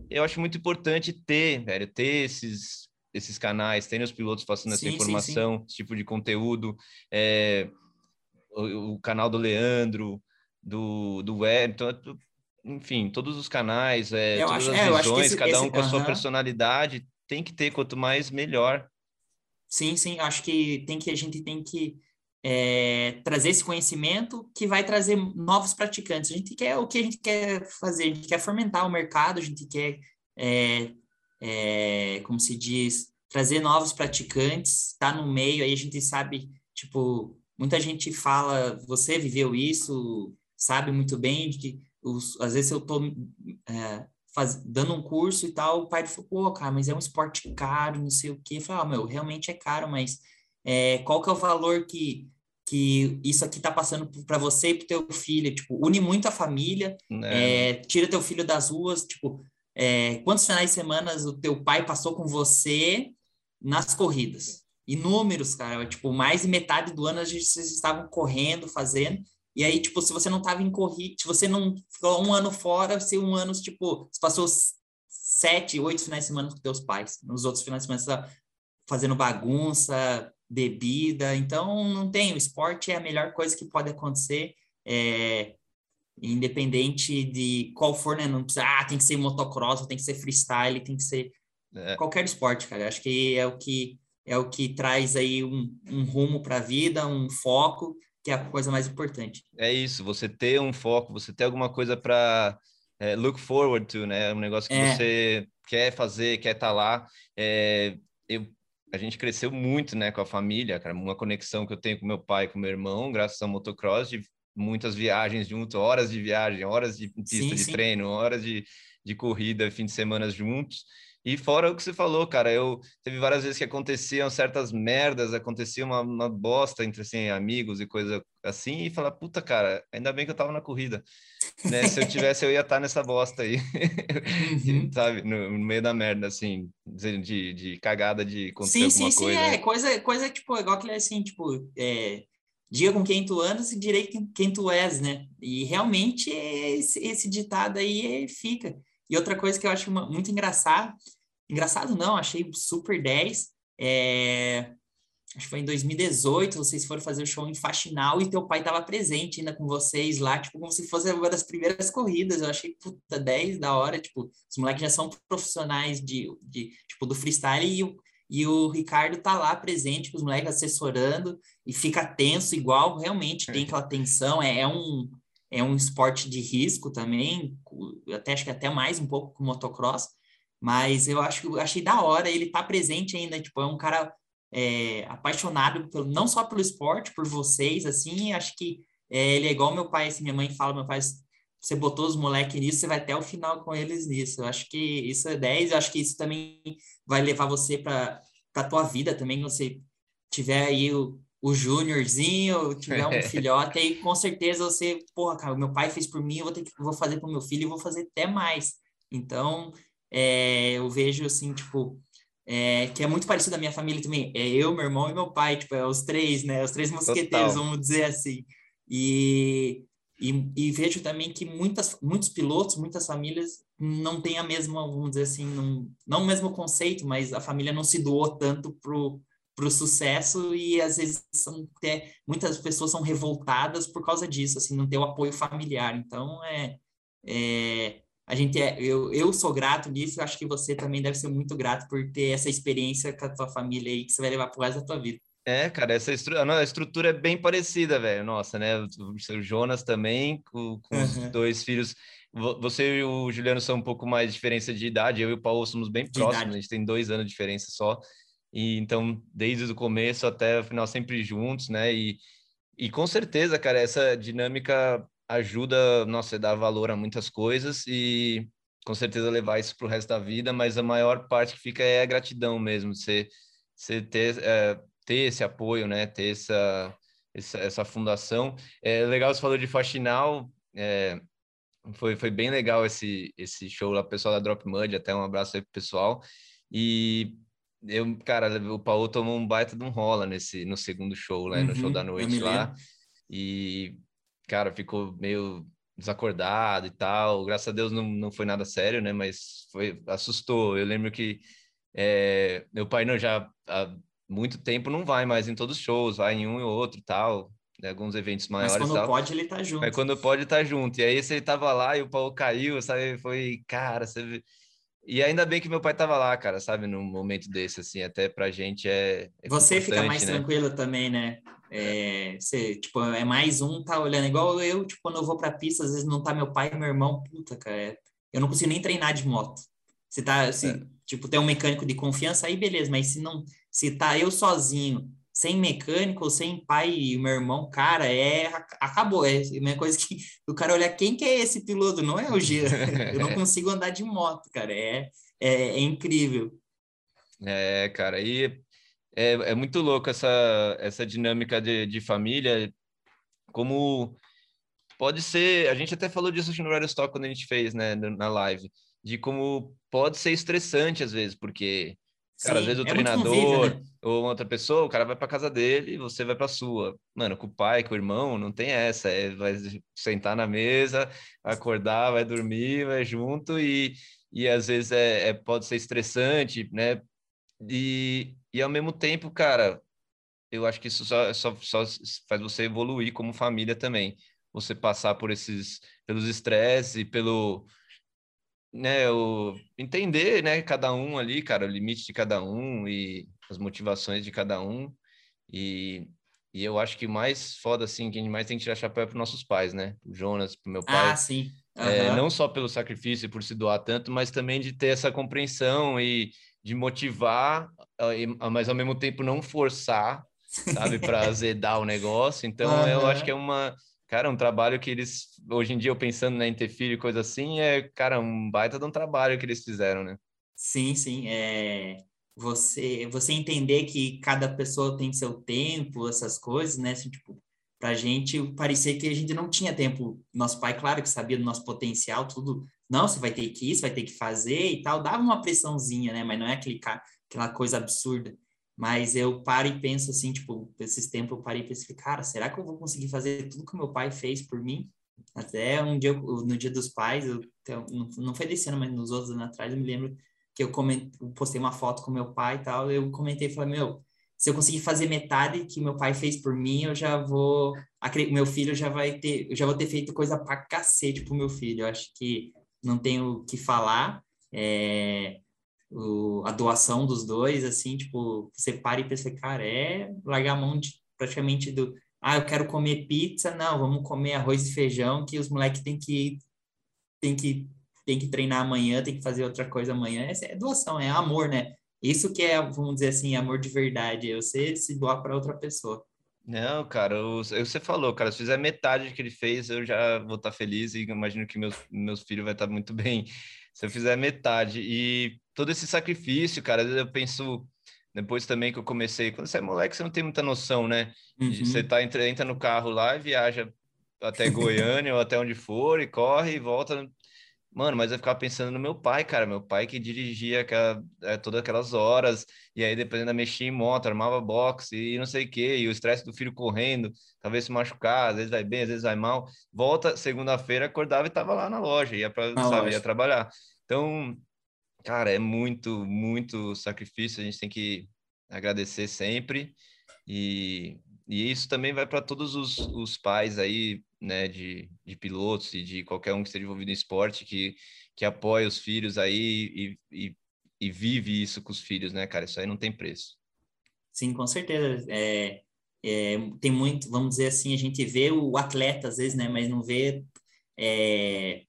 eu acho muito importante ter, velho, ter esses esses canais, tem os pilotos passando essa informação, sim, sim. esse tipo de conteúdo, é, o, o, canal do Leandro, do, do Wellington, enfim, todos os canais, é, todas acho, as é, visões, esse, cada um esse, com a uh -huh. sua personalidade, tem que ter, quanto mais, melhor. Sim, sim, acho que tem que a gente tem que é, trazer esse conhecimento que vai trazer novos praticantes. A gente quer o que a gente quer fazer, a gente quer fomentar o mercado, a gente quer é, é, como se diz, trazer novos praticantes, tá no meio, aí a gente sabe, tipo, muita gente fala, você viveu isso, sabe muito bem de que os, às vezes eu tô é, faz, dando um curso e tal, o pai falou, pô, cara, mas é um esporte caro, não sei o quê. Eu falei, ah, meu, realmente é caro, mas é, qual que é o valor que, que isso aqui está passando para você e para teu filho, tipo, une muito a família, é. É, tira teu filho das ruas, tipo, é, quantos finais de semana o teu pai passou com você nas corridas? Inúmeros, cara, tipo, mais de metade do ano a gente, vocês estavam correndo, fazendo, e aí, tipo, se você não estava em corrida, se você não ficou um ano fora, se um ano, tipo, você passou sete, oito finais de semana com teus pais. Nos outros finais de semana você tá fazendo bagunça, bebida. Então, não tem. O esporte é a melhor coisa que pode acontecer. É, independente de qual for, né? Não precisa, ah, tem que ser motocross, tem que ser freestyle, tem que ser é. qualquer esporte, cara. Acho que é o que é o que traz aí um, um rumo para a vida, um foco, que é a coisa mais importante. É isso, você ter um foco, você ter alguma coisa para é, look forward to, né? Um negócio que é. você quer fazer, quer estar tá lá. É, eu, a gente cresceu muito, né, com a família, cara. Uma conexão que eu tenho com meu pai, com meu irmão, graças ao motocross, de muitas viagens juntos, horas de viagem, horas de pista sim, de sim. treino, horas de, de corrida, fim de semana juntos. E fora o que você falou, cara, eu teve várias vezes que aconteciam certas merdas, acontecia uma, uma bosta entre assim, amigos e coisa assim, e falar, puta, cara, ainda bem que eu tava na corrida. Né? Se eu tivesse, eu ia estar tá nessa bosta aí, uhum. sabe? No, no, meio da merda, assim, de, de cagada de acontecer sim, alguma sim, coisa. Sim, sim, é, coisa, coisa, tipo, igual que é assim, tipo, é, diga com quem tu andas e direi quem tu és, né? E realmente esse, esse ditado aí fica. E outra coisa que eu acho muito engraçado, engraçado não, achei super 10, é, acho que foi em 2018, vocês foram fazer o show em Faxinal e teu pai estava presente ainda com vocês lá, tipo, como se fosse uma das primeiras corridas, eu achei, puta, 10 da hora, tipo, os moleques já são profissionais de, de tipo, do freestyle e e o Ricardo tá lá presente com os moleques assessorando e fica tenso igual, realmente tem aquela tensão, é, é um é um esporte de risco também, até acho que até mais um pouco com motocross, mas eu acho que achei da hora ele tá presente ainda, tipo, é um cara é, apaixonado pelo, não só pelo esporte, por vocês, assim, acho que é, ele é igual meu pai, assim, minha mãe fala, meu pai, você botou os moleques nisso, você vai até o final com eles nisso. Eu acho que isso é 10, eu acho que isso também vai levar você para a tua vida também, você tiver aí o, o júniorzinho, tiver um filhote, aí com certeza você, porra, cara, meu pai fez por mim, eu vou ter que vou fazer para meu filho e vou fazer até mais. Então, é, eu vejo assim, tipo, é, que é muito parecido da minha família também. É eu, meu irmão e meu pai, tipo, é os três, né? Os três mosqueteiros, Total. vamos dizer assim. E, e, e, vejo também que muitas, muitos pilotos, muitas famílias não têm a mesma, vamos dizer assim, não, não o mesmo conceito, mas a família não se doou tanto pro para o sucesso e às vezes são até, muitas pessoas são revoltadas por causa disso, assim, não ter o apoio familiar. Então, é, é a gente é, eu, eu sou grato nisso, acho que você também deve ser muito grato por ter essa experiência com a tua família aí que você vai levar pro resto da tua vida. É, cara, essa estrutura, a estrutura é bem parecida, velho. Nossa, né? O Jonas também, com, com uhum. os dois filhos. Você e o Juliano são um pouco mais de diferença de idade. Eu e o Paulo somos bem próximos, a gente tem dois anos de diferença só. E então, desde o começo até o final, sempre juntos, né? E, e com certeza, cara, essa dinâmica ajuda, nossa, a dar valor a muitas coisas e com certeza levar isso para o resto da vida, mas a maior parte que fica é a gratidão mesmo, você, você ter, é, ter esse apoio, né? Ter essa, essa, essa fundação. É legal, você falou de faxinal, é, foi, foi bem legal esse, esse show lá, pessoal da Drop Mud, até um abraço aí pro pessoal. E eu, cara, o Paulo tomou um baita de um rola nesse, no segundo show, né? Uhum, no show da noite lá. E, cara, ficou meio desacordado e tal. Graças a Deus não, não foi nada sério, né? Mas foi, assustou. Eu lembro que é, meu pai não já há muito tempo não vai mais em todos os shows, vai em um e outro tal. Né, alguns eventos maiores. Mas quando tal. pode, ele tá junto. Mas quando pode, tá junto. E aí, você tava lá e o Paulo caiu, sabe? Foi, cara, você e ainda bem que meu pai tava lá, cara, sabe? Num momento desse, assim, até pra gente é. é você fica mais né? tranquilo também, né? É, você, tipo, é mais um tá olhando, igual eu, tipo, quando eu vou pra pista, às vezes não tá meu pai e meu irmão, puta, cara, é, eu não consigo nem treinar de moto. Se tá, se, é. tipo, tem um mecânico de confiança, aí beleza, mas se não, se tá eu sozinho, sem mecânico, sem pai e meu irmão, cara, é acabou. É uma coisa que o cara olhar quem que é esse piloto, não é o Gia. Eu não consigo andar de moto, cara. É, é, é incrível. É, cara, e é, é muito louco essa, essa dinâmica de, de família, como pode ser, a gente até falou disso no Radio Stock quando a gente fez, né, na live, de como pode ser estressante às vezes, porque Cara, Sim, às vezes o é treinador né? ou outra pessoa, o cara vai para casa dele e você vai para sua. Mano, com o pai, com o irmão, não tem essa. É, vai sentar na mesa, acordar, vai dormir, vai junto e, e às vezes é, é pode ser estressante, né? E, e ao mesmo tempo, cara, eu acho que isso só, só, só faz você evoluir como família também. Você passar por esses, pelos estresses e pelo, né, o, entender, né, cada um ali, cara, o limite de cada um e as motivações de cada um. E, e eu acho que mais foda, assim, que a gente mais tem que tirar chapéu é para nossos pais, né? O Jonas, pro meu pai. Ah, sim. Uhum. É, não só pelo sacrifício e por se doar tanto, mas também de ter essa compreensão e de motivar, mas ao mesmo tempo não forçar, sabe, para azedar o negócio. Então, uhum. eu acho que é uma Cara, um trabalho que eles, hoje em dia, eu pensando né, em ter filho e coisa assim, é, cara, um baita de um trabalho que eles fizeram, né? Sim, sim. É, você, você entender que cada pessoa tem seu tempo, essas coisas, né? Assim, tipo, pra gente parecia que a gente não tinha tempo. Nosso pai, claro, que sabia do nosso potencial, tudo. Não, você vai ter que ir, você vai ter que fazer e tal. Dava uma pressãozinha, né? Mas não é aquele, aquela coisa absurda. Mas eu paro e penso assim, tipo, esses tempos eu parei e pensei, cara, será que eu vou conseguir fazer tudo que meu pai fez por mim? Até um dia, no dia dos pais, eu, não foi desse ano, mas nos outros anos atrás, eu me lembro que eu, eu postei uma foto com meu pai e tal, eu comentei e falei, meu, se eu conseguir fazer metade que meu pai fez por mim, eu já vou, meu filho já vai ter, eu já vou ter feito coisa pra cacete pro meu filho, eu acho que não tenho o que falar, é, o, a doação dos dois, assim, tipo, você para e pensa, cara, é largar a mão de, praticamente do, ah, eu quero comer pizza, não, vamos comer arroz e feijão, que os moleques têm que, tem que, tem que treinar amanhã, tem que fazer outra coisa amanhã, essa é doação, é amor, né? Isso que é, vamos dizer assim, amor de verdade, é você se doar para outra pessoa. Não, cara, eu, você falou, cara, se fizer metade do que ele fez, eu já vou estar tá feliz e imagino que meus, meus filhos vão estar tá muito bem se eu fizer metade. E todo esse sacrifício, cara, eu penso depois também que eu comecei, quando você é moleque, você não tem muita noção, né? Uhum. Você tá, entra, entra no carro lá e viaja até Goiânia ou até onde for e corre e volta. Mano, mas eu ficava pensando no meu pai, cara. Meu pai que dirigia aquela, é, todas aquelas horas, e aí depois ainda mexia em moto, armava boxe e não sei o quê, e o estresse do filho correndo, talvez se machucar, às vezes vai bem, às vezes vai mal. Volta segunda-feira, acordava e tava lá na loja, ia para sabe, ia trabalhar. Então, cara, é muito, muito sacrifício, a gente tem que agradecer sempre. E, e isso também vai para todos os, os pais aí, né, de, de pilotos e de qualquer um que esteja envolvido em esporte, que, que apoia os filhos aí e, e, e vive isso com os filhos, né, cara? Isso aí não tem preço. Sim, com certeza. É, é, tem muito, vamos dizer assim, a gente vê o atleta às vezes, né, mas não vê é,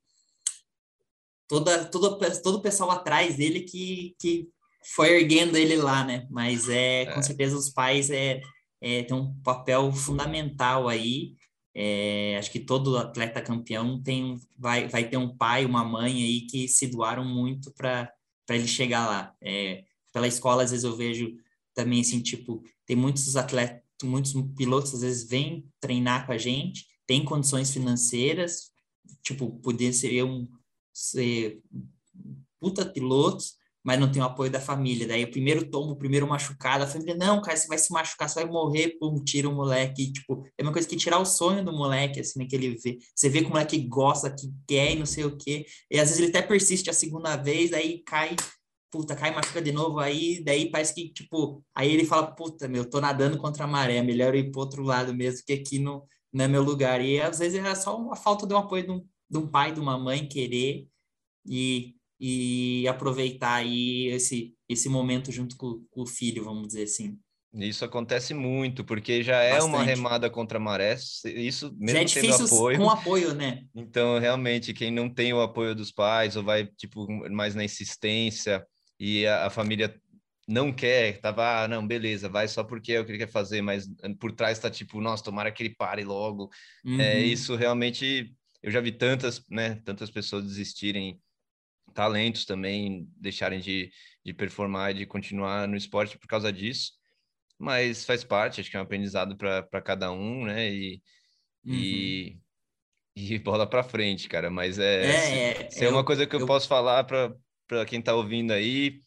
toda, todo, todo o pessoal atrás dele que, que foi erguendo ele lá, né? Mas é, com é. certeza os pais é, é, têm um papel fundamental aí. É, acho que todo atleta campeão tem, vai, vai ter um pai, uma mãe aí que se doaram muito para ele chegar lá. É, pela escola, às vezes eu vejo também assim, tipo, tem muitos atletas, muitos pilotos às vezes vêm treinar com a gente, tem condições financeiras, tipo, poder ser um, ser puta pilotos, mas não tem o apoio da família. Daí o primeiro tombo, o primeiro machucado, a família, não, cara, você vai se machucar, você vai morrer, pum, tira o moleque. tipo, é uma coisa que tirar o sonho do moleque, assim, né, que ele vê. Você vê que o moleque gosta, que quer e não sei o quê. E às vezes ele até persiste a segunda vez, daí cai, puta, cai e machuca de novo, aí daí parece que, tipo, aí ele fala, puta, meu, tô nadando contra a maré, melhor ir pro outro lado mesmo, que aqui não, não é meu lugar. E às vezes é só a falta de um apoio de um, de um pai, de uma mãe querer e, e aproveitar aí esse, esse momento junto com, com o filho, vamos dizer assim. Isso acontece muito, porque já é Bastante. uma remada contra a maré, isso mesmo já é difícil apoio. com apoio, né? Então, realmente, quem não tem o apoio dos pais, ou vai, tipo, mais na insistência, e a, a família não quer, tava, ah, não, beleza, vai só porque é o que ele quer fazer, mas por trás tá tipo, nossa, tomara que ele pare logo. É, uhum. É, isso realmente, eu já vi tantas, né, tantas pessoas desistirem talentos também deixarem de, de performar e de continuar no esporte por causa disso. mas faz parte, acho que é um aprendizado para cada um, né? E, uhum. e, e bola para frente, cara. Mas é, é, é, se é uma coisa que eu, eu posso falar para quem está ouvindo aí,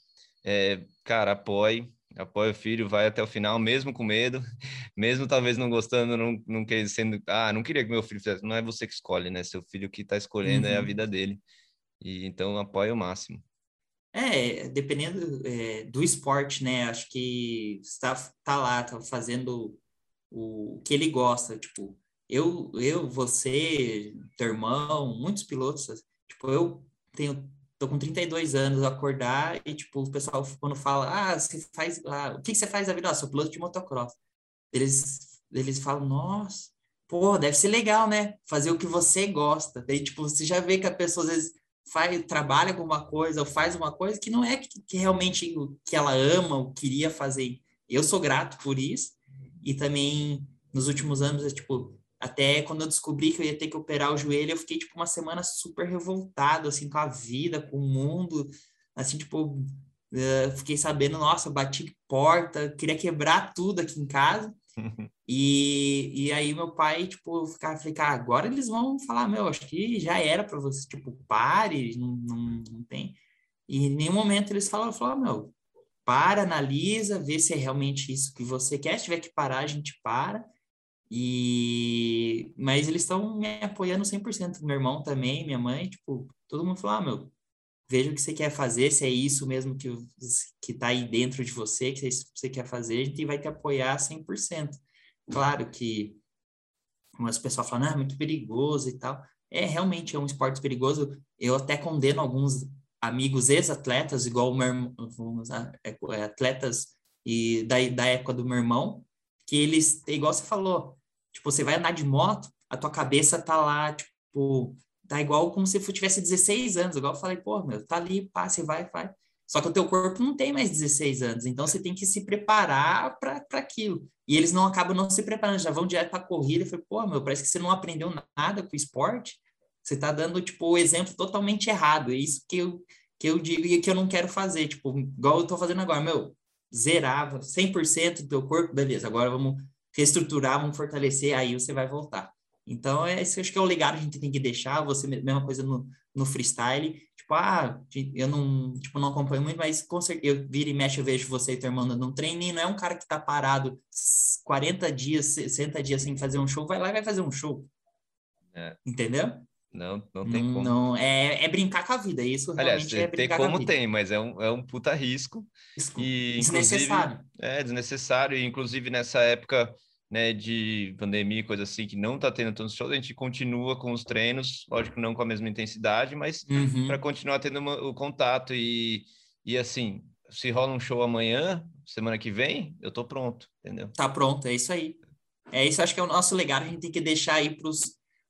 é, cara, apoie, apoie o filho, vai até o final, mesmo com medo, mesmo talvez não gostando, não, não querendo sendo, ah, não queria que meu filho fizesse, não é você que escolhe, né? Seu filho que está escolhendo uhum. é a uhum. vida dele. E então apoie o máximo. É, dependendo é, do esporte, né? Acho que está tá lá, tá fazendo o que ele gosta. Tipo, eu, eu, você, teu irmão, muitos pilotos. Tipo, eu tenho, tô com 32 anos, acordar e tipo o pessoal quando fala, ah, você faz, ah, o que, você faz da vida? Ah, sou piloto de motocross. Eles, eles falam, nossa, pô, deve ser legal, né? Fazer o que você gosta. Daí, tipo, você já vê que a pessoa às vezes faz, trabalha alguma coisa ou faz uma coisa que não é que, que realmente o que ela ama ou queria fazer. Eu sou grato por isso e também nos últimos anos, é, tipo, até quando eu descobri que eu ia ter que operar o joelho, eu fiquei tipo uma semana super revoltado assim com a vida, com o mundo, assim, tipo, uh, fiquei sabendo, nossa, bati porta, queria quebrar tudo aqui em casa. E, e aí meu pai, tipo, ficava, falei, cara, agora eles vão falar, meu, acho que já era para você, tipo, pare, não, não, não tem. E em nenhum momento eles falaram, falaram, meu, para, analisa, vê se é realmente isso que você quer, se tiver que parar, a gente para. E... Mas eles estão me apoiando 100%, meu irmão também, minha mãe, tipo, todo mundo falou, ah, meu, veja o que você quer fazer, se é isso mesmo que, que tá aí dentro de você, que é que você quer fazer, a gente vai te apoiar 100%. Claro que umas pessoas falam, ah, é muito perigoso e tal. É, realmente é um esporte perigoso. Eu até condeno alguns amigos ex-atletas, igual o meu irmão, é, é, atletas e da, da época do meu irmão, que eles, igual você falou, tipo, você vai andar de moto, a tua cabeça tá lá, tipo, tá igual como se tivesse 16 anos, igual eu falei, pô, meu, tá ali, você vai, vai. Só que o teu corpo não tem mais 16 anos, então você tem que se preparar para aquilo. E eles não acabam não se preparando, já vão direto para corrida. e falei, pô, meu, parece que você não aprendeu nada com o esporte. Você está dando, tipo, o exemplo totalmente errado. É isso que eu, que eu digo e que eu não quero fazer. Tipo, igual eu estou fazendo agora, meu, zerava 100% do teu corpo, beleza, agora vamos reestruturar, vamos fortalecer, aí você vai voltar. Então, é, esse acho que é o legado que a gente tem que deixar, você, mesma coisa no, no freestyle, tipo, ah, eu não, tipo, não acompanho muito, mas com certeza, eu viro e mexe, eu vejo você e tua irmã num treino, e não é um cara que tá parado 40 dias, 60 dias sem fazer um show, vai lá e vai fazer um show. É. Entendeu? Não, não tem como. Não, é, é brincar com a vida, isso Aliás, realmente é brincar tem como tem, mas é um, é um puta risco. E, desnecessário. É, desnecessário, e inclusive nessa época né, de pandemia, coisa assim, que não está tendo tantos shows, a gente continua com os treinos, lógico, não com a mesma intensidade, mas uhum. para continuar tendo uma, o contato e, e assim, se rola um show amanhã, semana que vem, eu tô pronto, entendeu? Tá pronto, é isso aí. É isso, acho que é o nosso legado, a gente tem que deixar aí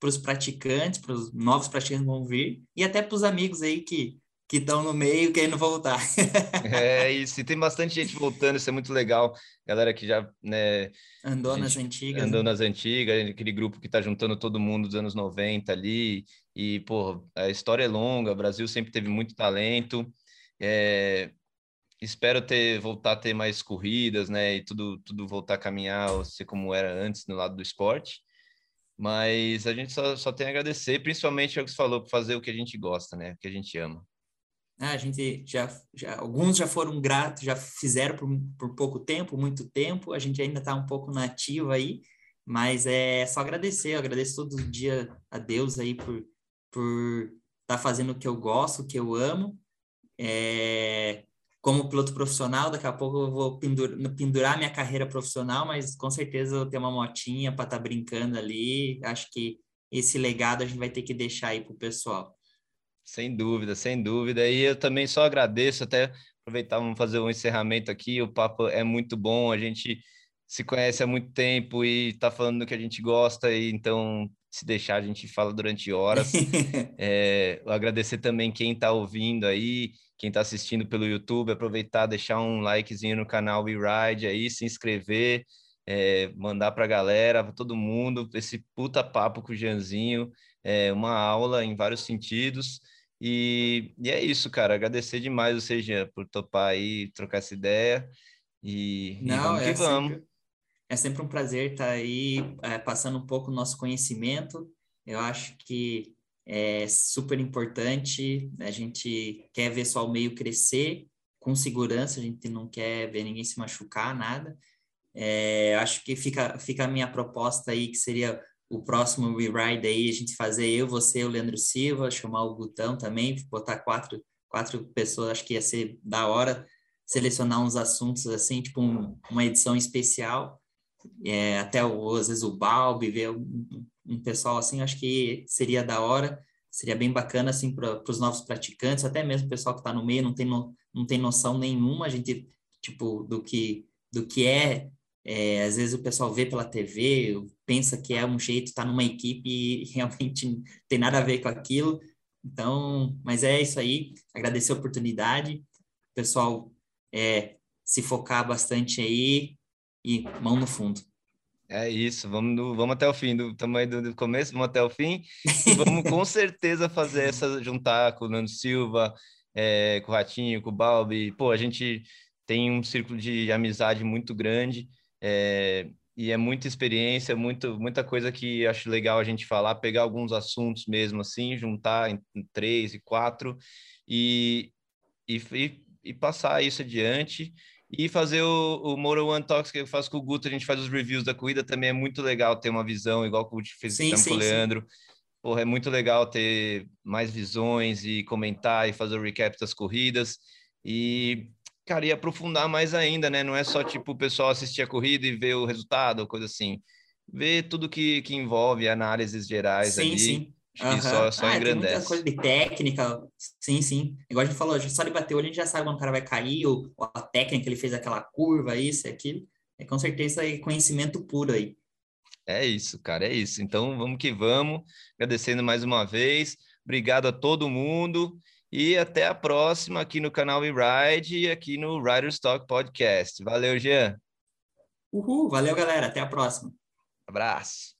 para os praticantes, para os novos praticantes que vão vir, e até para os amigos aí que que estão no meio querendo voltar. é isso, e tem bastante gente voltando, isso é muito legal. Galera que já, né, andou nas antigas. Andou né? nas antigas, aquele grupo que está juntando todo mundo dos anos 90 ali. E, pô, a história é longa, o Brasil sempre teve muito talento. É, espero ter voltar a ter mais corridas, né, e tudo tudo voltar a caminhar, ser como era antes no lado do esporte. Mas a gente só, só tem a agradecer, principalmente ao que você falou, por fazer o que a gente gosta, né? O que a gente ama. Ah, a gente já, já, alguns já foram gratos, já fizeram por, por pouco tempo, muito tempo, a gente ainda está um pouco nativo aí, mas é só agradecer, eu agradeço todo dia a Deus aí por por estar tá fazendo o que eu gosto, o que eu amo. É, como piloto profissional, daqui a pouco eu vou pendurar, pendurar minha carreira profissional, mas com certeza eu tenho uma motinha para estar tá brincando ali. Acho que esse legado a gente vai ter que deixar aí para o pessoal. Sem dúvida, sem dúvida. E eu também só agradeço, até aproveitar, vamos fazer um encerramento aqui. O papo é muito bom, a gente se conhece há muito tempo e está falando do que a gente gosta, e então, se deixar, a gente fala durante horas. é, agradecer também quem está ouvindo aí, quem está assistindo pelo YouTube, aproveitar, deixar um likezinho no canal We Ride aí, se inscrever, é, mandar para a galera, para todo mundo, esse puta papo com o Janzinho, é uma aula em vários sentidos. E, e é isso, cara. Agradecer demais você, Jean, por topar aí, trocar essa ideia. E, Não, e vamos é que vamos. Sempre, é sempre um prazer estar aí é, passando um pouco o nosso conhecimento. Eu acho que é super importante. A gente quer ver só o meio crescer com segurança, a gente não quer ver ninguém se machucar, nada. É, acho que fica, fica a minha proposta aí, que seria o próximo rewrite aí, a gente fazer eu, você, o Leandro Silva, chamar o Gutão também, botar quatro, quatro pessoas, acho que ia ser da hora selecionar uns assuntos assim, tipo um, uma edição especial, é, até o, às vezes o Balbi, ver um pessoal assim, acho que seria da hora, seria bem bacana assim para os novos praticantes, até mesmo o pessoal que está no meio não tem, no, não tem noção nenhuma, a gente, tipo, do que, do que é é, às vezes o pessoal vê pela TV, pensa que é um jeito, está numa equipe e realmente tem nada a ver com aquilo. Então, mas é isso aí. Agradecer a oportunidade. Pessoal, é, se focar bastante aí e mão no fundo. É isso, vamos, no, vamos até o fim, do tamanho do, do, começo, vamos até o fim. E vamos com certeza fazer essa, juntar com o Nando Silva, é, com o Ratinho, com o Balbi. Pô, a gente tem um círculo de amizade muito grande. É, e é muita experiência, muito, muita coisa que acho legal a gente falar, pegar alguns assuntos mesmo assim, juntar em, em três e quatro e, e, e, passar isso adiante. E fazer o, o Motor One Talks que eu faço com o Guto, a gente faz os reviews da corrida, também é muito legal ter uma visão, igual que o Guto fez sim, sim, com o Leandro. Sim. Porra, é muito legal ter mais visões e comentar e fazer o recap das corridas. E cara, e aprofundar mais ainda, né? Não é só tipo o pessoal assistir a corrida e ver o resultado ou coisa assim. Ver tudo que, que envolve análises gerais sim, ali. Sim. Acho uhum. que só, só ah, engrandece. Tem muita coisa de técnica, sim, sim. Igual a gente falou, só de bater o olho a gente já sabe quando o cara vai cair, ou, ou a técnica, ele fez aquela curva, isso e aquilo. É com certeza é conhecimento puro aí. É isso, cara, é isso. Então vamos que vamos. Agradecendo mais uma vez. Obrigado a todo mundo. E até a próxima aqui no canal WeRide e aqui no Riders Talk Podcast. Valeu, Jean. Uhul, valeu, galera. Até a próxima. Abraço.